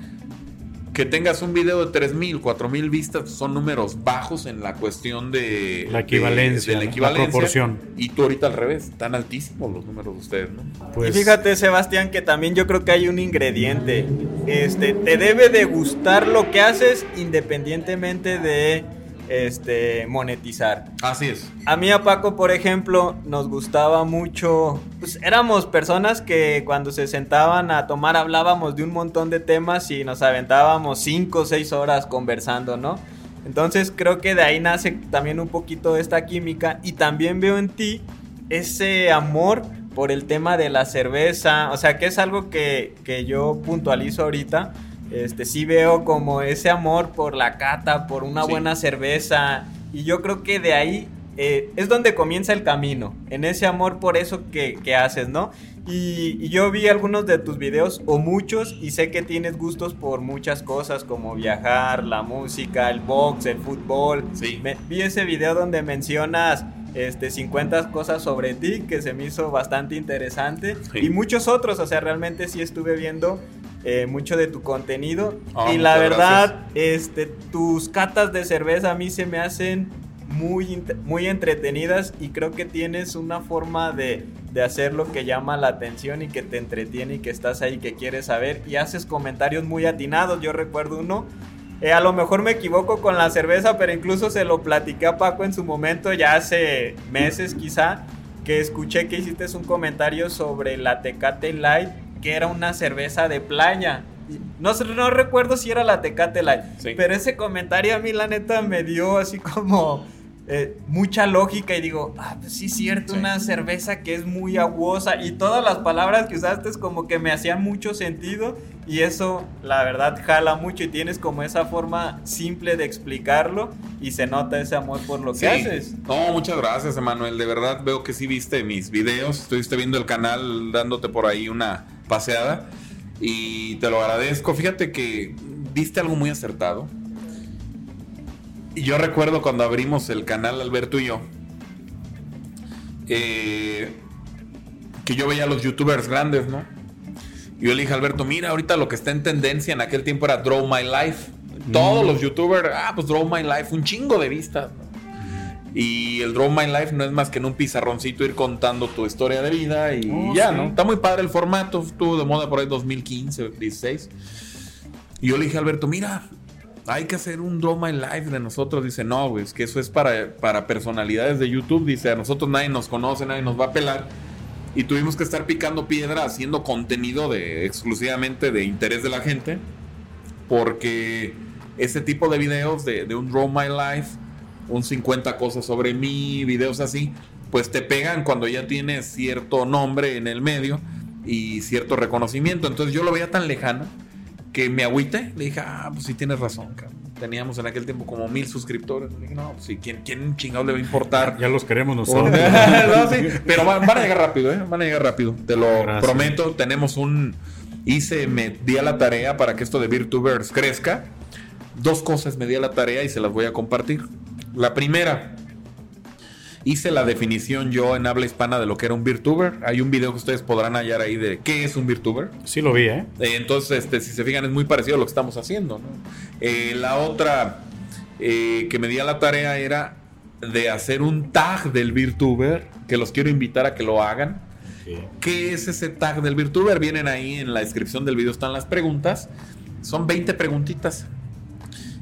que tengas un video de 3000, 4000 vistas son números bajos en la cuestión de la equivalencia, de, la, equivalencia, proporción. Y tú ahorita al revés, están altísimos los números de ustedes, ¿no? Pues... Y fíjate, Sebastián, que también yo creo que hay un ingrediente. Este, te debe de gustar lo que haces independientemente de este, monetizar. Así es. A mí a Paco, por ejemplo, nos gustaba mucho, pues éramos personas que cuando se sentaban a tomar hablábamos de un montón de temas y nos aventábamos 5 o 6 horas conversando, ¿no? Entonces creo que de ahí nace también un poquito esta química y también veo en ti ese amor por el tema de la cerveza, o sea que es algo que, que yo puntualizo ahorita este, sí veo como ese amor por la cata, por una buena cerveza. Y yo creo que de ahí eh, es donde comienza el camino, en ese amor por eso que, haces, ¿no? Y, yo vi algunos de tus videos, o muchos, y sé que tienes gustos por muchas cosas, como viajar, la música, el box, el fútbol. Sí. vi ese video donde mencionas este, 50 cosas sobre ti, que se me hizo bastante interesante. Y muchos otros, o sea, realmente sí estuve viendo eh, mucho de tu contenido. Ah, y la verdad, este, tus catas de cerveza a mí se me hacen muy, muy entretenidas y creo que tienes una forma de, de, hacer lo que llama la atención y que te entretiene y que estás ahí, que quieres saber y haces comentarios muy atinados. Yo recuerdo uno, eh, a lo mejor me equivoco con la cerveza, pero incluso se lo platiqué a Paco en su momento, ya hace meses quizá, que escuché que hiciste un comentario sobre la Tecate Light que era una cerveza de playa. No, no recuerdo si era la Tecate Light, pero ese comentario a mí la neta me dio así como eh, mucha lógica y digo, ah, pues sí, cierto, una cerveza que es muy aguosa y todas las palabras que usaste es como que me hacían mucho sentido y eso la verdad jala mucho y tienes como esa forma simple de explicarlo y se nota ese amor por lo que haces. No, muchas gracias, Emanuel, de verdad veo que sí viste mis videos, estuviste viendo el canal dándote por ahí una paseada y te lo agradezco. Fíjate que viste algo muy acertado y yo recuerdo cuando abrimos el canal Alberto y yo, eh, que yo veía a los youtubers grandes, ¿no? Y yo le dije Alberto, mira, ahorita lo que está en tendencia en aquel tiempo era Draw My Life. Todos mm. los youtubers, ah, pues Draw My Life, un chingo de vistas. Y el Draw My Life no es más que en un pizarroncito ir contando tu historia de vida y oh, ya, ¿no? Está muy padre el formato, estuvo de moda por ahí 2015, 16. Y yo le dije a Alberto, mira, hay que hacer un Draw My Life de nosotros. Dice, no, güey, es que eso es para, para personalidades de YouTube. Dice, a nosotros nadie nos conoce, nadie nos va a pelar. Y tuvimos que estar picando piedra haciendo contenido de exclusivamente de interés de la gente. Porque ese tipo de videos de, de un Draw My Life, un 50 cosas sobre mí, videos así, pues te pegan cuando ya tienes cierto nombre en el medio y cierto reconocimiento. Entonces yo lo veía tan lejano que me agüite. Le dije, ah, pues sí tienes razón, Teníamos en aquel tiempo como mil suscriptores. Le dije, no, pues sí, ¿quién, quién chingado le va a importar? Ya los queremos nosotros. pero van, a llegar rápido, ¿eh? Van a llegar rápido. Te lo prometo. Tenemos un. Hice, me di a la tarea para que esto de VirTubers crezca. Dos cosas me di a la tarea y se las voy a compartir. La primera, hice la definición yo en habla hispana de lo que era un VirTuber. Hay un video que ustedes podrán hallar ahí de qué es un VirTuber. Sí lo vi, ¿eh? eh entonces, este, si se fijan, es muy parecido a lo que estamos haciendo. Eh, la otra, eh, que me di a la tarea era de hacer un tag del VirTuber, que los quiero invitar a que lo hagan. ¿Qué es ese tag del VirTuber? Vienen ahí en la descripción del video, están las preguntas. Son 20 preguntitas.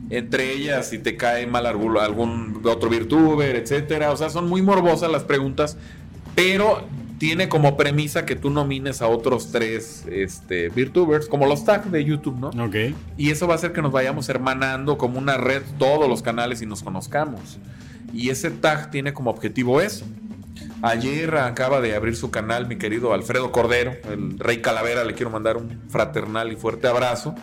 Entre ellas, si te cae mal algún, algún otro VirTuber, etcétera. O sea, son muy morbosas las preguntas, pero tiene como premisa que tú nomines a otros tres este, VirTubers, como los tags de YouTube, ¿no? Ok. Y eso va a hacer que nos vayamos hermanando como una red todos los canales y nos conozcamos. Y ese tag tiene como objetivo eso. Ayer acaba de abrir su canal mi querido Alfredo Cordero, el Rey Calavera, le quiero mandar un fraternal y fuerte abrazo.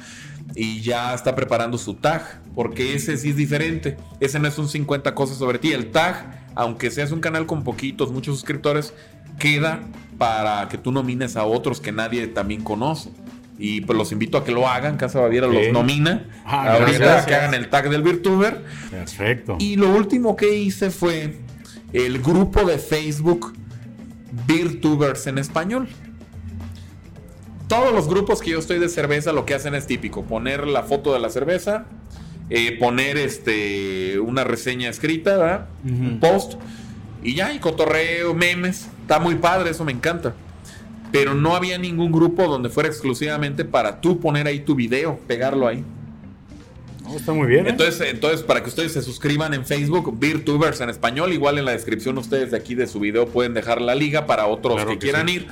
Y ya está preparando su tag, porque ese sí es diferente. Ese no es un 50 cosas sobre ti. El tag, aunque seas un canal con poquitos, muchos suscriptores, queda para que tú nomines a otros que nadie también conoce. Y pues los invito a que lo hagan. Casa Baviera los nomina. Ah, ahorita gracias. que hagan el tag del VirTuber. Perfecto. Y lo último que hice fue el grupo de Facebook VirTubers en español. Todos los grupos que yo estoy de cerveza lo que hacen es típico, poner la foto de la cerveza, eh, poner este una reseña escrita, ¿verdad? un post y ya, y cotorreo, memes, está muy padre, eso me encanta. Pero no había ningún grupo donde fuera exclusivamente para tú poner ahí tu video, pegarlo ahí. No, está muy bien. ¿eh? Entonces, entonces, para que ustedes se suscriban en Facebook, VirTubers en español, igual en la descripción ustedes de aquí de su video pueden dejar la liga para otros Claro que, que quieran sí. ir.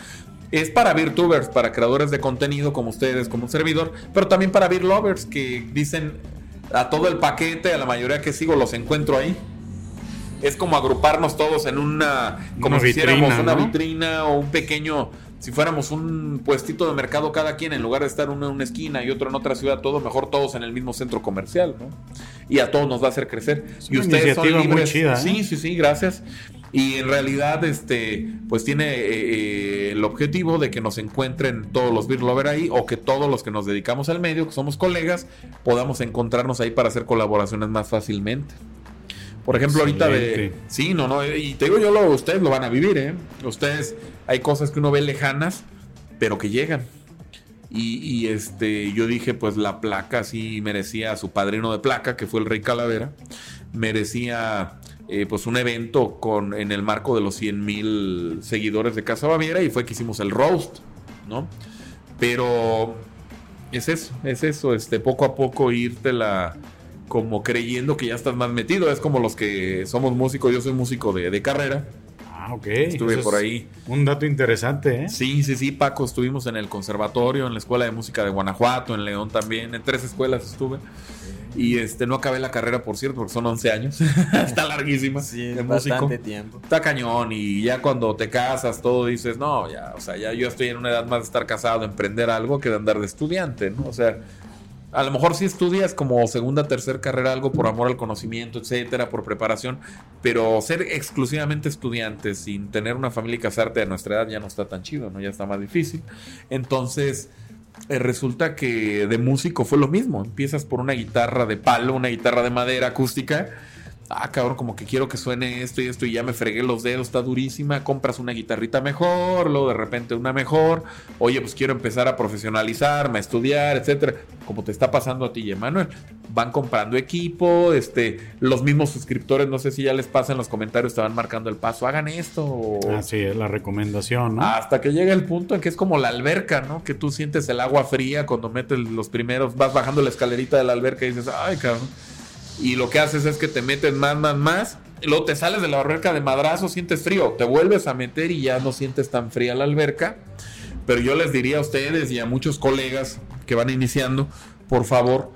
Es para VirTubers, para creadores de contenido como ustedes, como un servidor, pero también para VirLovers que dicen a todo el paquete, a la mayoría que sigo los encuentro ahí. Es como agruparnos todos en una, como Una si hiciéramos vitrina, una ¿no? vitrina o un pequeño, si fuéramos un puestito de mercado cada quien, en lugar de estar uno en una esquina y otro en otra ciudad, todo mejor todos en el mismo centro comercial, ¿no? Y a todos nos va a hacer crecer. Es y una ustedes son iniciativa muy libres. chida, ¿eh? Sí, sí, sí, gracias. Y en realidad, este, pues tiene eh, eh, el objetivo de que nos encuentren todos los Beer Lover ahí o que todos los que nos dedicamos al medio, que somos colegas, podamos encontrarnos ahí para hacer colaboraciones más fácilmente. Por ejemplo, ahorita de. Sí, no, no. Y te digo yo, lo, ustedes lo van a vivir, ¿eh? Ustedes, hay cosas que uno ve lejanas, pero que llegan. Y, y, este, yo dije, pues la placa sí merecía a su padrino de placa, que fue el Rey Calavera. Merecía, eh, pues, un evento con, en el marco de los 100 mil seguidores de Casa Baviera y fue que hicimos el roast, ¿no? Pero es eso, es eso, este, poco a poco la como creyendo que ya estás más metido. Es como los que somos músicos, yo soy músico de, de carrera. Ah, ok. Estuve Eso por ahí. Un dato interesante, ¿eh? Sí, sí, sí, Paco, estuvimos en el conservatorio, en la escuela de música de Guanajuato, en León también, en tres escuelas estuve. Y este no acabé la carrera, por cierto, porque son 11 años. Está larguísima. Sí, de músico. bastante tiempo. Está cañón y ya cuando te casas todo dices, no, ya, o sea, ya yo estoy en una edad más de estar casado, emprender algo que de andar de estudiante, ¿no? O sea, a lo mejor sí estudias como segunda, tercera carrera algo por amor al conocimiento, etcétera, por preparación, pero ser exclusivamente estudiante sin tener una familia y casarte a nuestra edad ya no está tan chido, ¿no? Ya está más difícil. Entonces, eh, resulta que de músico fue lo mismo. Empiezas por una guitarra de palo, una guitarra de madera acústica. Ah, cabrón, como que quiero que suene esto y esto y ya me fregué los dedos, está durísima. Compras una guitarrita mejor, luego de repente una mejor. Oye, pues quiero empezar a profesionalizarme, a estudiar, etcétera. Como te está pasando a ti Emanuel. Van comprando equipo, este, los mismos suscriptores, no sé si ya les pasa en los comentarios, te van marcando el paso, hagan esto. o- Así es la recomendación, ¿no? hasta que llega el punto en que es como la alberca, ¿no? Que tú sientes el agua fría cuando metes los primeros, vas bajando la escalerita de la alberca y dices, ay, cabrón. Y lo que haces es que te metes más, más, más. luego te sales de la alberca de madrazo, sientes frío. Te vuelves a meter y ya no sientes tan fría la alberca. Pero yo les diría a ustedes y a muchos colegas que van iniciando, por favor,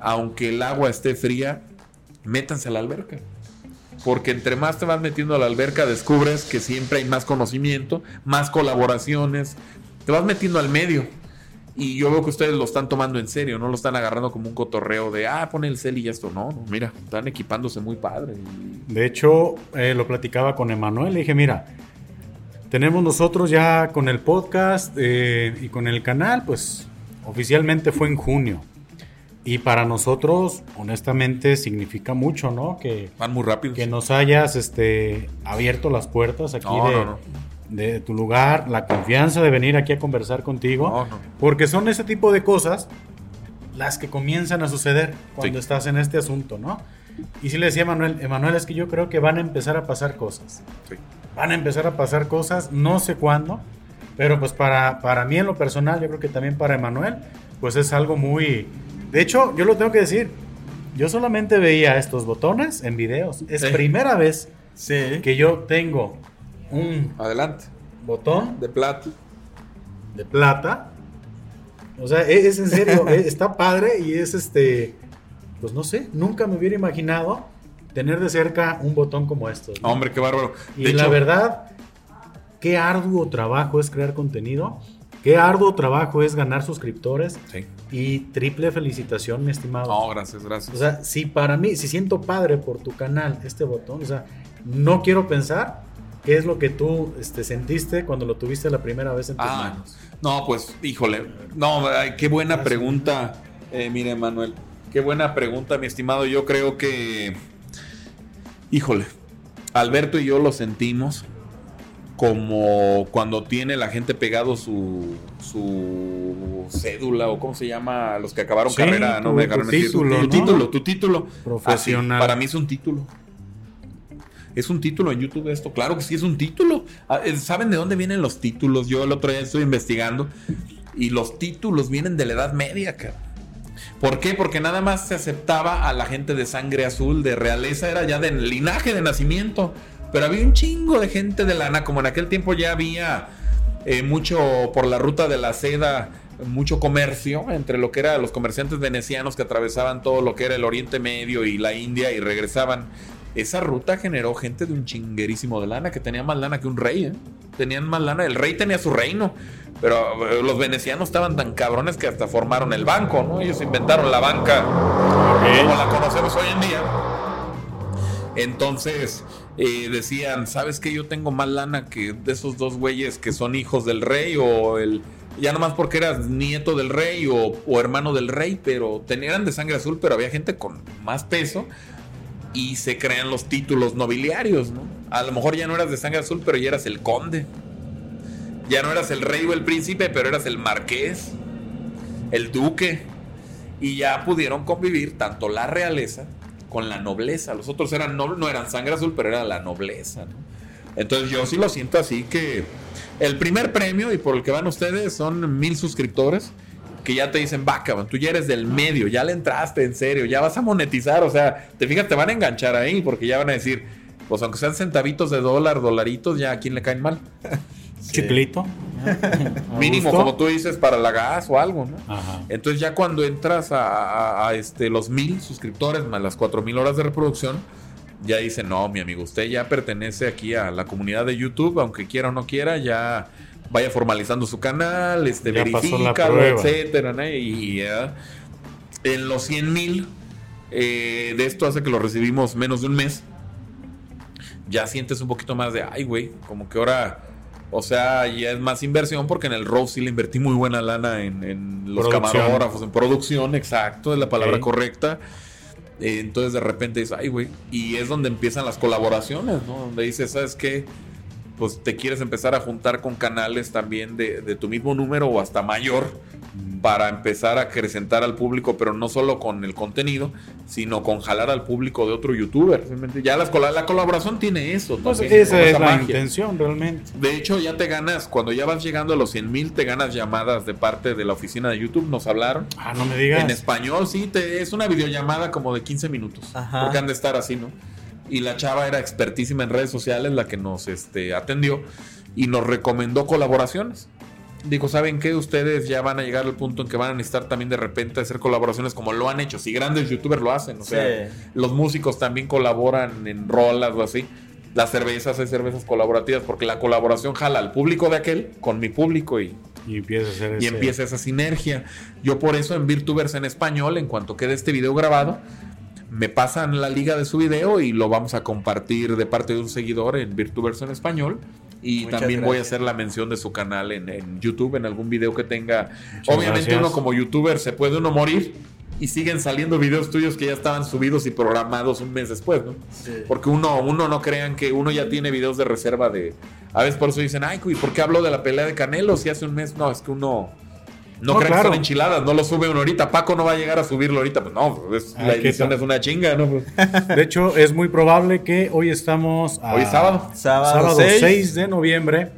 aunque el agua esté fría, métanse a la alberca. Porque entre más te vas metiendo a la alberca, descubres que siempre hay más conocimiento, más colaboraciones. Te vas metiendo al medio. Y yo veo que ustedes lo están tomando en serio, no lo están agarrando como un cotorreo de, ah, pon el cel y ya esto. No, no, mira, están equipándose muy padre. De hecho, eh, lo platicaba con Emanuel. Le dije, mira, tenemos nosotros ya con el podcast eh, y con el canal, pues oficialmente fue en junio. Y para nosotros, honestamente, significa mucho, ¿no? Que, Van muy rápido. que nos hayas este, abierto las puertas aquí No, de, no, no. De tu lugar, la confianza de venir aquí a conversar contigo. No, no. Porque son ese tipo de cosas las que comienzan a suceder cuando Sí. estás en este asunto, ¿no? Y sí le decía a Emanuel, Emanuel, es que yo creo que van a empezar a pasar cosas. Sí. Van a empezar a pasar cosas, no sé cuándo, pero pues para, para mí en lo personal, yo creo que también para Emanuel, pues es algo muy... De hecho, yo lo tengo que decir, yo solamente veía estos botones en videos. Es Sí. primera vez Sí. que yo tengo un Adelante. botón De plata. de plata. O sea, e- es, en serio, e- está padre y es este, pues no sé, nunca me hubiera imaginado tener de cerca un botón como estos. ¿no? Hombre, qué bárbaro. y la verdad, qué arduo trabajo es crear contenido, qué arduo trabajo es ganar suscriptores Sí. y triple felicitación, mi estimado. No, gracias, gracias. O sea, si para mí, si siento padre por tu canal este botón, o sea, no quiero pensar qué es lo que tú este, sentiste cuando lo tuviste la primera vez en tus Ah, manos. no, pues, híjole. No, qué buena pregunta, eh, mire, Manuel. Qué buena pregunta, mi estimado. Yo creo que, híjole, Alberto y yo lo sentimos como cuando tiene la gente pegado su, su cédula o cómo se llama, los que acabaron Sí, carrera, no tu- me tu dejaron mentir. título, tu, ¿no? título, tu título. Profesional. Así, para mí es un título. Es un título en YouTube esto, claro que sí es un título. Ah, eh, ¿Saben de dónde vienen los títulos? Yo el otro día estoy investigando y los títulos vienen de la Edad Media, cara. ¿Por qué? Porque nada más se aceptaba a la gente de sangre azul, de realeza, era ya de linaje de nacimiento. Pero había un chingo de gente de lana, como en aquel tiempo ya había eh, mucho por la ruta de la seda, mucho comercio entre lo que eran los comerciantes venecianos que atravesaban todo lo que era el Oriente Medio y la India y regresaban. Esa ruta generó gente de un chinguerísimo de lana que tenía más lana que un rey, ¿eh? Tenían más lana. El rey tenía su reino, pero eh, los venecianos estaban tan cabrones que hasta formaron el banco, ¿no? Ellos inventaron la banca como la conocemos hoy en día. Entonces eh, decían, ¿sabes qué? Yo tengo más lana que de esos dos güeyes que son hijos del rey o el... Ya nomás porque eras nieto del rey o, o hermano del rey, pero tenían eran de sangre azul, pero había gente con más peso y se crean los títulos nobiliarios, ¿no? A lo mejor ya no eras de sangre azul, pero ya eras el conde. Ya no eras el rey o el príncipe, pero eras el marqués, el duque. Y ya pudieron convivir tanto la realeza con la nobleza. Los otros eran no, no eran sangre azul, pero era la nobleza. ¿no? Entonces yo sí lo siento así que el primer premio y por el que van ustedes son mil suscriptores que ya te dicen, va, cabrón, tú ya eres del medio, ya le entraste en serio, ya vas a monetizar, o sea, te fijas, te van a enganchar ahí porque ya van a decir, pues aunque sean centavitos de dólar, dolaritos, ya a quién le caen mal. Chiclito. A Mínimo, gusto. como tú dices, para la gas o algo, ¿no? Ajá. Entonces ya cuando entras a, a- a, este, los mil suscriptores más las cuatro mil horas de reproducción, ya dicen, no, mi amigo, usted ya pertenece aquí a la comunidad de YouTube, aunque quiera o no quiera, ya vaya formalizando su canal, este, verifícalo, etcétera, ¿no? Y ya en los 100 mil, eh, de esto hace que lo recibimos menos de un mes, ya sientes un poquito más de, ay, güey, como que ahora... O sea, ya es más inversión porque en el Rose sí le invertí muy buena lana en, en los Producción. camarógrafos, en producción, exacto, es la palabra correcta. Eh, entonces de repente dices, ay, güey. Y es donde empiezan las colaboraciones, ¿no? Donde dices, ¿sabes qué? Pues te quieres empezar a juntar con canales también de, de tu mismo número o hasta mayor para empezar a acrecentar al público, pero no solo con el contenido, sino con jalar al público de otro youtuber. Realmente Ya las la colaboración tiene eso. Pues también, esa es la magia. intención realmente. De hecho, ya te ganas, cuando ya vas llegando a los 100 mil, te ganas llamadas de parte de la oficina de YouTube. Nos hablaron. Ah, no me digas. En español, sí, te, es una videollamada como de 15 minutos. Ajá. Porque han de estar así, ¿no? Y la chava era expertísima en redes sociales, la que nos este, atendió y nos recomendó colaboraciones. Dijo, ¿saben qué? Ustedes ya van a llegar al punto en que van a necesitar también de repente hacer colaboraciones como lo han hecho. Si grandes youtubers lo hacen, o sea, los músicos también colaboran en rolas o así. Las cervezas, hay cervezas colaborativas, porque la colaboración jala al público de aquel con mi público y Y empieza a hacer y ese- empieza esa sinergia. Yo por eso en Virtubers en español, en cuanto quede este video grabado, me pasan la liga de su video y lo vamos a compartir de parte de un seguidor en Virtubers en español. Y Muchas también voy a hacer la mención de su canal en, en YouTube, en algún video que tenga. Muchas Obviamente gracias. uno como youtuber se puede uno morir y siguen saliendo videos tuyos que ya estaban subidos y programados un mes después, ¿no? Sí. Porque uno, uno no crean que uno ya tiene videos de reserva de. A veces por eso dicen, ay, ¿y por qué habló de la pelea de Canelo si hace un mes? No, es que uno No, No, crean claro. que son enchiladas, no lo sube uno ahorita. Paco no va a llegar a subirlo ahorita. Pues no, es- Ay, la ¿qué edición es una chinga, ¿no? Pues, De hecho, es muy probable que hoy estamos a- Hoy es sábado. Sábado 6. 6. de noviembre.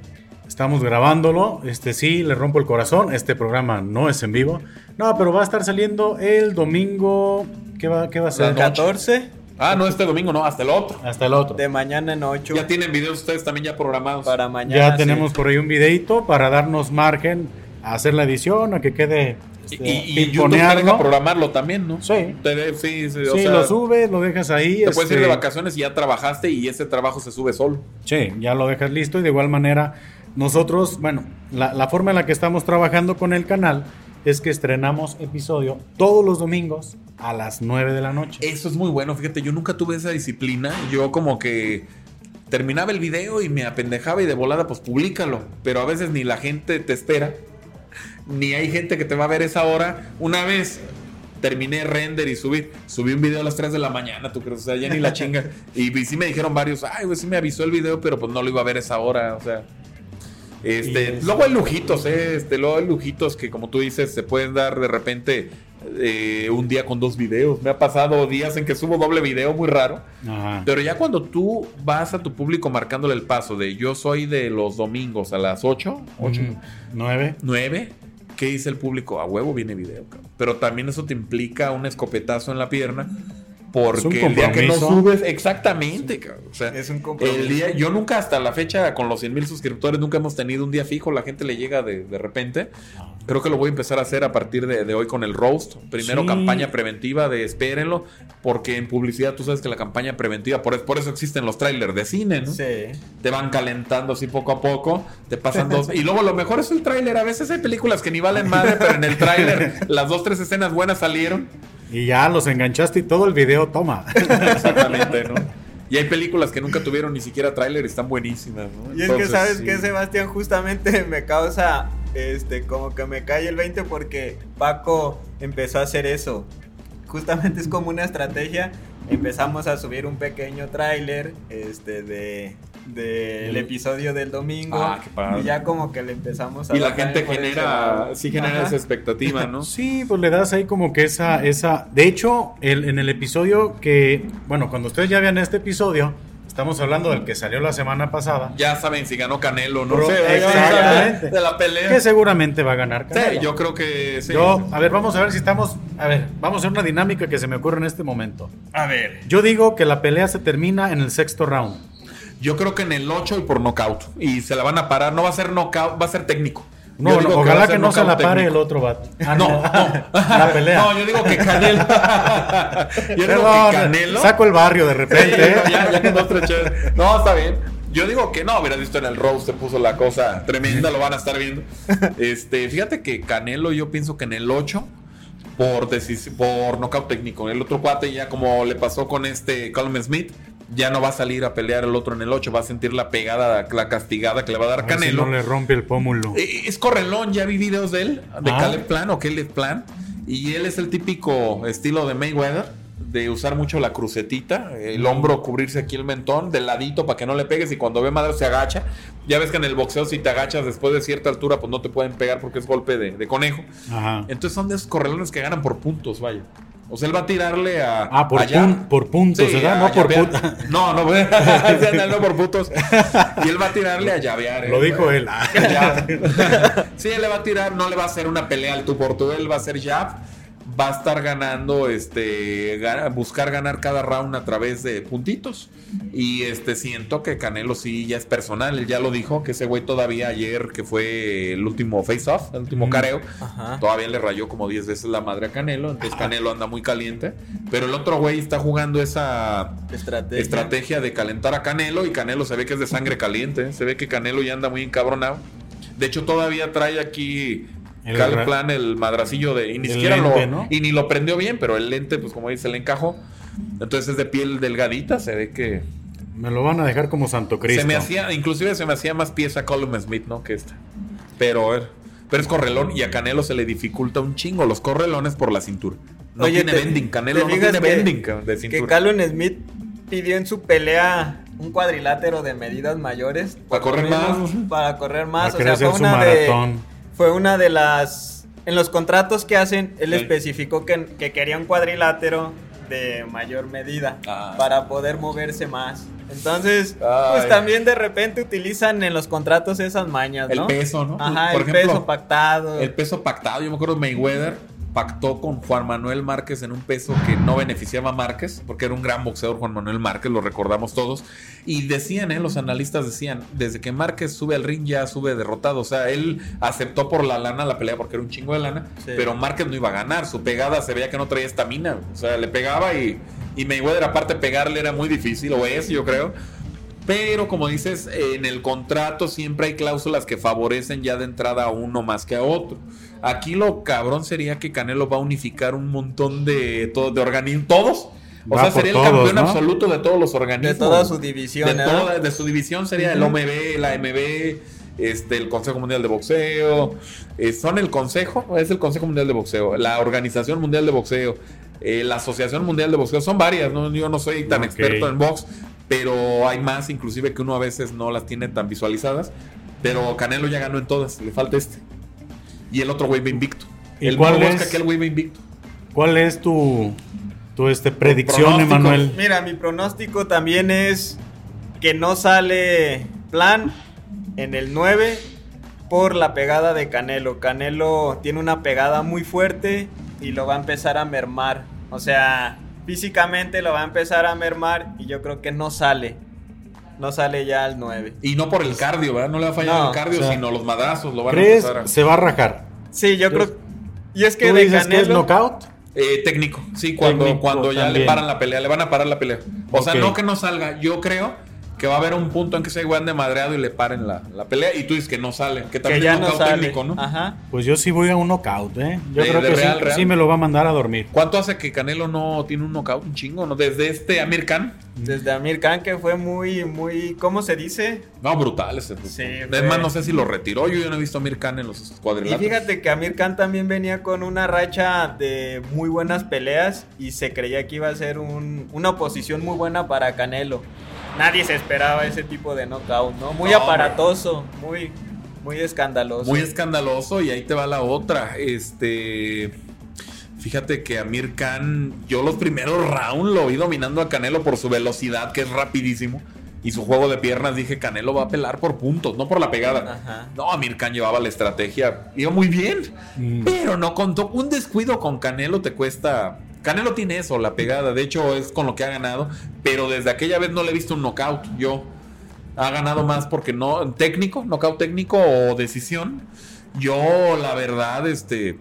Estamos grabándolo. Este sí, le rompo el corazón. Este programa no es en vivo. No, pero va a estar saliendo el domingo. ¿Qué va, qué va a ser? 14 ah, no, este domingo no, hasta el otro. Hasta el otro. de mañana en 8 Ya tienen videos ustedes también ya programados. para mañana. Ya sí. tenemos por ahí un videito para darnos margen a hacer la edición, a que quede. Y, este, y, y YouTube te deja programarlo también, ¿no? Sí. Te sí, sí, o Sí, sea, lo subes, lo dejas ahí. Te puedes ir este, de vacaciones y ya trabajaste y ese trabajo se sube solo. Sí, ya lo dejas listo y de igual manera nosotros, bueno, la, la forma en la que estamos trabajando con el canal es que estrenamos episodio todos los domingos a las 9 de la noche. Eso es muy bueno, fíjate, yo nunca tuve esa disciplina. Yo como que terminaba el video y me apendejaba y de volada, pues públicalo. Pero a veces ni la gente te espera, ni hay gente que te va a ver esa hora. Una vez terminé render y subir, subí un video a las 3 de la mañana, tú crees, o sea, ya ni la chinga. Y, y sí me dijeron varios, ay, pues sí me avisó el video, pero pues no lo iba a ver esa hora, o sea. Este, luego hay lujitos, eh, este, luego hay lujitos que como tú dices se pueden dar de repente eh, un día con dos videos. Me ha pasado días en que subo doble video, muy raro. Ajá. Pero ya cuando tú vas a tu público marcándole el paso de yo soy de los domingos a las 8, 8, Ujú. 9. 9, ¿qué dice el público? A huevo viene video, cabrón. Pero también eso te implica un escopetazo en la pierna. Porque el día que no subes, exactamente, cabrón. O sea, Es un compromiso. el día, yo nunca hasta la fecha con los 100 mil suscriptores nunca hemos tenido un día fijo, la gente le llega de, de repente. Creo que lo voy a empezar a hacer a partir de, de hoy con el roast. Primero Sí. campaña preventiva de espérenlo, porque en publicidad tú sabes que la campaña preventiva, por, por eso existen los trailers de cine, ¿no? Sí. Te van calentando así poco a poco, te pasan dos. Y luego lo mejor es el tráiler. A veces hay películas que ni valen madre, pero en el tráiler las dos, tres escenas buenas salieron. Y ya los enganchaste y todo el video toma. Exactamente, ¿no? Y hay películas que nunca tuvieron ni siquiera tráiler y están buenísimas, ¿no? Y es que sabes sí. que Sebastián justamente me causa este como que me cae el 20 porque Paco empezó a hacer eso. Justamente es como una estrategia. Empezamos a subir un pequeño tráiler este de del El- episodio del domingo Ah, qué padre. y ya como que le empezamos a Y la gente genera, sí genera Ajá. esa expectativa, ¿no? Sí, pues le das ahí como que esa, esa. De hecho, el- en el episodio que, bueno, cuando ustedes ya vean este episodio, estamos hablando del que salió la semana pasada, Ya saben si ganó Canelo, no Bro, exactamente. de la pelea. que seguramente va a ganar. Sí, Canelo. yo creo que sí. Yo, a ver, vamos a ver si estamos. A ver, vamos a hacer una dinámica que se me ocurre en este momento. A ver. Yo digo que la pelea se termina en el sexto round. Yo creo que en el 8 y por knockout. Y se la van a parar. No va a ser knockout, va a ser técnico. No, no, ojalá que no se la pare el otro vato. Ah, No, no, no. la pelea. No, yo digo que Canelo. yo digo que Canelo. Saco el barrio de repente. ¿eh? ya, ya chéveres. No, está bien. Yo digo que no, hubieras visto en el Rose, se puso la cosa tremenda, lo van a estar viendo. Este, fíjate que Canelo, yo pienso que en el 8, por por nocaut técnico. El otro cuate, ya como le pasó con este Colin Smith, ya no va a salir a pelear el otro en el 8, va a sentir la pegada, la castigada que le va a dar A ver si Canelo. no le rompe el pómulo. Eh, Es correlón, ya vi videos de él, de Ah. Caleb Plan o Caleb Plan. Y él es el típico estilo de Mayweather, de usar mucho la crucetita, el hombro cubrirse aquí el mentón, del ladito para que no le pegues. Y cuando ve madre se agacha. Ya ves que en el boxeo, si te agachas después de cierta altura, pues no te pueden pegar porque es golpe de, de conejo. Ajá. Entonces son de esos correlones que ganan por puntos, vaya. O sea, él va a tirarle a. Ah, por, allá. pun- por puntos, Sí, ¿verdad? No por puta. No, no, no por putos. Y él va a tirarle a llavear. Lo ¿eh? dijo él. Sí, él le va a tirar, no le va a hacer una pelea al tú por tú, él va a hacer jab. Va a estar ganando, este, buscar ganar cada round a través de puntitos. Y este, siento que Canelo sí ya es personal, él ya lo dijo, que ese güey todavía ayer, que fue el último face-off, el último careo, Ajá. todavía le rayó como 10 veces la madre a Canelo, entonces Canelo anda muy caliente. Pero el otro güey está jugando esa Estrategia. estrategia de calentar a Canelo y Canelo se ve que es de sangre caliente, ¿eh? se ve que Canelo ya anda muy encabronado. De hecho todavía trae aquí Cal ra- Plan el madracillo de y ni siquiera lente, lo ¿no? y ni lo prendió bien, pero el lente pues como dice le encajó. Entonces es de piel delgadita, se ve que Me lo van a dejar como Santo Cristo. se me hacía inclusive se me hacía más pieza Colum Smith, ¿no? que esta. Pero eh, pero es correlón y a Canelo se le dificulta un chingo los correlones por la cintura. No Oye, tiene te- bending, Canelo no tiene que- bending de Que cintura. Callum Smith pidió en su pelea un cuadrilátero de medidas mayores. Para correr más. Para correr más. Va a O sea, fue hacer su una, de, maratón. Fue una de las en los contratos que hacen, él Sí. especificó que, que quería un cuadrilátero de mayor medida Ah. para poder moverse más. Entonces, Ay. pues también de repente utilizan en los contratos esas mañas, El ¿no? peso, ¿no? Ajá, Por el ejemplo, peso pactado. El peso pactado, yo me acuerdo Mayweather pactó con Juan Manuel Márquez en un peso que no beneficiaba a Márquez, porque era un gran boxeador Juan Manuel Márquez, lo recordamos todos. Y decían, ¿eh? los analistas decían, desde que Márquez sube al ring ya sube derrotado. O sea, él aceptó por la lana la pelea porque era un chingo de lana, Sí. pero Márquez no iba a ganar. Su pegada se veía que no traía estamina. O sea, le pegaba y, y Mayweather aparte pegarle era muy difícil, o es, yo creo. Pero como dices, en el contrato siempre hay cláusulas que favorecen ya de entrada a uno más que a otro. Aquí lo cabrón sería que Canelo va a unificar un montón de, todo, de organismos, todos. O Va sea, sería todos, el campeón ¿no? absoluto de todos los organismos. de toda su división, de, ¿no? toda- de su división sería el OMB, la MB, este, el Consejo Mundial de Boxeo. eh, son el Consejo, es el Consejo Mundial de Boxeo, la Organización Mundial de Boxeo, eh, la Asociación Mundial de Boxeo. Son varias, ¿no? yo no soy tan Ok. experto en box, pero hay más, inclusive que uno a veces no las tiene tan visualizadas. Pero Canelo ya ganó en todas, le falta este. Y el otro güey va invicto. ¿Y el cuál es? que aquel güey va invicto. ¿Cuál es tu, tu este, predicción. Emanuel? Mira, mi pronóstico también es que no sale plan en el 9 por la pegada de Canelo. Canelo tiene una pegada muy fuerte y lo va a empezar a mermar. O sea, físicamente lo va a empezar a mermar y yo creo que no sale. No sale ya al 9. Y no por el cardio, ¿verdad? No le va a fallar No, el cardio, o sea, sino los madrazos. Lo van a ¿Crees empezar a... se va a rajar? Sí, yo creo. Y es que ¿Tú de dices que es knockout? Eh, técnico, sí, cuando, Técnico cuando ya también. le paran la pelea, le van a parar la pelea. O sea, no que no salga, yo creo que va a haber un punto en que se igual de madreado y le paren la, la pelea y tú dices que no sale, que que también ya es no sale. técnico, ¿no? Ajá. Pues yo sí voy a un knockout, ¿eh? Yo De- creo de que real, sí, real. sí me lo va a mandar a dormir. ¿Cuánto hace que Canelo no tiene un knockout? Un chingo, ¿no? Desde este Amir Khan. Desde Amir Khan que fue muy, muy. ¿Cómo se dice? No, brutal ese. Sí, es más, no sé si lo retiró. Yo ya no he visto a Amir Khan en los Y cuadriláteros. fíjate que Amir Khan también venía con una racha de muy buenas peleas y se creía que iba a ser un- una oposición muy buena para Canelo. Nadie se esperaba ese tipo de knockout, ¿no? Muy No, aparatoso, muy, muy escandaloso. Muy escandaloso y ahí te va la otra. Este. Fíjate que Amir Khan, yo los primeros rounds lo vi dominando a Canelo por su velocidad, que es rapidísimo. Y su juego de piernas, dije, Canelo va a pelar por puntos, no por la pegada. Ajá. No, Amir Khan llevaba la estrategia, iba muy bien. Mm. Pero no contó. Un descuido con Canelo te cuesta. Canelo tiene eso, la pegada. De hecho, es con lo que ha ganado. Pero desde aquella vez no le he visto un knockout. Yo ha ganado más porque no. Técnico, knockout técnico o decisión. Yo, la verdad, este.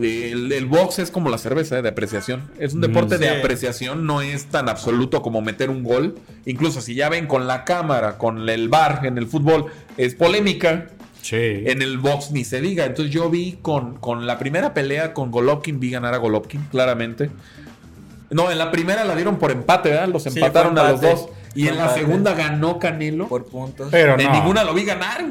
El, el box es como la cerveza eh, de apreciación. Es un Mm, deporte de apreciación, no es tan absoluto como meter un gol. Incluso si ya ven con la cámara, con el bar en el fútbol, es polémica. Sí. En el box ni se diga. Entonces yo vi con, con la primera pelea con Golovkin, vi ganar a Golovkin, claramente. No, en la primera la dieron por empate, ¿verdad? Los Sí, empataron a los dos. Y en la segunda ganó Canelo. Por puntos. Pero en no. ninguna lo vi ganar.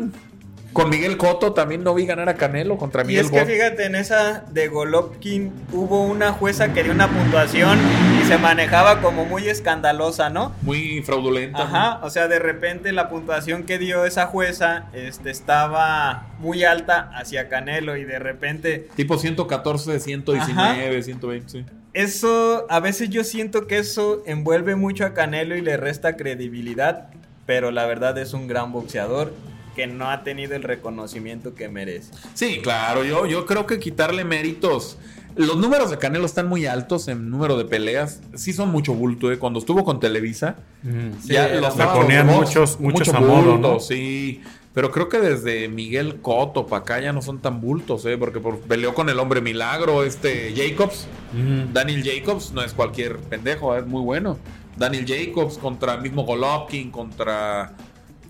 Con Miguel Cotto también no vi ganar a Canelo contra Y Miguel es que fíjate, en esa de Golovkin hubo una jueza que dio una puntuación y se manejaba como muy escandalosa, ¿no? Muy fraudulenta. Ajá, o sea, de repente la puntuación que dio esa jueza este, estaba muy alta hacia Canelo y de repente Tipo 114, 119, 120, sí. eso, a veces yo siento que eso envuelve mucho a Canelo y le resta credibilidad, pero la verdad es un gran boxeador que no ha tenido el reconocimiento que merece. Sí, claro, yo, yo creo que quitarle méritos. Los números de Canelo están muy altos en número de peleas. Sí son mucho bulto, ¿eh? Cuando estuvo con Televisa, Mm. Sí, era- los le ponían box, muchos- muchos mucho a modo, bulto, ¿no? sí. Pero creo que desde Miguel Cotto para acá ya no son tan bultos, ¿eh? Porque por- peleó con el hombre milagro, este Jacobs. Mm. Daniel Jacobs no es cualquier pendejo, es muy bueno. Daniel Jacobs contra mismo Golovkin, contra...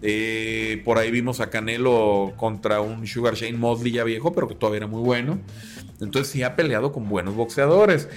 eh, por ahí vimos a Canelo contra un Sugar Shane Mosley ya viejo, pero que todavía era muy bueno. Entonces sí ha peleado con buenos boxeadores.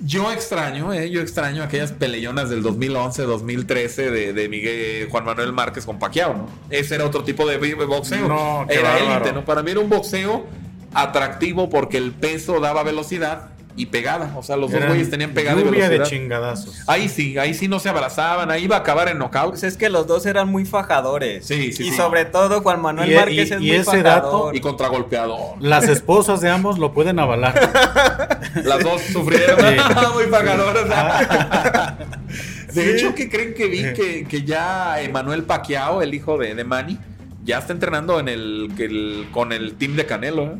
Yo extraño, eh, yo extraño aquellas peleonas del 2011, 2013 de, de Miguel Juan Manuel Márquez con Pacquiao, ¿no? Ese era otro tipo de boxeo. No, era élite, ¿no? Para mí era un boxeo atractivo porque el peso daba velocidad y pegada. O sea, los dos güeyes tenían pegada y lluvia de velocidad. chingadazos. Ahí sí, ahí sí no se abrazaban, ahí iba a acabar en knockout. Pues es que los dos eran muy fajadores. Sí, sí, Y sí. sobre todo Juan Manuel Y- Márquez y- es y muy ese fajador. Y contragolpeador. Las esposas de ambos lo pueden avalar. Las dos sufrieron. Sí. Muy pagadoras. De Sí. hecho, ¿qué creen que vi? Que, que ya Emanuel Paquiao, el hijo de, de Manny, ya está entrenando en el, que el- con el team de Canelo. ¿eh?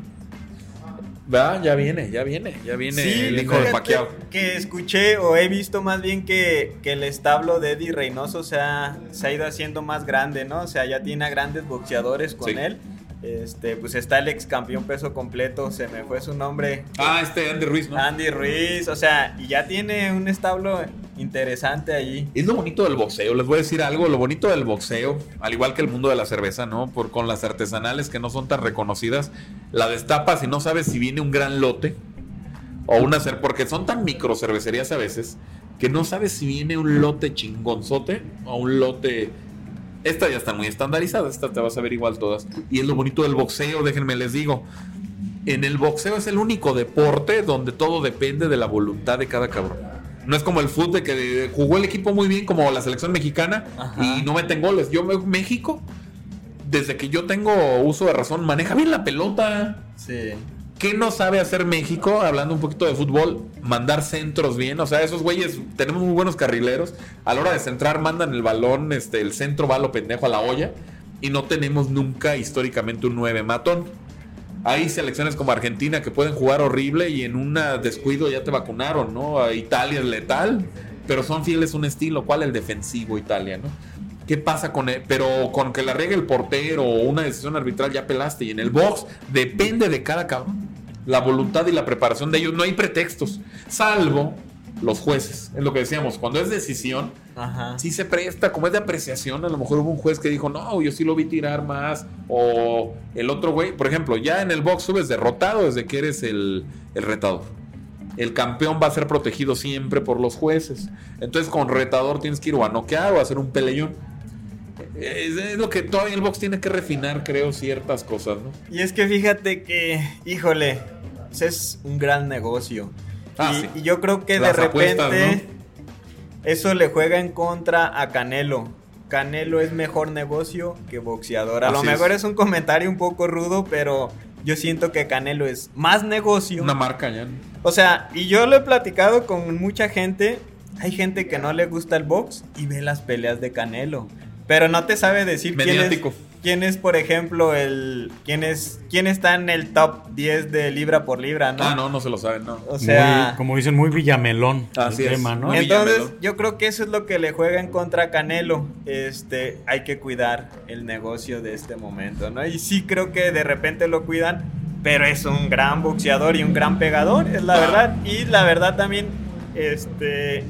¿Verdad? Ya viene, ya viene, ya viene Sí, el hijo de Paquiao. Que escuché o he visto más bien que, que el establo de Eddie Reynoso se ha, se ha ido haciendo más grande, ¿no? O sea, ya tiene a grandes boxeadores con Sí. él. Este, pues está el ex campeón peso completo, se me fue su nombre. Ah, este Andy Ruiz, ¿no? Andy Ruiz, o sea, y ya tiene un establo interesante allí. Es lo bonito del boxeo, les voy a decir algo, lo bonito del boxeo, al igual que el mundo de la cerveza, ¿no? Por, con las artesanales que no son tan reconocidas, la destapas y no sabes si viene un gran lote o una cer porque son tan micro cervecerías a veces que no sabes si viene un lote chingonzote o un lote estas ya están muy estandarizadas, estas te vas a ver igual todas. Y es lo bonito del boxeo, déjenme les digo. En el boxeo es el único deporte donde todo depende de la voluntad de cada cabrón. No es como el fútbol que jugó el equipo muy bien como la selección mexicana Ajá. y no meten goles. Yo México desde que yo tengo uso de razón maneja bien la pelota. Sí. ¿Qué no sabe hacer México? Hablando un poquito de fútbol, mandar centros bien. O sea, esos güeyes, tenemos muy buenos carrileros. A la hora de centrar, mandan el balón, este, el centro va a lo pendejo a la olla. Y no tenemos nunca históricamente un 9 matón. Hay selecciones como Argentina que pueden jugar horrible y en un descuido ya te vacunaron, ¿no? Italia es letal, pero son fieles a un estilo. ¿Cuál el defensivo Italia, no? ¿Qué pasa con él? Pero con que la riegue el portero o una decisión arbitral ya pelaste. Y en el box depende de cada cabrón. La voluntad y la preparación de ellos. No hay pretextos. Salvo los jueces. Es lo que decíamos. Cuando es decisión, Ajá. sí se presta. Como es de apreciación, a lo mejor hubo un juez que dijo, no, yo sí lo vi tirar más. O el otro güey. Por ejemplo, ya en el box subes derrotado desde que eres el, el retador. El campeón va a ser protegido siempre por los jueces. Entonces con retador tienes que ir o a noquear o a hacer un peleón. Es, lo que todavía el box tiene que refinar, creo, ciertas cosas, ¿no? Y es que fíjate que, híjole, es un gran negocio. Ah, y, sí. y yo creo que Las de repente apuestas, eso le juega en contra a Canelo. Canelo es mejor negocio que boxeador. A lo mejor es. es. un comentario un poco rudo, pero yo siento que Canelo es más negocio. Una marca ya. O sea, y yo lo he platicado con mucha gente. Hay gente que no le gusta el box y ve las peleas de Canelo. Pero no te sabe decir quién es, quién es, por ejemplo, el. quién es. quién está en el top 10 de libra por libra, ¿no? Ah, no, no se lo saben, no. O sea. Muy- como dicen, muy villamelón Así el es. tema, ¿no? Muy Entonces, Villamelón. yo creo que eso es lo que le juega en contra a Canelo. Este, hay que cuidar el negocio de este momento, ¿no? Y sí creo que de repente lo cuidan, pero es un gran boxeador y un gran pegador, es la Ah. verdad. Y la verdad también, este,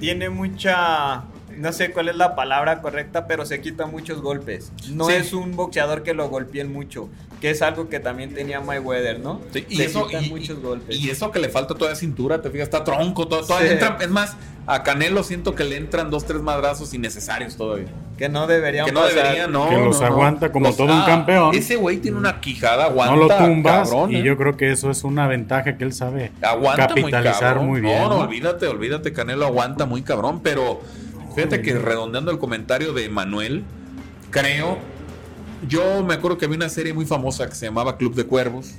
tiene mucha, no sé cuál es la palabra correcta, pero se quita muchos golpes. No Sí. es un boxeador que lo golpeen mucho, que es algo que también tenía Mayweather, ¿no? Sí, y Se eso, quitan y, muchos golpes. y eso que le falta todavía cintura, te fijas, está tronco, todo, todavía Sí. entra- es más, a Canelo siento que le entran dos, tres madrazos innecesarios todavía. que no deberían Que no pasar. debería, no. Que los no, aguanta como Los- todo un ah, campeón. Ese güey tiene una quijada, aguanta. no lo tumbas cabrón, y ¿eh? yo creo que eso es una ventaja que él sabe aguanta capitalizar muy, bien. ¿no? olvídate, olvídate, Canelo aguanta muy cabrón, pero fíjate que redondeando el comentario de Manuel, creo, yo me acuerdo que había una serie muy famosa que se llamaba Club de Cuervos.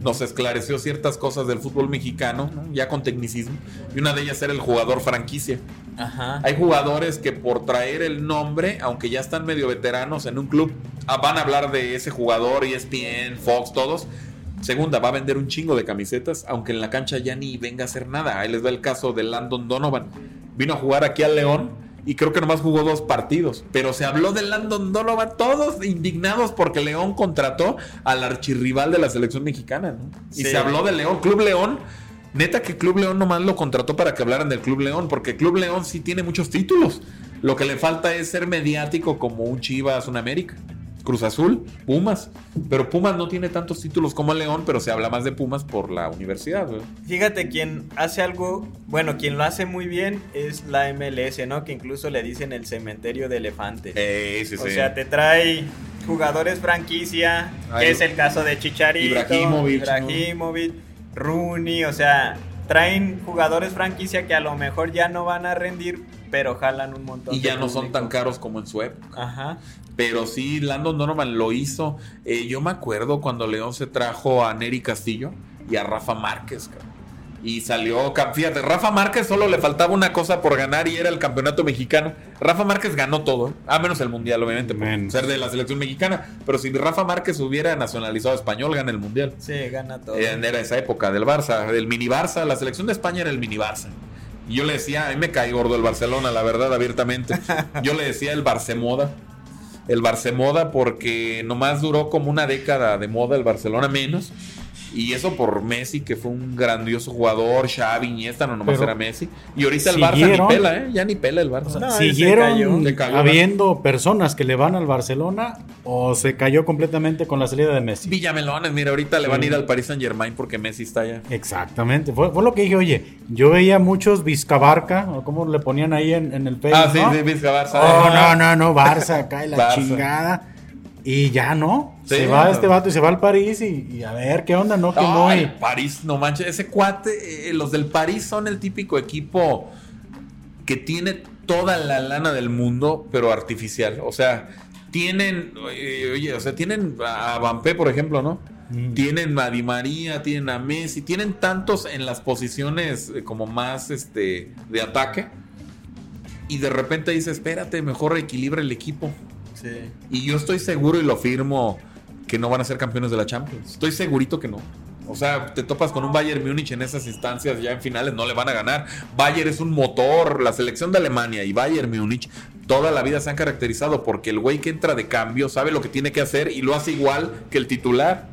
Nos esclareció ciertas cosas del fútbol mexicano, ¿no? ya con tecnicismo. Y una de ellas era el jugador franquicia. Ajá. Hay jugadores que por traer el nombre, aunque ya están medio veteranos en un club, ah, van a hablar de ese jugador, ESPN, Fox, todos. Segunda, va a vender un chingo de camisetas, aunque en la cancha ya ni venga a hacer nada. Ahí les da el caso de Landon Donovan. Vino a jugar aquí al León y creo que nomás jugó dos partidos. Pero se habló de Landon Donovan, todos indignados porque León contrató al archirrival de la selección mexicana. ¿no? Y Sí. se habló de León, Club León. Neta que Club León nomás lo contrató para que hablaran del Club León, porque Club León sí tiene muchos títulos. Lo que le falta es ser mediático como un Chivas, un América. Cruz Azul, Pumas. Pero Pumas no tiene tantos títulos como León, pero se habla más de Pumas por la universidad. güey. Fíjate, quien hace algo, bueno, quien lo hace muy bien es la MLS, ¿no? Que incluso le dicen el cementerio de elefantes. Eh, sí, o sí. sea, te trae jugadores franquicia, Ay, que es el caso de Chicharito, Ibrahimovic, ¿no? Ibrahimovic, Rooney, o sea, traen jugadores franquicia que a lo mejor ya no van a rendir, pero jalan un montón. Y ya de no son tan caros como en su época. Ajá. Pero sí, Landon Donovan lo hizo. Eh, yo me acuerdo cuando León se trajo a Neri Castillo y a Rafa Márquez, cabrón. Y salió, fíjate, Rafa Márquez solo le faltaba una cosa por ganar y era el campeonato mexicano. Rafa Márquez ganó todo, a menos el mundial, obviamente, por Menos. ser de la selección mexicana. Pero si Rafa Márquez hubiera nacionalizado español, gana el mundial. Sí, gana todo. Eh, Era esa época del Barça, del mini Barça. La selección de España era el mini Barça. Y yo le decía, a mí me cae gordo el Barcelona, la verdad, abiertamente. Yo le decía el Barcemoda. El Barcemoda porque nomás duró como una década de moda el Barcelona menos. Y eso por Messi, que fue un grandioso jugador, Xavi, Iniesta, no nomás Pero era Messi. Y ahorita el Barça ni pela, ¿eh? Ya ni pela el Barça. No, se ¿Siguieron cayó. Se cayó, habiendo personas que le van al Barcelona o se cayó completamente con la salida de Messi? Villamelones, mira, ahorita le van a ir al Paris Saint Germain porque Messi está allá. Exactamente, fue, fue lo que dije, oye, yo veía muchos Vizcabarca, o como le ponían ahí en, en el Facebook, Ah, sí, ¿no? sí, Vizca Barça. Oh, no, no, no, Barça, cae la Barça. chingada. Y ya no, Sí, se va no. este vato y se va al París y, y a ver qué onda, ¿no? Que Ay, muy... París, no manches, ese cuate, eh, los del París son el típico equipo que tiene toda la lana del mundo, pero artificial. O sea, tienen, eh, oye, o sea, tienen a Bampé, por ejemplo, ¿no? Mm. Tienen a Di María, tienen a Messi, tienen tantos en las posiciones eh, como más este de ataque. Y de repente dice, espérate, mejor equilibra el equipo. Sí. Y yo estoy seguro y lo firmo que no van a ser campeones de la Champions. Estoy segurito que no. O sea, te topas con un Bayern Múnich en esas instancias ya en finales, no le van a ganar. Bayern es un motor, la selección de Alemania y Bayern Múnich toda la vida se han caracterizado porque el güey que entra de cambio sabe lo que tiene que hacer y lo hace igual que el titular.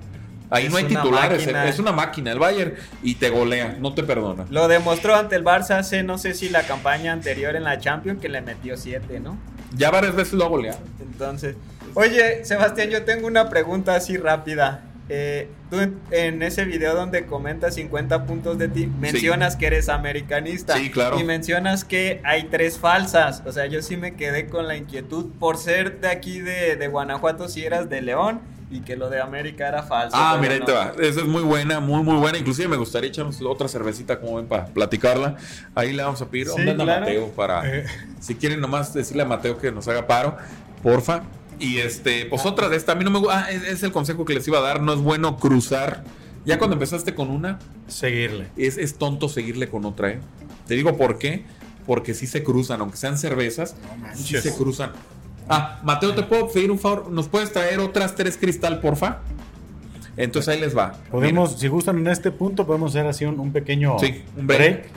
Ahí Es no hay titulares, máquina. es una máquina el Bayern y te golea, no te perdona. Lo demostró ante el Barça hace, no sé si la campaña anterior en la Champions, que le metió 7, ¿no? Ya varias veces lo ha goleado. Entonces, oye, Sebastián, yo tengo una pregunta así rápida. Eh, tú en, ese video donde comentas 50 puntos de ti, mencionas que eres americanista. Sí, claro. Y mencionas que hay tres falsas. O sea, yo sí me quedé con la inquietud por ser de aquí de, de Guanajuato, si eras de León y que lo de América era falso. Ah, mira, ahí no. te va. Esa es muy buena, muy, muy buena. Inclusive me gustaría echarnos otra cervecita, como ven, para platicarla. Ahí le vamos a pedir Sí, ¿dónde anda claro. Mateo para... Eh. Si quieren nomás decirle a Mateo que nos haga paro, porfa. Y este, pues otra de esta, a mí no me gusta... Ah, es, es el consejo que les iba a dar. No es bueno cruzar. Ya cuando empezaste con una, Seguirle. es, es tonto seguirle con otra, ¿eh? Te digo por qué. Porque sí se cruzan, aunque sean cervezas, sí manches. se cruzan. Ah, Mateo, ¿te puedo pedir un favor? ¿Nos puedes traer otras tres cristal, porfa? Entonces ahí les va. Podemos, si gustan en este punto, podemos hacer así un, un pequeño Sí, un break.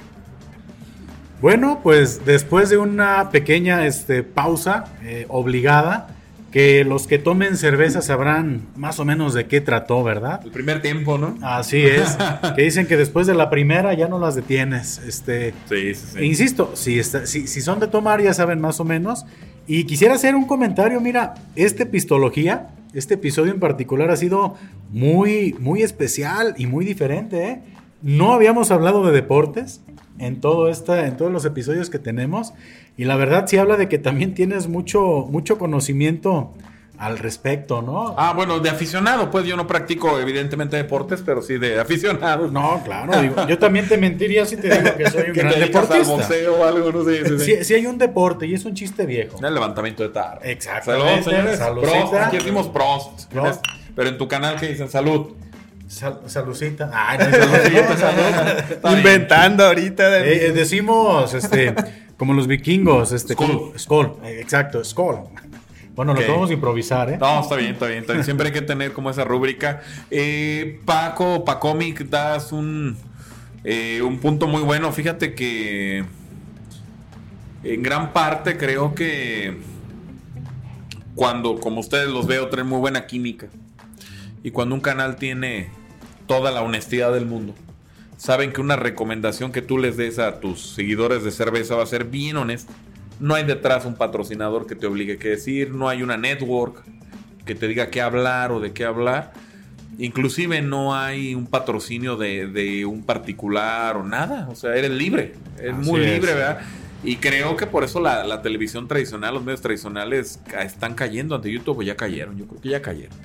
Bueno, pues después de una pequeña este, pausa eh, obligada, que los que tomen cerveza sabrán más o menos de qué trató, ¿verdad? El primer tiempo, ¿no? Así es, que dicen que después de la primera ya no las detienes. Este, Sí, sí, e Insisto, si, está- si, si son de tomar ya saben más o menos. Y quisiera hacer un comentario, mira, este Pistología, este episodio en particular ha sido muy, muy especial y muy diferente. ¿eh? No habíamos hablado de deportes en, todo esta, en todos los episodios que tenemos. Y la verdad sí habla de que también tienes mucho, mucho conocimiento al respecto, ¿no? Ah, bueno, de aficionado, pues yo no practico evidentemente deportes, pero sí de aficionado. No, claro, digo, yo también te mentiría si te digo que soy un que gran te dedicas al deportista. boxeo o algo, no sé. sí, sí. Si, si hay un deporte y es un chiste viejo. El levantamiento de tarro. Exactamente, Salud, señores. Prost, aquí decimos prost. Prost. Pero en tu canal, ¿qué dicen? Salud. Sal- salucita. Ay, no, salucita. Inventando ahorita. de- Eh, eh, decimos, este, como los vikingos, este, Skull. exacto, Skull. Bueno, Ok. lo podemos improvisar, ¿eh? No, está bien, está bien, está bien. Siempre hay que tener como esa rúbrica. Eh, Paco, Pacomic, das un, eh, un punto muy bueno. Fíjate que en gran parte creo que cuando, como ustedes los veo, traen muy buena química. Y cuando un canal tiene toda la honestidad del mundo, saben que una recomendación que tú les des a tus seguidores de cerveza va a ser bien honesta. No hay detrás un patrocinador que te obligue a decir, no hay una network que te diga qué hablar o de qué hablar. Inclusive no hay un patrocinio de, de un particular o nada. O sea, eres libre. Es Así muy es. libre, ¿verdad? Y creo que por eso la, la televisión tradicional, los medios tradicionales están cayendo ante YouTube, ya cayeron. Yo creo que ya cayeron.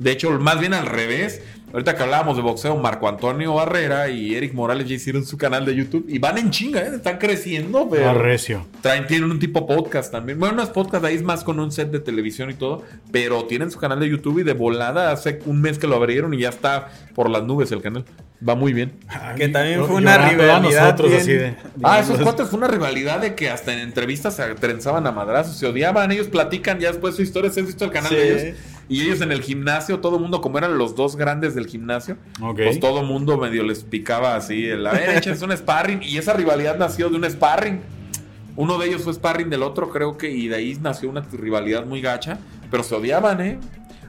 De hecho, más bien al revés, Ahorita que hablábamos de boxeo, Marco Antonio Barrera y Eric Morales ya hicieron su canal de YouTube y van en chinga, ¿eh? están creciendo, pero Arrecio. traen, tienen un tipo podcast también. Bueno, no es podcast, ahí es más con un set de televisión y todo, pero tienen su canal de YouTube y de volada hace un mes que lo abrieron y ya está por las nubes el canal. Va muy bien. Que también fue una rivalidad nosotros bien- así de- Ah, esos cuates fue una rivalidad de que hasta en entrevistas se trenzaban a madrazos, se odiaban, ellos platican ya después su historia, ¿se has visto el canal Sí. de ellos? Y ellos en el gimnasio, todo el mundo, como eran los dos grandes del gimnasio, pues todo el mundo medio les picaba así, el, a ver, échense un sparring, y esa rivalidad nació de un sparring. Uno de ellos fue sparring del otro, creo que, y de ahí nació una rivalidad muy gacha, pero se odiaban, ¿eh?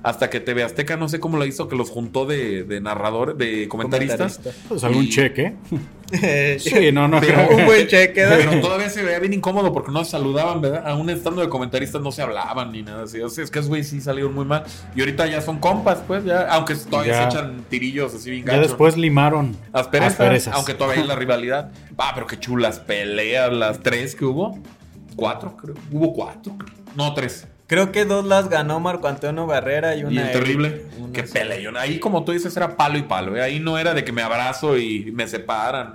Hasta que TV Azteca, no sé cómo lo hizo, que los juntó de, de narradores, de comentaristas. Comentarista. Pues algún Y- cheque. Sí, no, no Pero-. Un buen cheque. ¿no? Pero todavía se veía bien incómodo porque no saludaban, ¿verdad? Aún estando de comentaristas no se hablaban ni nada así. O sea, es que esos güeyes sí salieron muy mal. Y ahorita ya son compas, pues, ya. Aunque todavía Ya. se echan tirillos así bien Ya después limaron Asperezas, asperezas. aunque todavía hay la rivalidad. Ah, pero qué chulas peleas, las tres que hubo. Cuatro, creo. Hubo cuatro. No, tres. Creo que dos las ganó Marco Antonio Barrera y una. Y el terrible. Una Qué sí. peleón. Ahí, como tú dices, era palo y palo. ¿eh? Ahí no era de que me abrazo y me separan.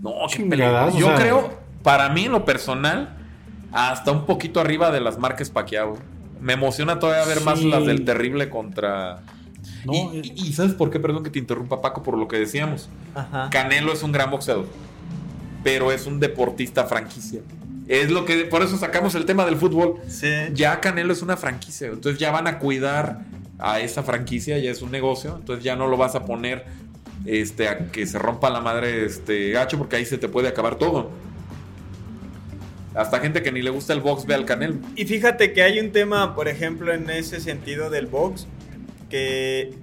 No, qué peleón. Yo o sea- creo, para mí, en lo personal, hasta un poquito arriba de las marcas Pacquiao. Me emociona todavía ver más las del terrible contra. No, y, y- y ¿sabes por qué? Perdón que te interrumpa, Paco, por lo que decíamos. Ajá. Canelo es un gran boxeador, pero es un deportista franquicia. Es lo que, por eso sacamos el tema del fútbol. Sí. Ya Canelo es una franquicia, entonces ya van a cuidar a esa franquicia, ya es un negocio, entonces ya no lo vas a poner este, a que se rompa la madre este, gacho, porque ahí se te puede acabar todo. Hasta gente que ni le gusta el box ve al Canelo. Y fíjate que hay un tema, por ejemplo, en ese sentido del box, que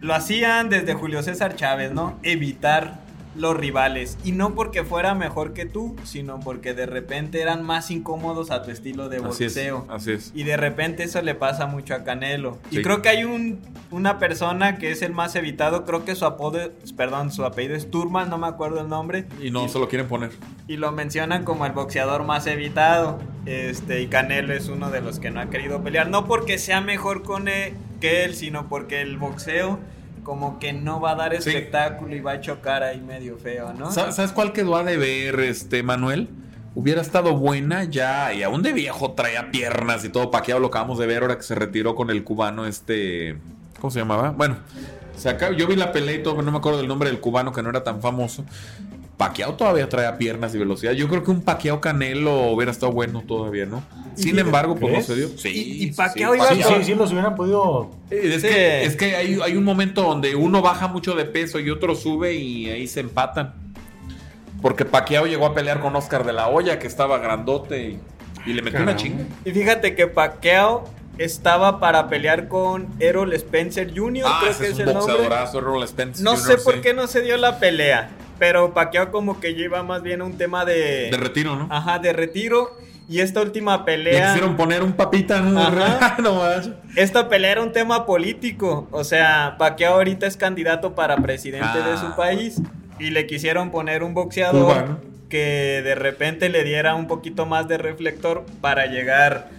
lo hacían desde Julio César Chávez, ¿no? Evitar los rivales. Y no porque fuera mejor que tú, sino porque de repente eran más incómodos a tu estilo de Así es, boxeo. así es. Y de repente eso le pasa mucho a Canelo. Y creo que hay un, una persona que es el más evitado, creo que su apodo, perdón, su apellido es Turman, no me acuerdo el nombre. Y no se lo quieren poner. Y lo mencionan como el boxeador más evitado. Este, y Canelo es uno de los que no ha querido pelear. No porque sea mejor con él, que él, sino porque el boxeo como que no va a dar Sí. espectáculo y va a chocar ahí medio feo, ¿no? Sa- ¿Sabes cuál quedó a deber, este, Manuel? Hubiera estado buena ya, y aún de viejo traía piernas y todo paqueado, lo acabamos de ver ahora que se retiró con el cubano, este, ¿cómo se llamaba? Bueno, se acaba- yo vi la pelea y todo, pero no me acuerdo del nombre del cubano que no era tan famoso. Paqueado todavía traía piernas y velocidad. Yo creo que un paqueado Canelo hubiera estado bueno todavía, ¿no? Sin embargo, pues no se dio. Y- y sí, Pacquiao sí, iba Sí, sí, sí, los hubieran podido. Es Sí. que, es que hay, hay un momento donde uno baja mucho de peso y otro sube y ahí se empatan. Porque Pacquiao llegó a pelear con Oscar de la Hoya, que estaba grandote y, y le metió una chinga. Y fíjate que Pacquiao estaba para pelear con Errol Spencer Jr., Ah, creo ese que es es, un el nombre. boxeadorazo, Errol Spence. No Jr., sé por sí. qué no se dio la pelea, pero Pacquiao como que lleva más bien un tema de... De retiro, ¿no? Ajá, de retiro. Y esta última Le pelea... quisieron poner un papita, ¿no? Ajá. no manches. Esta pelea era un tema político. O sea, Pacquiao ahorita es candidato para presidente de Ah. su país. Y le quisieron poner un boxeador Cubano. que de repente le diera un poquito más de reflector para llegar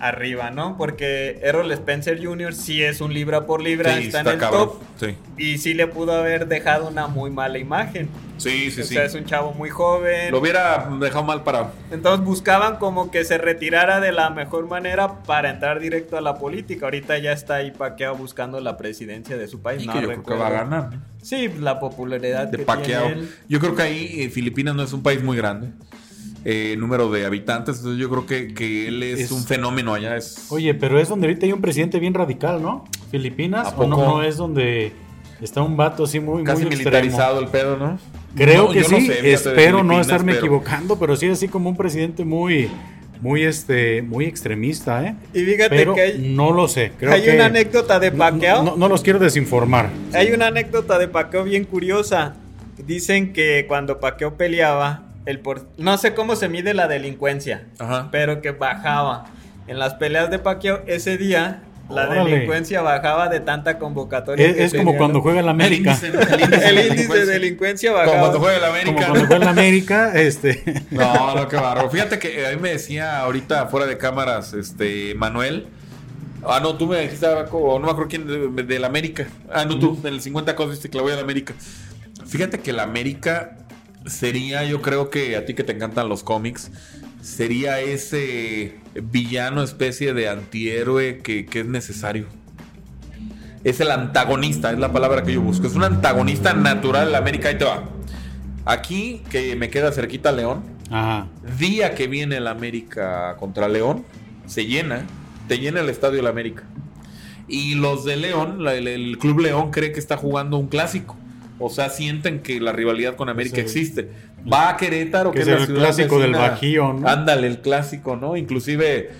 arriba, ¿no? Porque Errol Spencer Jr. sí es un libra por libra, Sí, está, está en el cabrón. top. Sí, Y sí le pudo haber dejado una muy mala imagen. sí, sí. o sí. sea, es un chavo muy joven. Lo hubiera dejado mal parado. Entonces buscaban como que se retirara de la mejor manera para entrar directo a la política. Ahorita ya está ahí Pacquiao buscando la presidencia de su país. Y no que yo creo que va a ganar. Sí, la popularidad de que tiene él. Yo creo que ahí eh, Filipinas no es un país muy grande. Eh, número de habitantes, entonces yo creo que, que él es, Es- un fenómeno allá. Es, Oye, pero es donde ahorita hay un presidente bien radical, ¿no? Filipinas. ¿A ¿O no, poco? no es donde está un vato así muy, casi muy militarizado el pedo, ¿no? Creo No, que no sí. sé, Espero no estarme pero- equivocando, pero sí así como un presidente muy, muy, este, muy extremista, ¿eh? Y fíjate Pero que hay, no lo sé. Creo hay que una anécdota de no- Pacquiao. No, no los quiero desinformar. Hay una anécdota de Pacquiao bien curiosa. Dicen que cuando Pacquiao peleaba, el por... no sé cómo se mide la delincuencia, Ajá. pero que bajaba. En las peleas de Pacquiao ese día, la Órale. delincuencia bajaba de tanta convocatoria. Es, que es como cuando juega el América. El índice, el índice de El índice de delincuencia. delincuencia Como bajaba. cuando juega el Como América. cuando juega el América, este. No, no, qué barro. Fíjate que a mí me decía ahorita fuera de cámaras, este, Manuel, Ah, no, tú me dijiste, o no me acuerdo quién, de, de la América. Ah, no, tú, en el 50 cosas dijiste que la voy a la América. Fíjate que la América sería, yo creo que a ti que te encantan los cómics, sería ese villano especie de antihéroe que, que es necesario. Es el antagonista, es la palabra que yo busco. Es un antagonista natural de la América. Ahí te va. Aquí, que me queda cerquita León, Ajá. día que viene el América contra León, se llena, te llena el estadio del América. Y los de León, el, el Club León cree que está jugando un clásico. O sea, sienten que la rivalidad con América Sí. existe. Va a Querétaro, Que que, es el clásico del. Bajío, ¿no? Ándale, el clásico, ¿no? Inclusive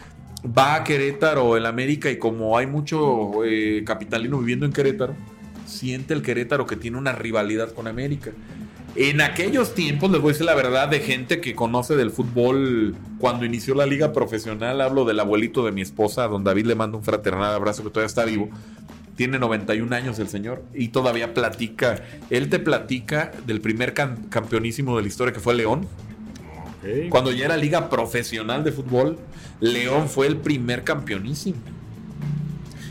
va a Querétaro el América y como hay mucho eh, capitalino viviendo en Querétaro, siente el Querétaro que tiene una rivalidad con América. En aquellos tiempos, les voy a decir la verdad, de gente que conoce del fútbol cuando inició la liga profesional, hablo del abuelito de mi esposa, don David le mando un fraternal abrazo que todavía está vivo. Tiene 91 años el señor y todavía platica. Él te platica del primer cam- campeonísimo de la historia que fue León. Cuando ya era liga profesional de fútbol, León fue el primer campeonísimo.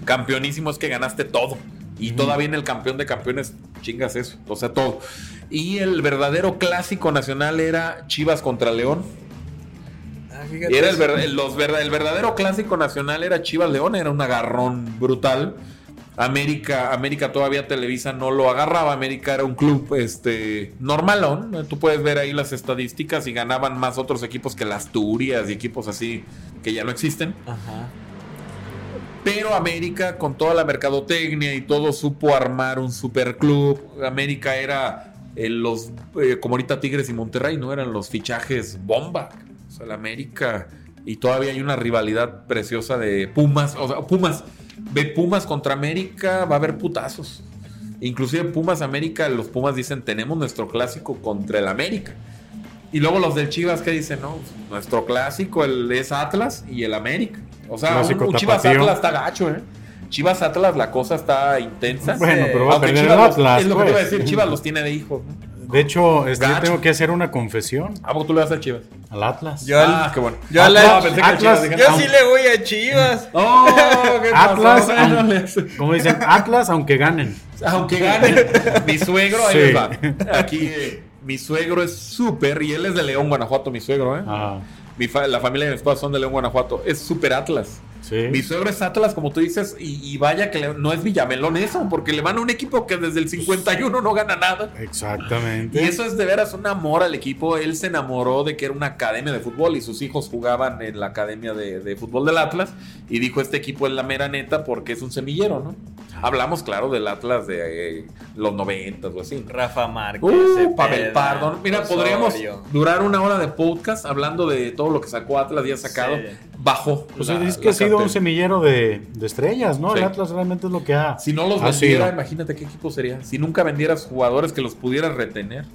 Campeonísimo es que ganaste todo. Y todavía en el campeón de campeones chingas eso. O sea, todo. Y el verdadero clásico nacional era Chivas contra León. Ah, era el, ver- los el verdadero clásico nacional era Chivas León, era un agarrón brutal. América, América todavía Televisa no lo agarraba. América era un club este normalón. Tú puedes ver ahí las estadísticas y ganaban más otros equipos que las Asturias y equipos así que ya no existen. Ajá. Pero América, con toda la mercadotecnia y todo, supo armar un superclub. América era eh, los, eh, como ahorita Tigres y Monterrey, ¿no? Eran los fichajes bomba. O sea, la América. Y todavía hay una rivalidad preciosa de Pumas. O sea, Pumas. Ve Pumas contra América, va a haber putazos. Inclusive Pumas América, los Pumas dicen, tenemos nuestro clásico contra el América. Y luego los del Chivas que dicen, no, nuestro clásico el, es Atlas y el América. O sea, un, Chivas. Atlas está gacho, ¿eh? Chivas Atlas la cosa está intensa. Bueno, pero va a perder Chivas el los- Atlas. Es lo que te pues. iba a decir, Chivas los tiene de hijos. ¿no? De hecho, este, yo tengo que hacer una confesión ¿A poco tú le vas a Chivas? al Atlas. Yo al- ah, qué bueno. yo Ah, a la- no, pensé que Atlas- Chivas, dije, Yo sí le voy a Chivas. Oh, ¿qué pasó? Atlas, Bueno, aun- les- como dicen, Atlas, aunque ganen. Aunque gane. mi suegro, ahí Sí. va. Aquí, eh, mi suegro es súper, y él es de León, Guanajuato, mi suegro, ¿eh? Ah, Mi fa- la familia de mi esposa son de León, Guanajuato. Es súper Atlas. Sí. Mi suegro es Atlas, como tú dices, y, y vaya que le- no es Villamelón eso, porque le van a un equipo que desde el 51 no gana nada. Exactamente. Y eso es de veras un amor al equipo. Él se enamoró de que era una academia de fútbol y sus hijos jugaban en la academia de, de fútbol del Atlas. Y dijo: Este equipo es la mera neta porque es un semillero, ¿no? Hablamos, claro, del Atlas de eh, los 90 o así. Rafa Márquez. Uh, Pavel Pardo. Mira, podríamos durar una hora de podcast hablando de todo lo que sacó Atlas y ha sacado. Sí. Bajó. Pues la- es que ha sido un semillero de, de estrellas, ¿no? Sí. El Atlas realmente es lo que ha. Si no los vendiera, sido. imagínate qué equipo sería. Si nunca vendieras jugadores que los pudieras retener.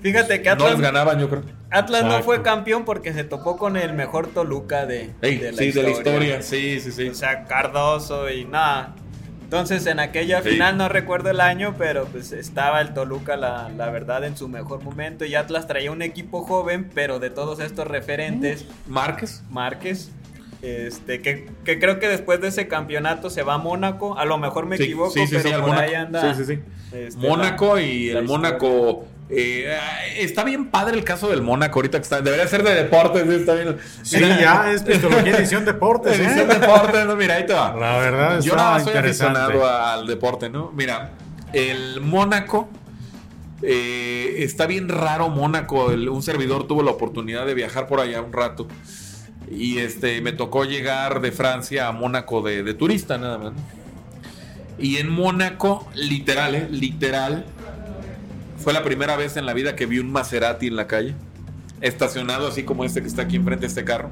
Fíjate que No Atlas, les ganaban, yo creo. Atlas no fue campeón porque se topó con el mejor Toluca de, Ey, de la sí, historia. de la historia. Sí, sí, sí. O sea, Cardoso y nada. Entonces en aquella Sí. final no recuerdo el año, pero pues estaba el Toluca la, la verdad en su mejor momento y Atlas traía un equipo joven, pero de todos estos referentes, Márquez. Márquez, este, que, que creo que después de ese campeonato se va a Mónaco, a lo mejor me Sí, equivoco, sí, sí, pero por Mónaco. ahí anda. Sí, sí, sí. este, Mónaco la- y la el. Mónaco. Eh, está bien padre el caso del Mónaco ahorita que está. Debería ser de deportes. ¿sí? Está bien. Sí, ya es Pistología Edición Deportes, ¿eh? Edición deportes, no, mira, ahí te va. La verdad Yo nada más soy aficionado al deporte, ¿no? Mira, el Mónaco. eh, está bien raro Mónaco. el- un servidor tuvo la oportunidad de viajar por allá un rato. Y este me tocó llegar de Francia a Mónaco de, de turista, nada más. Y en Mónaco, literal, ¿eh? literal, fue la primera vez en la vida que vi un Maserati en la calle. Estacionado así como este que está aquí enfrente de este carro.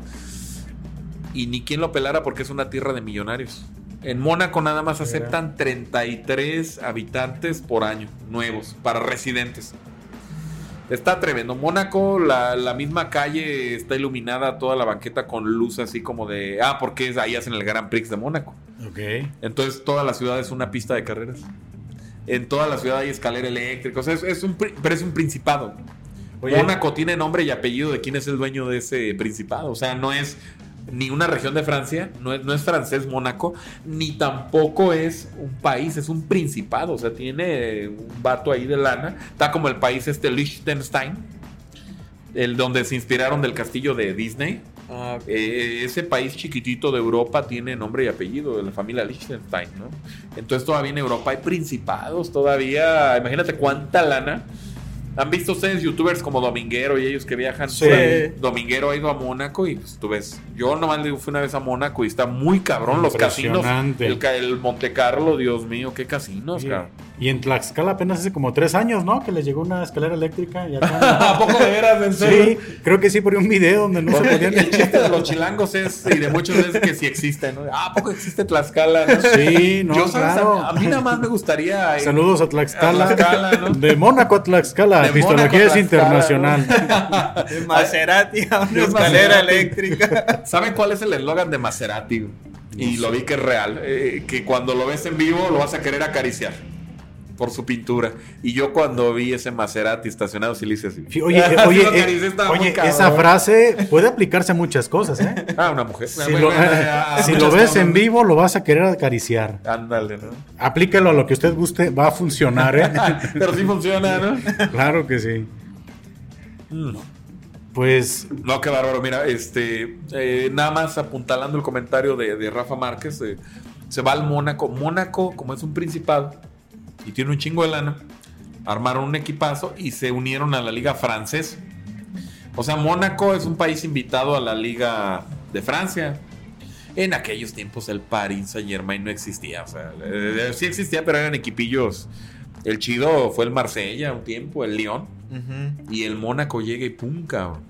Y ni quien lo pelara porque es una tierra de millonarios. En Mónaco nada más aceptan 33 habitantes por año, nuevos, para residentes. Está tremendo. Mónaco, la, la misma calle está iluminada, toda la banqueta con luz así como de... Ah, porque ahí hacen el Grand Prix de Mónaco. Ok. Entonces toda la ciudad es una pista de carreras. En toda la ciudad hay escalera eléctrica. O sea, es, es un, pero es un principado. Oye. Mónaco tiene nombre y apellido de quién es el dueño de ese principado. O sea, no es ni una región de Francia, no es, no es francés Mónaco, ni tampoco es un país, es un principado, o sea, tiene un vato ahí de lana, está como el país este Liechtenstein, el donde se inspiraron del castillo de Disney. Ah, Eh, ese país chiquitito de Europa tiene nombre y apellido de la familia Liechtenstein, ¿no? Entonces todavía en Europa hay principados, todavía, imagínate cuánta lana. ¿Han visto ustedes youtubers como Dominguero y ellos que viajan? Sí. Dominguero ha ido a Mónaco y pues, tú ves, yo nomás le fui una vez a Mónaco y está muy cabrón los casinos. El, el Monte Carlo, Dios mío, qué casinos, Y, cabrón. y en Tlaxcala apenas hace como tres años, ¿no? Que les llegó una escalera eléctrica y acá... ¿A poco de veras, en sí, serio? creo que sí, por un video donde no se podían... El chiste de los chilangos es, y de muchos es que sí existe, ¿no? Ah, ¿a poco existe Tlaxcala? ¿no? Sí, no, Yo, ¿sabes? claro. A, a mí nada más me gustaría. Saludos a Tlaxcala. A Tlaxcala, ¿no? De Mónaco a Tlaxcala. De Pistología a es internacional. de Maserati a una De escalera eléctrica. ¿Saben cuál es el eslogan de Maserati? Y lo vi que es real. eh, que cuando lo ves en vivo lo vas a querer acariciar. Por su pintura. Y yo cuando vi ese Maserati estacionado, sí le hice así. Sí, Oye, eh, oye, eh, oye, esa frase puede aplicarse a muchas cosas, ¿eh? Ah, una mujer. Si lo, si muchas lo ves en vivo, lo vas a querer acariciar. Ándale, ¿no? Aplícalo a lo que usted guste, va a funcionar, ¿eh? Pero sí funciona, ¿no? claro que sí. Mm. Pues, No, qué bárbaro. Mira, este, eh, nada más apuntalando el comentario de, de Rafa Márquez, eh, se va al Mónaco. Mónaco, como es un principado y tiene un chingo de lana, armaron un equipazo y se unieron a la liga francesa. O sea, Mónaco es un país invitado a la liga de Francia. En aquellos tiempos el Paris Saint Germain no existía. O sea, eh, sí existía, pero eran equipillos. El chido fue el Marsella un tiempo, el Lyon. Y el Mónaco llega y pum, cabrón.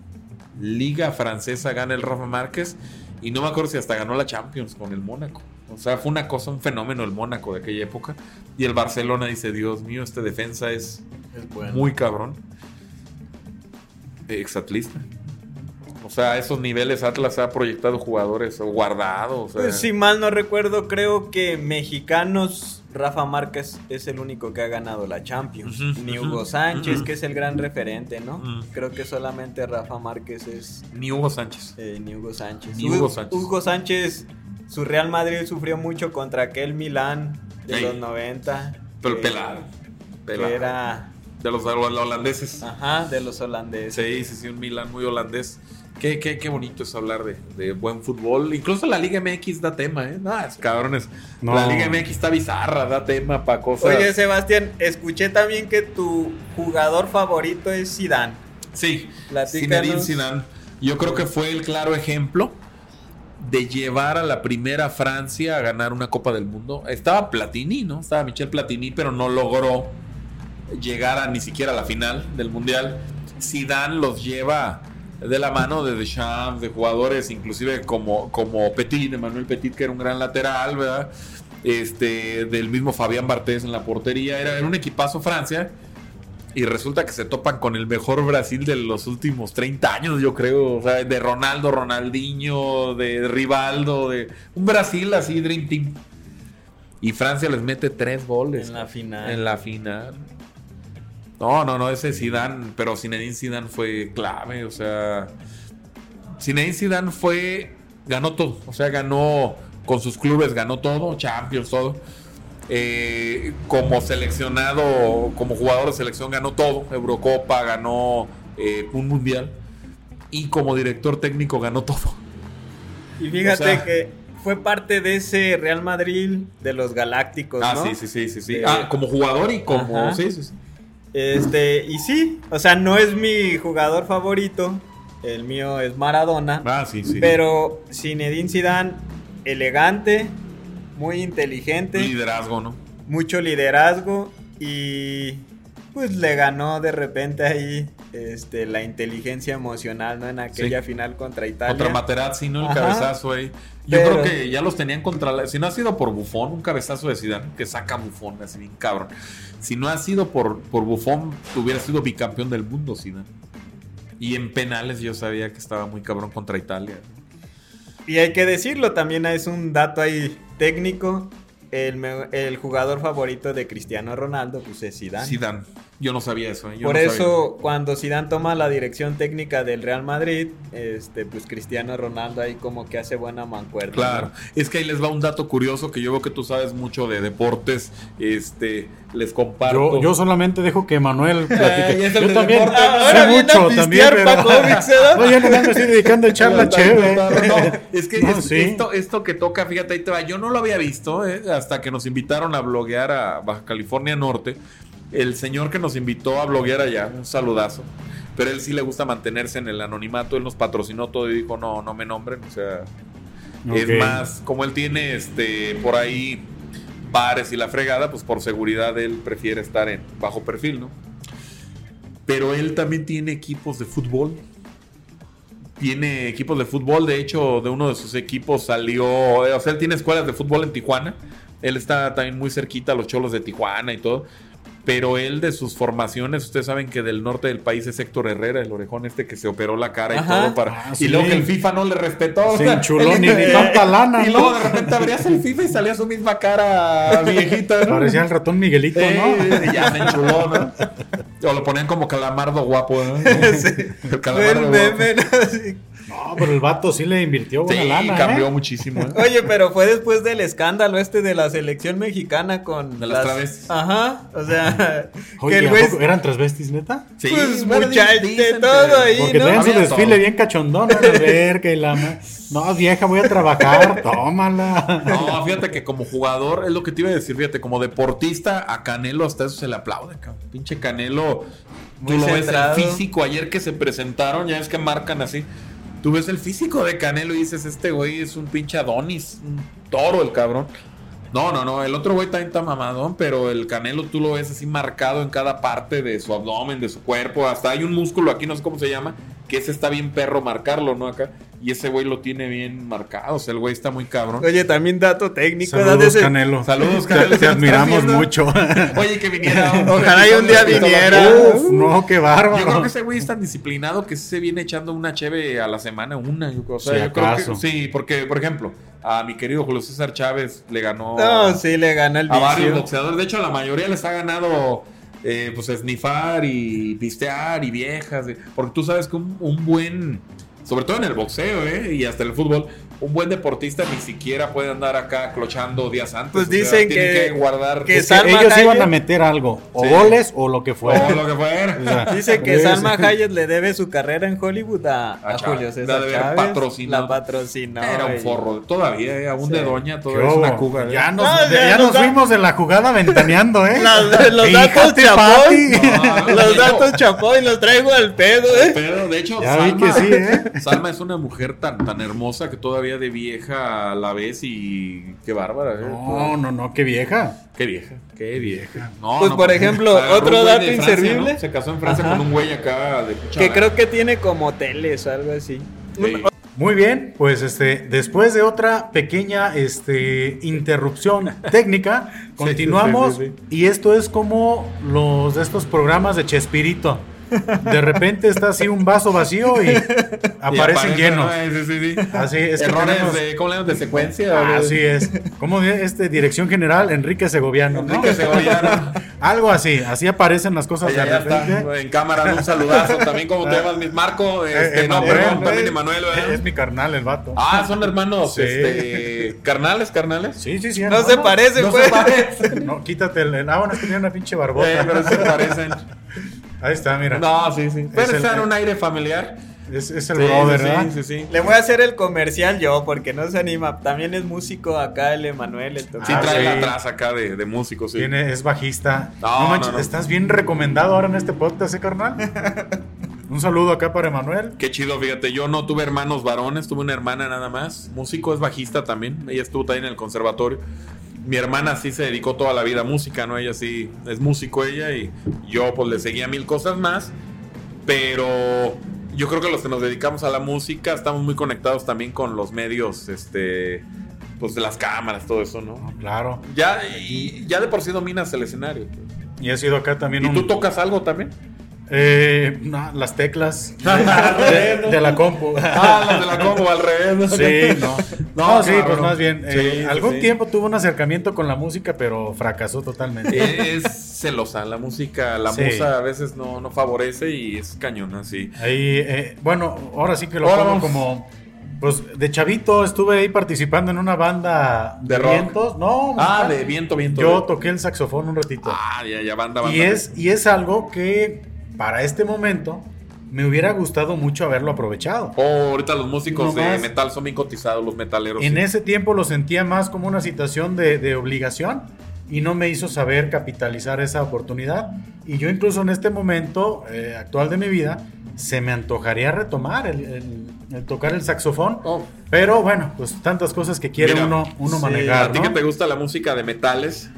Liga francesa gana el Rafa Márquez. Y no me acuerdo si hasta ganó la Champions con el Mónaco. O sea, fue una cosa, un fenómeno el Mónaco de aquella época. Y el Barcelona dice, Dios mío, este defensa es Es bueno. muy cabrón. Exatlista. O sea, a esos niveles Atlas ha proyectado jugadores o guardados. o sea, Pues si mal no recuerdo, creo que mexicanos, Rafa Márquez es el único que ha ganado la Champions. Ni Hugo Sánchez, que es el gran referente, ¿no? Creo que solamente Rafa Márquez es Ni Hugo Sánchez. eh, ni Hugo Sánchez. Ni Hugo Sánchez. Hugo Sánchez, su Real Madrid sufrió mucho contra aquel Milán de Ey. los 90. Pero que- pelado. Era, De los holandeses. ajá, de los holandeses. Sí, sí, sí, un Milan muy holandés. Qué, qué, qué bonito es hablar de, de buen fútbol. Incluso la Liga MX da tema, ¿eh? No, es cabrones. No. La Liga MX está bizarra, da tema para cosas. Oye, Sebastián, escuché también que tu jugador favorito es Zidane. sí, Platícanos. Zinedine Zidane. Yo creo que fue el claro ejemplo de llevar a la primera Francia a ganar una Copa del Mundo. Estaba Platini, ¿no? Estaba Michel Platini, pero no logró llegar a ni siquiera a la final del Mundial. Zidane los lleva de la mano de Deschamps, de jugadores inclusive como, como Petit, Manuel Petit, que era un gran lateral, ¿verdad? Este, del mismo Fabián Bartés en la portería. Era, era un equipazo Francia. Y resulta que se topan con el mejor Brasil de los últimos 30 años, yo creo. O sea, de Ronaldo, Ronaldinho, de Rivaldo, de un Brasil así, Dream Team. Y Francia les mete tres goles. En la final. En la final. No, no, no, ese Zidane, pero Zinedine Zidane fue clave, o sea, Zinedine Zidane fue ganó todo, o sea, ganó con sus clubes, ganó todo, Champions, todo. Eh, como seleccionado, como jugador de selección ganó todo, Eurocopa, ganó eh, un mundial y como director técnico ganó todo. Y fíjate O sea- que fue parte de ese Real Madrid de los Galácticos, Ah, ¿no? sí, sí, sí, sí, sí. Eh, Ah, como jugador y como ajá. sí, sí, sí. Este, y sí, o sea, no es mi jugador favorito, el mío es Maradona, Ah, sí, sí. pero Zinedine Zidane, elegante, muy inteligente, liderazgo, ¿no? mucho liderazgo y pues le ganó de repente ahí este, la inteligencia emocional, ¿no? En aquella Sí. final contra Italia. Contra Materazzi, ¿no? El Ajá. cabezazo ahí. Yo Pero- creo que ya los tenían contra la... Si no ha sido por Bufón, un cabezazo de Zidane que saca Bufón así bien cabrón. Si no ha sido por, por Bufón, hubiera sido bicampeón del mundo Zidane. Y en penales yo sabía que estaba muy cabrón contra Italia. Y hay que decirlo, también es un dato ahí técnico. el, el jugador favorito de Cristiano Ronaldo pues es Zidane. Zidane. Yo no sabía eso. ¿eh? Yo Por no eso, cuando Zidane toma la dirección técnica del Real Madrid, este, pues Cristiano Ronaldo ahí como que hace buena mancuerna. Claro, ¿no? es que ahí les va un dato curioso que yo veo que tú sabes mucho de deportes. Este, les comparto. Yo, yo solamente dejo que Manuel Ay, platique. el yo de también deporte. sé Ahora viene a mucho pistear también, pero... Paco ¿eh? no, yo me estoy dedicando a echar la cheve. No, es que No, es- sí. esto, esto que toca, fíjate, ahí te va. Yo no lo había visto eh, hasta que nos invitaron a bloguear a Baja California Norte. El señor que nos invitó a bloguear allá, un saludazo. Pero él sí le gusta mantenerse en el anonimato. Él nos patrocinó todo y dijo: No, no me nombren. O sea, es más, como él tiene este por ahí bares y la fregada, pues por seguridad él prefiere estar en bajo perfil, ¿no? Pero él también tiene equipos de fútbol. Tiene equipos de fútbol, de hecho, de uno de sus equipos salió, o sea, él tiene escuelas de fútbol en Tijuana. Él está también muy cerquita a los cholos de Tijuana y todo. Pero él de sus formaciones, ustedes saben que del norte del país es Héctor Herrera, el orejón este que se operó la cara y todo para... Ah, y sí. luego que el FIFA no le respetó. Se o sea, enchuló, ni- ni tanta lana, Y ¿no? luego de repente abrías el FIFA y salía su misma cara viejita, ¿no? Parecía el ratón Miguelito, ¿no? Eh, ya se enchuló, ¿no? O lo ponían como calamardo guapo, ¿no? El Fue calamardo el guapo. meme, ¿no? No, pero el vato sí le invirtió buena Sí, lana, cambió ¿eh? muchísimo. ¿eh? Oye, pero fue después del escándalo este de la selección mexicana con De las travestis. Ajá, o sea, Oye, que el ¿a ¿eran transvestis, neta? Sí, Pues, bueno, muchacho, dicen de que- todo ahí. Porque ¿no? traían su desfile todo. bien cachondón, ¿no? La verga y la... No, vieja, voy a trabajar, tómala. No, fíjate que como jugador, es lo que te iba a decir, fíjate, como deportista, a Canelo hasta eso se le aplaude, cabrón. Pinche Canelo, Muy tú lo ves el físico ayer que se presentaron, ya es que marcan así. Tú ves el físico de Canelo y dices, este güey es un pinche Adonis, un toro el cabrón. No, no, no, el otro güey también está mamadón, pero el Canelo tú lo ves así marcado en cada parte de su abdomen, de su cuerpo, hasta hay un músculo aquí, no sé cómo se llama, que ese está bien perro marcarlo, ¿no? Acá, y ese güey lo tiene bien marcado, o sea, el güey está muy cabrón. Oye, también dato técnico. Saludos, ese- Canelo. Saludos, Canelo, Te, admiramos mucho. Oye, que viniera. Ojalá y un día viniera. Uf, no, qué bárbaro. Yo creo que ese güey es tan disciplinado que sí se viene echando una cheve a la semana, una. Yo, creo. o sea, yo creo que- sí, porque, por ejemplo, a mi querido Julio César Chávez le ganó No, sí, le gana el a varios vicio. boxeadores. De hecho, a la mayoría les ha ganado eh, pues snifar y pistear y viejas. Porque tú sabes que un, un buen, sobre todo en el boxeo eh, y hasta en el fútbol, un buen deportista ni siquiera puede andar acá clochando días antes. Pues o sea, dicen tiene que- guardar que Es que Salma ellos iban a meter algo, o Sí. goles o lo que fuera. todo lo que fuera. O sea, Dice que es- Salma Hayek le debe su carrera en Hollywood a, a A. Julio César haber Chávez. patrocinado. La patrocinó. Era un y- forro. Todavía, eh, aún de doña, ¿Qué todavía es una cuga. eh. Ya nos, No, ya ya nos fuimos de la jugada ventaneando, ¿eh? Las- los datos. Pati. No, Los datos chapoy los traigo al pedo, ¿eh? Pero de hecho, Ya vi que sí, ¿eh? Salma es una mujer tan, tan hermosa que todavía de vieja a la ves y qué bárbara, ¿eh? No, no, no, qué vieja. Qué vieja, qué vieja. No, Pues, no, por ejemplo, otro dato Francia, inservible. ¿no? Se casó en Francia Ajá. con un güey acá de Que creo que tiene como hoteles o algo así. Sí. Muy bien, pues este, después de otra pequeña este, interrupción técnica, continuamos. sí, sí, Y esto es como los de estos programas de Chespirito. De repente está así un vaso vacío y Y aparecen aparece, llenos. ¿no? Sí, sí, sí. Así es que Errores tenemos- de, ¿cómo le? De secuencia. Así es. Como de- este dirección general Enrique Segoviano, ¿no? Enrique Segoviano. Algo así, así aparecen las cosas de repente. está, en cámara, un saludazo. También como te llamas, mis Marco. Este, Eh, no, Emanuel, perdón, ¿no? también Emanuel. ¿verdad? Es mi carnal el vato. Ah, son hermanos, Sí. este, carnales, carnales. Sí, sí, sí. No hermano. se parecen, No pues. se parecen. No, quítate el. el- Ah, bueno, es que tiene una pinche barbota. Eh, pero se parecen. Ahí está, mira. No, sí, sí. Pero el- está en un aire familiar. Es, es el Sí, brother, ¿verdad? sí, sí, sí. Le voy a hacer el comercial yo porque no se anima. También es músico acá el Emanuel. Sí entonces- Ah, trae sí. la traza acá de, de músicos, sí. Tiene, es bajista. No, No, manches, no, no. estás bien recomendado ahora en este podcast, ¿eh, carnal? Un saludo acá para Emanuel. Qué chido, fíjate, yo no tuve hermanos varones, tuve una hermana nada más. Músico es bajista también, ella estuvo también en el conservatorio. Mi hermana sí se dedicó toda la vida a música, ¿no? Ella sí es músico ella y yo pues le seguía mil cosas más. Pero yo creo que los que nos dedicamos a la música estamos muy conectados también con los medios, este, pues de las cámaras, todo eso, ¿no? No, claro. Ya, y ya de por sí dominas el escenario. Y ha sido acá también ¿Y un. tú tocas algo también? Eh, las teclas de, de la compu. Ah, las de la combo al revés. Sí, no. No, No, sí, pues más bien. Sí, eh, sí, algún sí. tiempo tuve un acercamiento con la música, pero fracasó totalmente. Es celosa, la música, la Sí. musa a veces no, no favorece y es cañona, sí. Ahí, eh, bueno, ahora sí que lo pongo como. Pues de chavito estuve ahí participando en una banda De de, rock. vientos. No, Ah, de viento, viento. Yo de- toqué el saxofón un ratito. Ah, ya, ya, banda, banda. y, es, y es algo que para este momento me hubiera gustado mucho haberlo aprovechado. Oh, ahorita los músicos de Nomás- metal son bien cotizados, los metaleros. En sí. ese tiempo lo sentía más como una situación de, de obligación y no me hizo saber capitalizar esa oportunidad. Y yo incluso en este momento eh, actual de mi vida se me antojaría retomar el, el- el tocar el saxofón. Oh. Pero bueno, pues tantas cosas que quiere Mira, uno, uno sí, manejar. A ti ¿no? que te gusta la música de metales,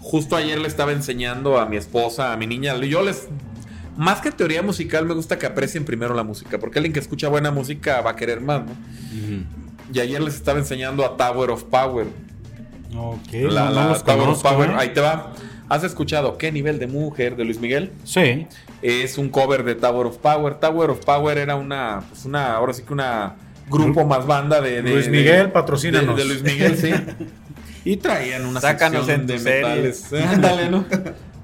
justo ayer le estaba enseñando a mi esposa, a mi niña, yo les... Más que teoría musical, me gusta que aprecien primero la música, porque alguien que escucha buena música va a querer más, ¿no? Y ayer les estaba enseñando a Tower of Power. Ok, la no- Tower of Power, ¿eh? ahí te va. ¿Has escuchado qué nivel de mujer de Luis Miguel? Sí. Es un cover de Tower of Power. Tower of Power era una, pues una, ahora sí que una grupo más banda de, de- Luis Miguel, de- patrocínanos. De, Luis Miguel, sí. Y traían una Sácanos sección en de metales. Ándale, ¿no?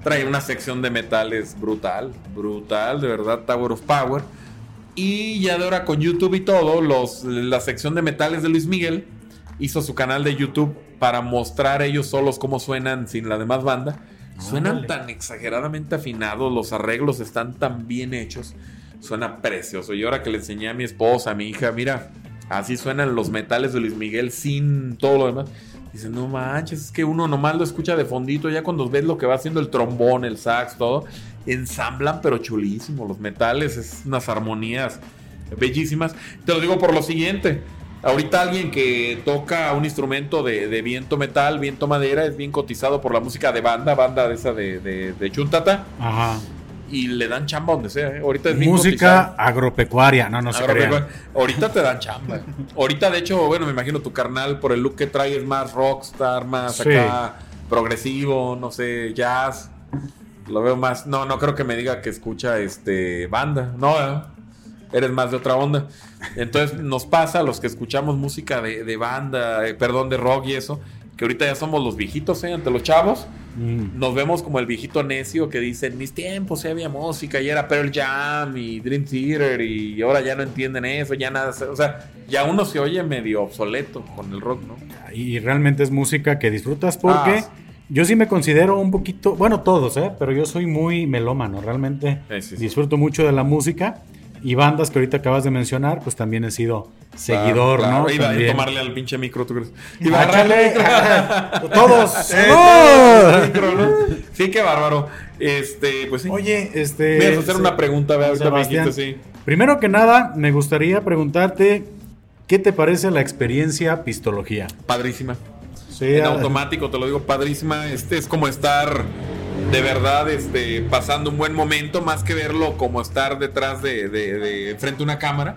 Traía una sección de metales brutal, brutal, de verdad, Tower of Power. Y ya de ahora con YouTube y todo, los, la sección de metales de Luis Miguel hizo su canal de YouTube para mostrar ellos solos cómo suenan sin la demás banda. Suenan tan exageradamente afinados, los arreglos están tan bien hechos. Suena precioso. Y ahora que le enseñé a mi esposa, a mi hija, mira, así suenan los metales de Luis Miguel sin todo lo demás. Dice, no manches, es que uno nomás lo escucha de fondito, ya cuando ves lo que va haciendo el trombón, el sax, todo, ensamblan, pero chulísimo. Los metales, es unas armonías bellísimas. Te lo digo por lo siguiente. Ahorita alguien que toca un instrumento de, de viento metal, viento madera, es bien cotizado por la música de banda, banda de esa de, de, de Chuntata, Ajá. Y le dan chamba donde sea. ¿eh? Ahorita es Música agropecuaria. No, no crean. Ahorita te dan chamba. Ahorita, de hecho, bueno, me imagino tu carnal, por el look que trae, es más rockstar, más Sí. acá progresivo, no sé, jazz. Lo veo más. No, no creo que me diga que escucha este banda. No, ¿eh? eres más de otra onda. Entonces nos pasa a los que escuchamos música de, de banda, eh, perdón, de rock y eso, que ahorita ya somos los viejitos, ¿eh? Ante los chavos. Mm. Nos vemos como el viejito necio que dice, en mis tiempos había música y era Pearl Jam y Dream Theater y ahora ya no entienden eso, ya nada, o sea, ya uno se oye medio obsoleto con el rock, ¿no? Y realmente es música que disfrutas porque Ah. yo sí me considero un poquito, bueno, todos, ¿eh? Pero yo soy muy melómano, realmente Sí, sí, sí. disfruto mucho de la música y bandas que ahorita acabas de mencionar, pues también he sido seguidor, Claro, ¿no? Iba a También. tomarle al pinche micro, ¿tú crees? Y Iba a todos. Eh, el micro, ¿no? Sí, qué bárbaro. Este, pues sí. Oye, este. Me ibas a hacer una pregunta, ve, ahorita me Sebastián, dijiste, sí. Primero que nada, me gustaría preguntarte qué te parece la experiencia pistología. Padrísima. Sí, en ah, automático, te lo digo, padrísima. Este es como estar de verdad este, pasando un buen momento, más que verlo como estar detrás de, de, de- frente a una cámara.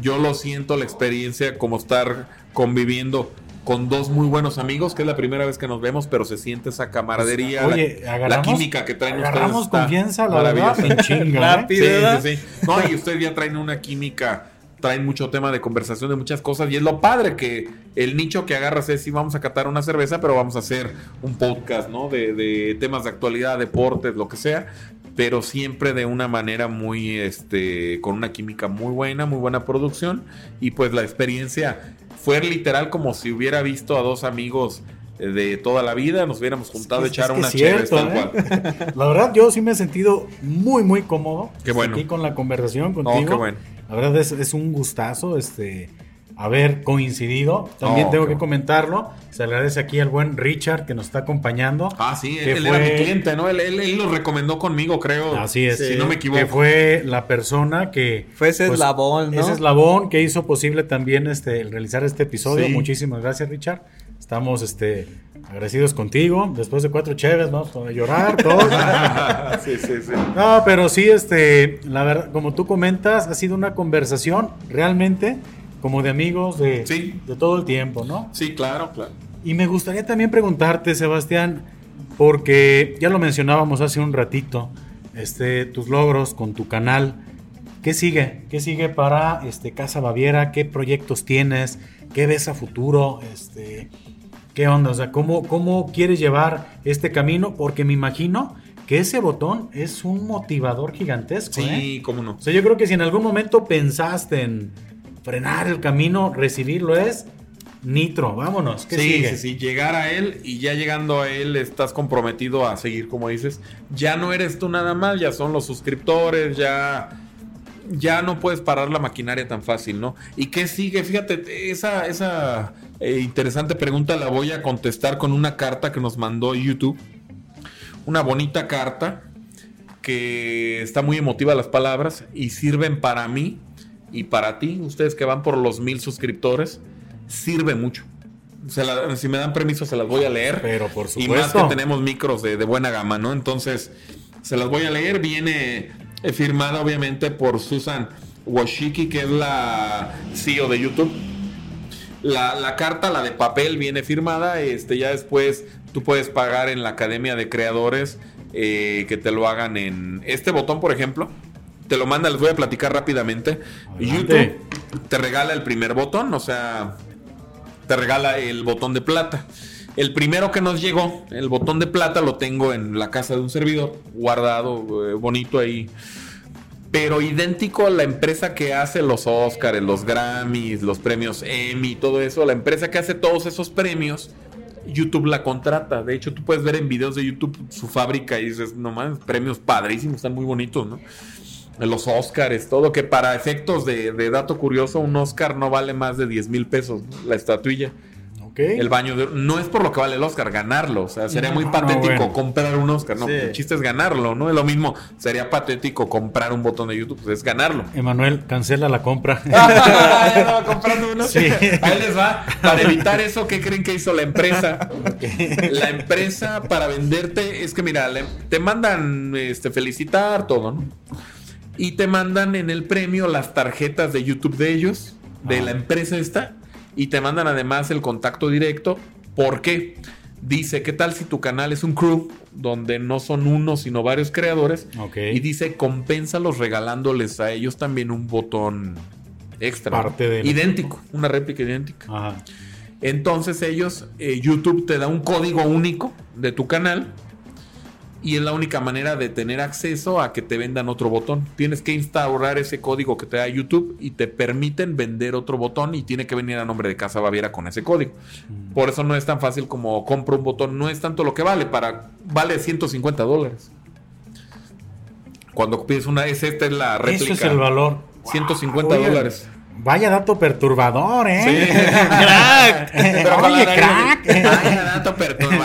Yo lo siento la experiencia como estar conviviendo con dos muy buenos amigos, que es la primera vez que nos vemos, pero se siente esa camaradería, la- Oye, la, agarramos- química que traen ustedes. Agarramos confianza, la verdad, en chinga. ¿eh? Sí, sí. No, y ustedes ya traen una química, traen mucho tema de conversación de muchas cosas. Y es lo padre que el nicho que agarras es si vamos a catar una cerveza, pero vamos a hacer un podcast, ¿no? De, de temas de actualidad, deportes, lo que sea. Pero siempre de una manera muy, este, con una química muy buena, muy buena producción. Y pues la experiencia fue literal como si hubiera visto a dos amigos de toda la vida, nos hubiéramos juntado a echar es que una chévere, tal ¿eh? cual. La verdad, yo sí me he sentido muy, muy cómodo. Qué bueno. Aquí con la conversación No, contigo. qué bueno. La verdad es, es un gustazo este, haber coincidido. También No, tengo que bueno. comentarlo. Se agradece aquí al buen Richard que nos está acompañando. Ah, sí, que él, fue- era mi cliente, ¿no? Él, él- él lo recomendó conmigo, creo. Así es. Si no me equivoco. Que fue la persona que. Fue ese pues, eslabón, ¿no? Ese eslabón que hizo posible también este, el realizar este episodio. Sí. Muchísimas gracias, Richard. Estamos este, agradecidos contigo. Después de cuatro cheves, vamos a llorar todos. sí, sí, sí. No, pero sí, este, la verdad, como tú comentas, ha sido una conversación realmente como de amigos de, Sí. de todo el tiempo, ¿no? Sí, claro, claro. Y me gustaría también preguntarte, Sebastián, porque ya lo mencionábamos hace un ratito, este, tus logros con tu canal. ¿Qué sigue? ¿Qué sigue para este, Casa Baviera? ¿Qué proyectos tienes? ¿Qué ves a futuro? Este, ¿Qué onda? O sea, ¿cómo, ¿cómo quieres llevar este camino? Porque me imagino que ese botón es un motivador gigantesco. Sí, ¿eh? cómo no. O sea, yo creo que si en algún momento pensaste en frenar el camino, recibirlo es nitro. Vámonos. ¿qué sí, sigue? sí, sí. Llegar a él y ya llegando a él estás comprometido a seguir, como dices. Ya no eres tú nada más, ya son los suscriptores, ya. Ya no puedes parar la maquinaria tan fácil, ¿no? ¿Y qué sigue? Fíjate, esa, esa eh, interesante pregunta la voy a contestar con una carta que nos mandó YouTube. Una bonita carta que está muy emotiva las palabras y sirven para mí y para ti, ustedes que van por los mil suscriptores, sirve mucho. Se la- si me dan permiso se las voy a leer. Pero por Y más que supuesto. tenemos micros de, de buena gama, ¿no? Entonces, se las voy a leer. Viene eh, firmada, obviamente, por Susan Washiki, que es la CEO de YouTube. La, la carta, la de papel, viene firmada. Este, ya después tú puedes pagar en la Academia de Creadores eh, que te lo hagan en este botón, por ejemplo. Te lo manda, les voy a platicar rápidamente. Adelante. YouTube te regala el primer botón, o sea, te regala el botón de plata. El primero que nos llegó, el botón de plata, lo tengo en la casa de un servidor, guardado, eh, bonito ahí. Pero idéntico a la empresa que hace los Oscars, los Grammys, los premios Emmy, todo eso, la empresa que hace todos esos premios, YouTube la contrata. De hecho, tú puedes ver en videos de YouTube su fábrica y dices, no mames, premios padrísimos, están muy bonitos, ¿no? Los Oscars, todo, que para efectos de, dato curioso, un Oscar no vale más de 10 mil pesos, la estatuilla. El baño de... No es por lo que vale el Oscar, ganarlo. O sea, sería muy No, patético bueno. comprar un Oscar. No, Sí. el chiste es ganarlo, ¿no? Es lo mismo. Sería patético comprar un botón de YouTube, pues es ganarlo. Emanuel, cancela la compra. ya estaba comprando uno. Sí. Ahí les va. Para evitar eso, ¿qué creen que hizo la empresa? La empresa para venderte es que mira, le- te mandan este felicitar todo, ¿no? Y te mandan en el premio las tarjetas de YouTube de ellos, de Ah. la empresa esta, y te mandan además el contacto directo. ¿Por qué? Dice, ¿qué tal si tu canal es un crew donde no son uno, sino varios creadores? Y dice, compénsalos regalándoles a ellos también un botón extra. Parte del- Idéntico, una réplica idéntica. Ajá. Entonces ellos, eh, YouTube te da un código único de tu canal y es la única manera de tener acceso a que te vendan otro botón. Tienes que instaurar ese código que te da YouTube y te permiten vender otro botón y tiene que venir a nombre de Casa Baviera con ese código. Por eso no es tan fácil como compro un botón, no es tanto lo que vale, para vale 150 dólares. Cuando pides una, es esta es la réplica. Eso es el valor. 150 Oye, dólares. Vaya dato perturbador, ¿eh? Sí. crack. Pero Oye, crack. Vaya dato perturbador.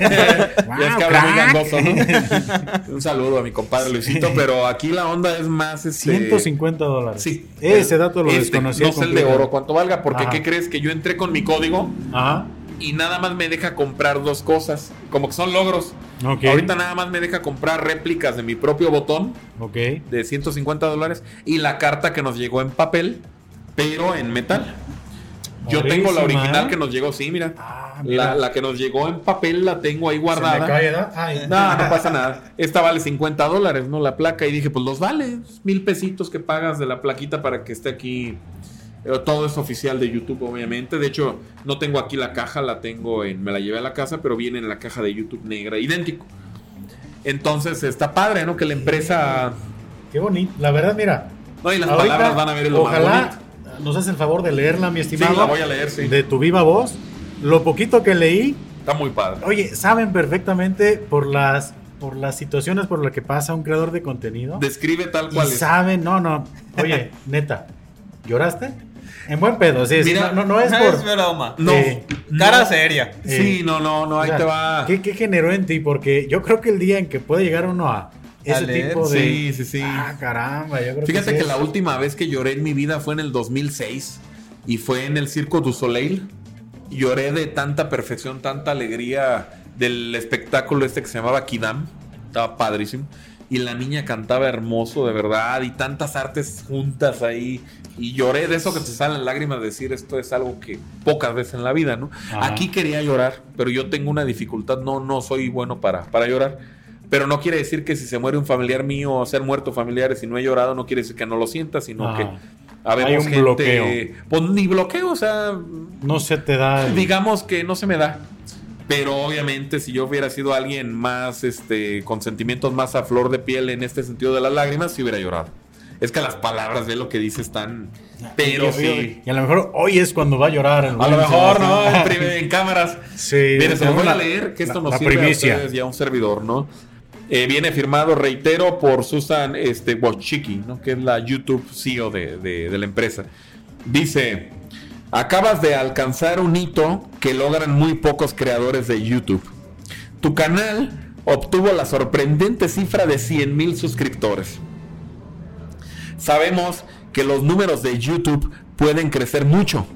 Wow, ya es que habla muy crack. gangoso, ¿no? Un saludo a mi compadre Luisito, pero aquí la onda es más este 150 dólares. Sí. Ese dato lo Este, desconocía. No sé el de oro cuánto valga, porque Ajá. ¿qué crees? Que yo entré con mi código Ajá. y nada más me deja comprar dos cosas. Como que son logros. Ahorita nada más me deja comprar réplicas de mi propio botón Ok. de 150 dólares y la carta que nos llegó en papel, pero en metal. Yo tengo la original ¿eh? que nos llegó, sí, mira. Ah, mira. La, la que nos llegó en papel la tengo ahí Se guardada. me cae. No, no pasa nada. Esta vale 50 dólares, ¿no? La placa. Y dije, pues los vale. Mil pesitos que pagas de la plaquita para que esté aquí. Eh, Todo es oficial de YouTube, obviamente. De hecho, no tengo aquí la caja, la tengo en. Me la llevé a la casa, pero viene en la caja de YouTube negra, idéntico. Entonces está padre, ¿no? Que la empresa. Qué bonito. La verdad, mira. No, y las ahorita, palabras van a ver lo más bonito. Nos haces el favor de leerla, mi Sí, estimado. la voy a leer, sí. De tu viva voz. Lo poquito que leí, Está muy padre. oye, saben perfectamente por las por las situaciones por las que pasa un creador de contenido. Describe tal y cual es. saben, no, no. Oye, neta, ¿lloraste? En buen pedo, sí. sí, Mira, no, no, no es No por. es broma. No. Eh, Cara no. seria. Sí, no, no, no, o ahí sea, te va. ¿qué, ¿Qué generó en ti? Porque yo creo que el día en que puede llegar uno a ese leer, tipo de. Sí, sí, sí. Ah, caramba, yo creo Fíjate sí que es- la última vez que lloré en mi vida fue en el 2006 y fue en el Circo du Soleil. Lloré de tanta perfección, tanta alegría del espectáculo este que se llamaba Kidam. Estaba padrísimo. Y la niña cantaba hermoso, de verdad. Y tantas artes juntas ahí. Y lloré de eso que te salen lágrimas de decir esto es algo que pocas veces en la vida, ¿no? Ajá. Aquí quería llorar, pero yo tengo una dificultad. No, no soy bueno para, para llorar. Pero no quiere decir que si se muere un familiar mío o ser muerto familiares y no he llorado, no quiere decir que no lo sienta, sino Ah. que habemos un gente. bloqueo. Pues ni bloqueo, o sea, No se te da. el- digamos que no se me da. Pero obviamente si yo hubiera sido alguien más, este, con sentimientos más a flor de piel en este sentido de las lágrimas, sí hubiera llorado. Es que las palabras de lo que dice están... Pero sí. Y a lo mejor hoy es cuando va a llorar. el A lo mejor, ¿no? En, cámaras. Sí, se los voy a leer, que esto la- nos la sirve primicia. a ustedes y a un servidor, ¿no? Eh, viene firmado, reitero, por Susan este, Wojcicki, ¿no? Que es la YouTube CEO de, de- la empresa. Dice, acabas de alcanzar un hito que logran muy pocos creadores de YouTube. Tu canal obtuvo la sorprendente cifra de 100 mil suscriptores. Sabemos que los números de YouTube pueden crecer mucho,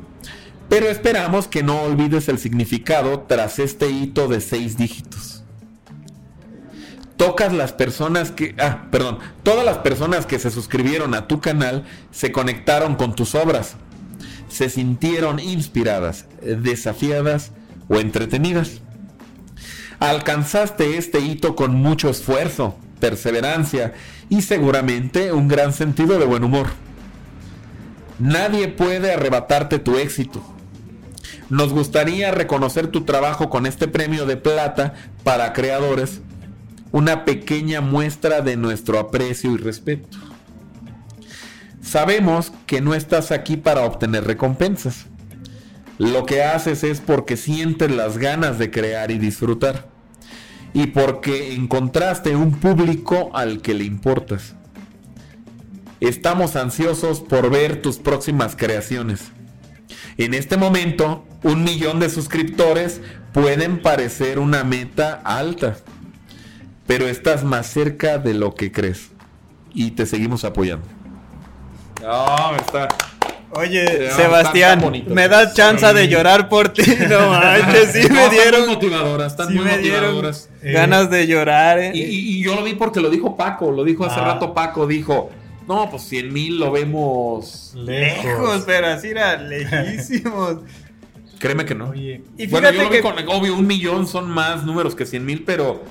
pero esperamos que no olvides el significado tras este hito de seis dígitos. Tocas las personas que, ah, perdón, todas las personas que se suscribieron a tu canal se conectaron con tus obras, se sintieron inspiradas, desafiadas o entretenidas. Alcanzaste este hito con mucho esfuerzo, perseverancia y seguramente un gran sentido de buen humor. Nadie puede arrebatarte tu éxito. Nos gustaría reconocer tu trabajo con este premio de plata para creadores, una pequeña muestra de nuestro aprecio y respeto. Sabemos que no estás aquí para obtener recompensas. Lo que haces es porque sientes las ganas de crear y disfrutar. Y porque encontraste un público al que le importas. Estamos ansiosos por ver tus próximas creaciones. En este momento, un millón de suscriptores pueden parecer una meta alta. Pero estás más cerca de lo que crees. Y te seguimos apoyando. No, está. Oye, Eh, Sebastián, bonito. me das chance de llorar por ti. No manches, sí me No, están dieron, muy motivadoras, están sí muy me dieron motivadoras. Eh, ganas de llorar. eh. Y, y- y yo lo vi porque lo dijo Paco, lo dijo hace Ah. rato Paco, dijo, no, pues 100 mil lo vemos. Lejos. Lejos, pero así era lejísimos. Créeme que no. Oye, Y bueno, fíjate yo lo vi que con, obvio, un millón son más números que 100 mil, pero,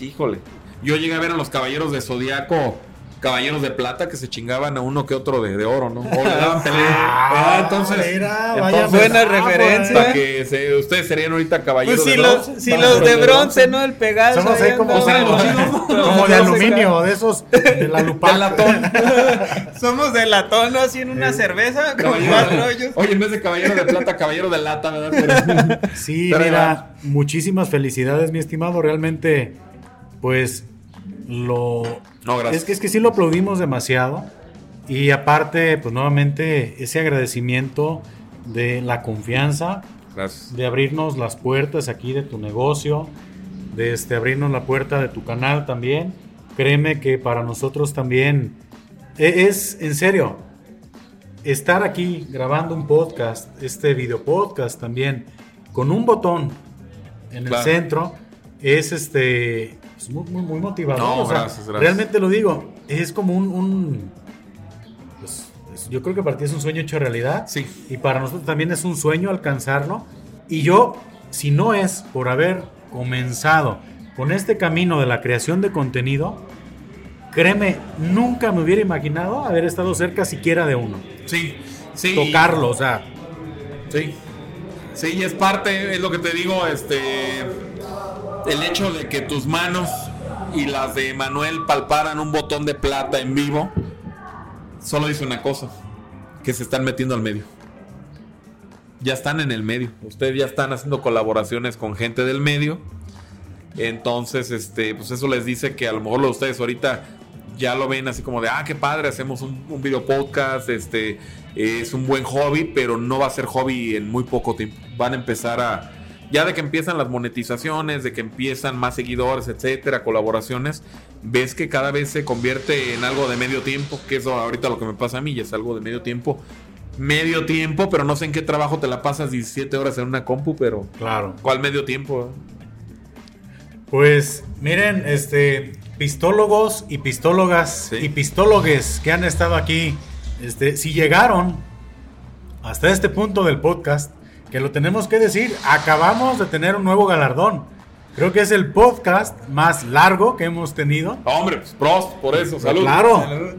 híjole. Yo llegué a ver a los caballeros de Zodíaco, caballeros de plata, que se chingaban a uno que otro de, de oro, ¿no? O le daban pelea. Ah, Ah, entonces, mira, vaya entonces, Buena metáfora, referencia. para que se- ustedes serían ahorita caballeros pues si de los, bronce. si los de bronce, ¿no? El Pegaso. Somos ahí como, andaban. O sea, los chinos, ¿no? como de aluminio, de esos de la lupa. De latón. Somos de latón, ¿no? Así en una Eh, cerveza, con Caballero cuatro de- hoyos. Oye, en vez de caballero de plata, caballero de lata, ¿verdad? Pero- Sí, Pero mira, muchísimas felicidades, mi estimado. Realmente, pues, lo... No, gracias. Es que, es que sí lo aplaudimos demasiado. Y aparte, pues nuevamente, ese agradecimiento de la confianza, Gracias. de abrirnos las puertas aquí de tu negocio, de este, abrirnos la puerta de tu canal también. Créeme que para nosotros también e- es, en serio, estar aquí grabando un podcast, este video podcast también, con un botón en Claro. el centro, es este es muy, muy, muy motivador. No, o sea, gracias, gracias. Realmente lo digo, es como un... un- pues, es- yo creo que para ti es un sueño hecho realidad. Sí. Y para nosotros también es un sueño alcanzarlo. Y yo, si no es por haber comenzado con este camino de la creación de contenido, créeme, nunca me hubiera imaginado haber estado cerca siquiera de uno. Sí, sí. Tocarlo, o sea, Sí. Sí, y es parte, es lo que te digo, este. El hecho de que tus manos y las de Manuel palparan un botón de plata en vivo, solo dice una cosa: que se están metiendo al medio. Ya están en el medio. Ustedes ya están haciendo colaboraciones con gente del medio. Entonces, este, pues eso les dice que a lo mejor de ustedes ahorita ya lo ven así como de, ah, qué padre, hacemos un, un video podcast, este, es un buen hobby, pero no va a ser hobby en muy poco tiempo. Van a empezar a, ya de que empiezan las monetizaciones, de que empiezan más seguidores, etcétera, colaboraciones, ves que cada vez se convierte en algo de medio tiempo, que eso ahorita lo que me pasa a mí ya es algo de medio tiempo. Medio tiempo, pero no sé en qué trabajo te la pasas 17 horas en una compu, pero claro. ¿cuál medio tiempo? Pues miren, este, pistólogos y pistólogas Sí. y pistólogues que han estado aquí, este, si llegaron hasta este punto del podcast, que lo tenemos que decir, acabamos de tener un nuevo galardón. Creo que es el podcast más largo que hemos tenido. Hombre, pues pros, por eso, salud. Claro.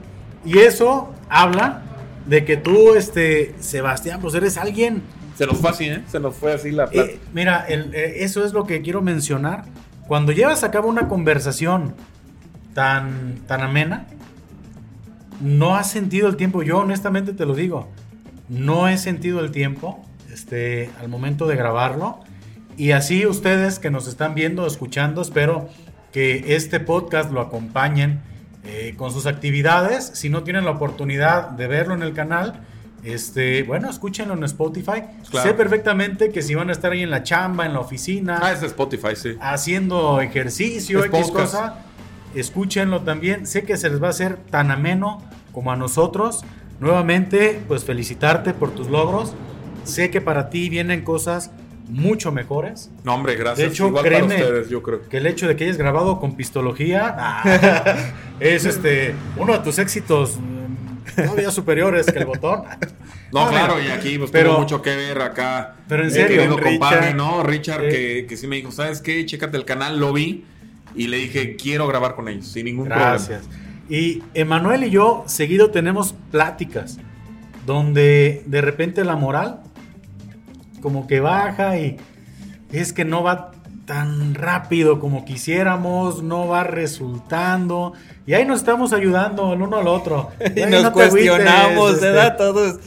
Y eso habla de que tú, este, Sebastián, pues eres alguien. Se nos fue así, ¿eh? Se nos fue así la plata. Eh, mira, el- eh, eso es lo que quiero mencionar. Cuando llevas a cabo una conversación tan, tan amena, no has sentido el tiempo. Yo honestamente te lo digo, no he sentido el tiempo este, al momento de grabarlo. Y así ustedes que nos están viendo, escuchando, espero que este podcast lo acompañen eh, con sus actividades. Si no tienen la oportunidad de verlo en el canal, este, bueno, escúchenlo en Spotify. Claro. Sé perfectamente que si van a estar ahí en la chamba, en la oficina, Ah, es Spotify, sí. haciendo ejercicio, Es X podcast. cosa, escúchenlo también. Sé que se les va a hacer tan ameno como a nosotros. Nuevamente, pues felicitarte por tus logros. Sé que para ti vienen cosas mucho mejores. No, hombre, gracias. De hecho, Igual créeme para ustedes, yo creo. que el hecho de que hayas grabado con pistología ah, es este uno de tus éxitos mm, todavía superiores que el botón. No, Ah, claro, y aquí pues, pero- tuvo mucho que ver acá. Pero en serio, querido compadre, Richard. ¿no? Richard, Eh. que, que sí me dijo, ¿sabes qué? Chécate el canal, lo vi. Y le dije, quiero grabar con ellos, sin ningún Gracias. Y Emanuel y yo seguido tenemos pláticas donde de repente la moral como que baja y es que no va tan rápido como quisiéramos, no va resultando y ahí nos estamos ayudando el uno al otro. Y nos no cuestionamos, este, ¿verdad? Todos.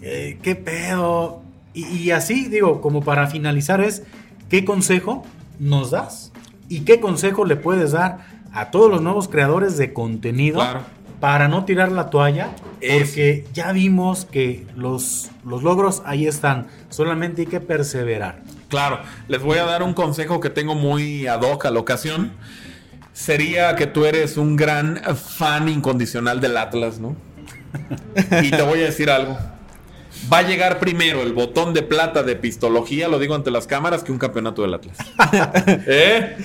eh, ¿Qué pedo? Y, y así, digo, como para finalizar es, ¿qué consejo nos das? ¿Y qué consejo le puedes dar a todos los nuevos creadores de contenido Claro. Para no tirar la toalla? Es- Porque ya vimos que los, los logros ahí están, solamente hay que perseverar. Claro, les voy a dar un consejo que tengo muy ad hoc a la ocasión. Sería que tú eres un gran fan incondicional del Atlas, ¿no? Y te voy a decir algo. Va a llegar primero el botón de plata de pistología, lo digo ante las cámaras, que un campeonato del Atlas. ¿Eh?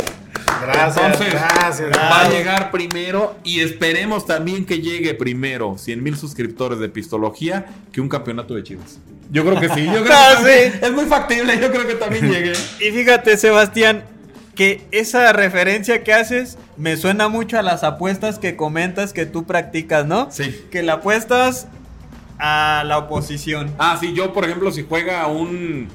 Gracias, Entonces, gracias. va a llegar primero y esperemos también que llegue primero 100 mil suscriptores de Pistología que un campeonato de Chivas. Yo creo que sí, yo creo que Ah, sí. es muy factible, yo creo que también llegue. Y fíjate, Sebastián, que esa referencia que haces me suena mucho a las apuestas que comentas que tú practicas, ¿no? Sí. Que le apuestas a la oposición. Ah, sí, yo por ejemplo si juega un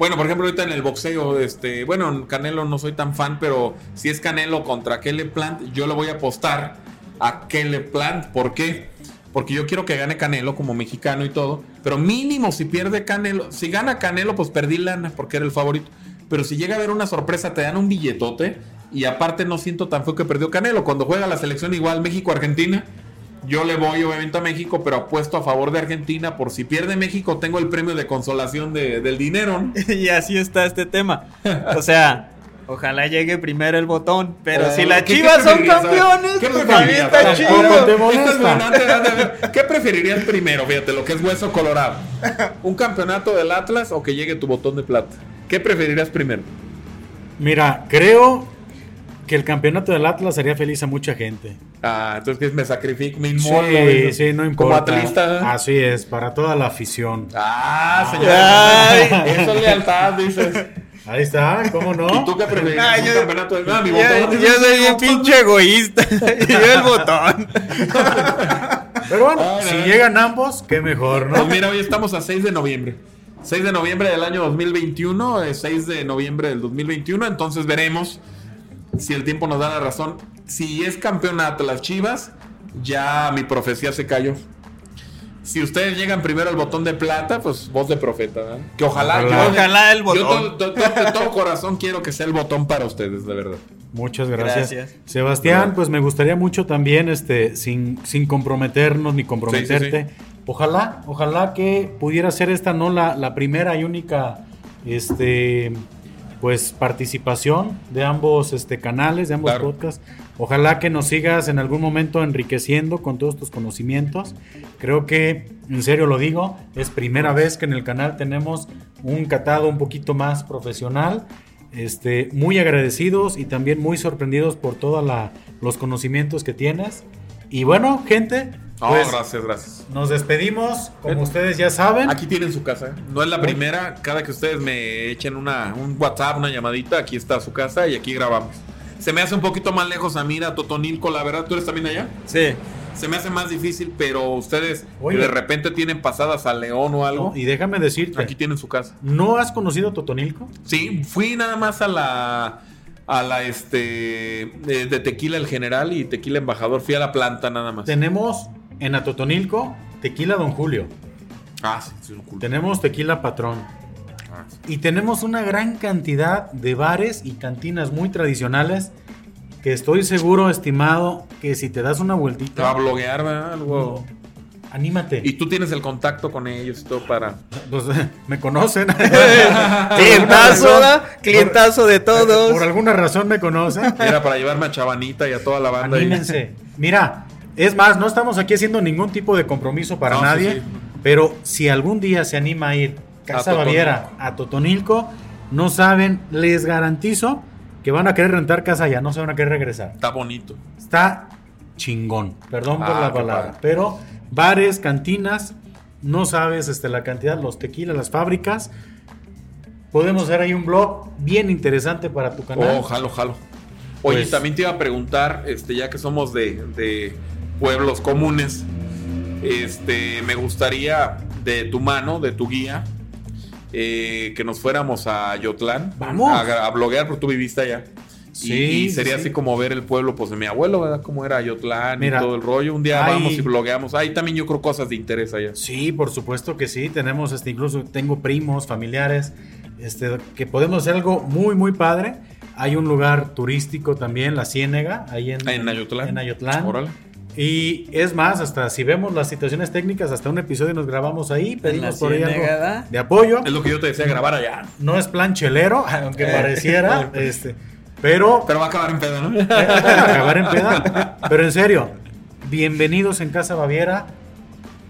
bueno, por ejemplo, ahorita en el boxeo, este, bueno, en Canelo no soy tan fan, pero si es Canelo contra Kele Plant, yo le voy a apostar a Kele Plant. ¿Por qué? Porque yo quiero que gane Canelo como mexicano y todo. Pero mínimo si pierde Canelo, si gana Canelo, pues perdí lana porque era el favorito. Pero si llega a haber una sorpresa, te dan un billetote. Y aparte no siento tan feo que perdió Canelo. Cuando juega la selección igual México-Argentina, yo le voy obviamente a México, pero apuesto a favor de Argentina. Por si pierde México, tengo el premio de consolación de- del dinero. ¿no? y así está este tema. O sea, ojalá llegue primero el botón. Pero si las ¿qué- chivas qué son campeones, ¿Qué pues preferirías? está Tampoco chido. ¿Qué preferirías primero? Fíjate, lo que es hueso colorado. ¿Un campeonato del Atlas o que llegue tu botón de plata? ¿Qué preferirías primero? Mira, creo que el campeonato del Atlas haría feliz a mucha gente. Ah, entonces me sacrifico, me inmolo. Sí, sí, no Como importa. atlista. ¿eh? Así es, para toda la afición. Ah, señor. Ay. Eso es lealtad, dices. Ahí está, ¿cómo no? ¿Y tú qué preferirías? Ah, ¿Un yo- campeonato del ah, mi Yo, botón? yo soy bien pinche egoísta. y yo el botón. Pero bueno, Ay, si ay. llegan ambos, qué mejor, ¿no? Pues mira, hoy estamos a 6 de noviembre. 6 de noviembre del año 2021, eh, 6 de noviembre del 2021, entonces veremos si el tiempo nos da la razón. Si es campeonato las Chivas, ya mi profecía se cayó. Si ustedes llegan primero al botón de plata, pues voz de profeta, ¿verdad? Que ojalá, Ojalá. yo- Ojalá el Yo botón. to- to- to- de todo corazón quiero que sea el botón para ustedes, de verdad. Muchas gracias. Gracias. Sebastián, pues me gustaría mucho también, este, sin, sin comprometernos ni comprometerte. Sí, Ojalá, ojalá que pudiera ser esta no la, la primera y única este pues participación de ambos este canales, de ambos Claro. podcasts. Ojalá que nos sigas en algún momento enriqueciendo con todos tus conocimientos. Creo que, en serio lo digo, es primera vez que en el canal tenemos un catado un poquito más profesional. Este, muy agradecidos y también muy sorprendidos por todos los conocimientos que tienes. Y bueno, gente, No, Pues- gracias, gracias. Nos despedimos, como ustedes ya saben. Aquí tienen su casa. ¿eh? No es la primera. Cada que ustedes me echen una, un WhatsApp, una llamadita, aquí está su casa y aquí grabamos. Se me hace un poquito más lejos a Mira, Totonilco, la verdad. ¿Tú eres también allá? Sí. Se me hace más difícil, pero ustedes Oye. de repente tienen pasadas a León o algo, No, y déjame decirte, aquí tienen su casa. ¿no has conocido Totonilco? Sí, fui nada más a la a la este de, de tequila el general y tequila embajador, fui a la planta nada más. Tenemos en Atotonilco tequila Don Julio. Ah, sí. Tenemos tequila Patrón. Ah, sí. Y tenemos una gran cantidad de bares y cantinas muy tradicionales que estoy seguro, estimado, que si te das una Te va a vueltita, bloguear, ¿verdad? Algo. anímate. Y tú tienes el contacto con ellos y todo para. Pues, me conocen. Clientazo. Clientazo de todos. Por alguna razón me conocen. Era para llevarme a Chavanita y a toda la banda. Anímense. Mira, es más, no estamos aquí haciendo ningún tipo de compromiso para No, nadie, sí. pero si algún día se anima a ir Casa A Totonilco. Baviera a Totonilco, no saben, les garantizo que van a querer rentar casa allá, no se van a querer regresar. Está bonito. Está chingón, perdón por Ah, la palabra, padre. pero bares, cantinas, no sabes este, la cantidad, los tequilas, las fábricas. Podemos hacer ahí un blog bien interesante para tu canal. Oh, jalo, jalo. Oye, Pues- también te iba a preguntar, este, ya que somos de, de pueblos comunes, este, me gustaría de tu mano, de tu guía, eh, que nos fuéramos a Yotlán. Vamos. A, a bloguear, porque tú viviste allá. Y- Sí, y, sería sí. así como ver el pueblo, pues de mi abuelo, ¿verdad? Cómo era Yotlán Mira, y todo el rollo. Un día hay- vamos y blogueamos. Ahí también yo creo cosas de interés allá. Sí, por supuesto que sí. Tenemos este, incluso tengo primos, familiares, este, que podemos hacer algo muy, muy padre. Hay un lugar turístico también, la Ciénega, ahí en, En Ayotlán. En Ayotlán. Órale. Y es más, hasta si vemos las situaciones técnicas, hasta un episodio nos grabamos ahí, pedimos por ahí algo de apoyo. Es lo que yo te decía, grabar allá. No es plan chelero, aunque Eh. pareciera, este, pero Pero va a acabar en pedo, ¿no? acabar en peda. Pero en serio, bienvenidos en Casa Baviera.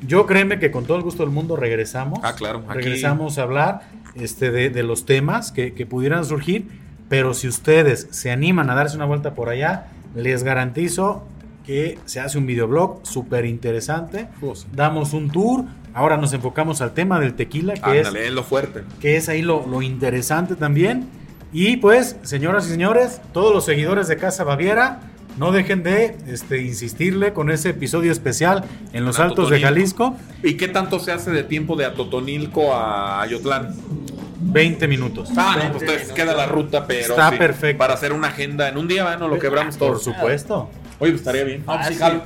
Yo créeme que con todo el gusto del mundo regresamos. Ah, claro, aquí- Regresamos a hablar este, de, de los temas que, que pudieran surgir. Pero si ustedes se animan a darse una vuelta por allá, les garantizo que se hace un videoblog súper interesante. Damos un tour. Ahora nos enfocamos al tema del tequila, que Ándale, es lo fuerte. que es ahí lo, lo interesante también. Y pues, señoras y señores, todos los seguidores de Casa Baviera, no dejen de este, insistirle con ese episodio especial en los En Altos de. Jalisco. ¿Y qué tanto se hace de tiempo de Atotonilco a Ayotlán? 20 minutos. Ah, no, pues queda la ruta, pero. Está perfecto. Para hacer una agenda en un día, bueno, lo quebramos todo. Por supuesto. Oye, pues estaría bien. Ah, sí, jalo.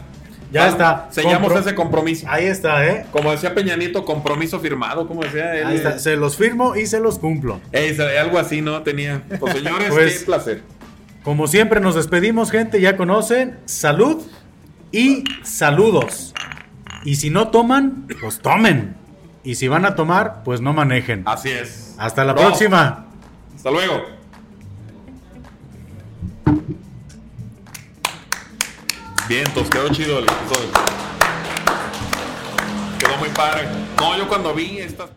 Ya está. Sellamos Compro- ese compromiso. Ahí está, ¿eh? Como decía Peña Nieto, compromiso firmado. como decía él? Ahí está. Se los firmo y se los cumplo. Ey, algo así, ¿no? Tenía. Pues señores, Pues- qué placer. Como siempre nos despedimos, gente, ya conocen. Salud y saludos. Y si no toman, pues tomen. Y si van a tomar, pues no manejen. Así es. Hasta la próxima. Hasta luego. Bien, entonces quedó chido el episodio. Quedó muy padre. No, yo cuando vi estas.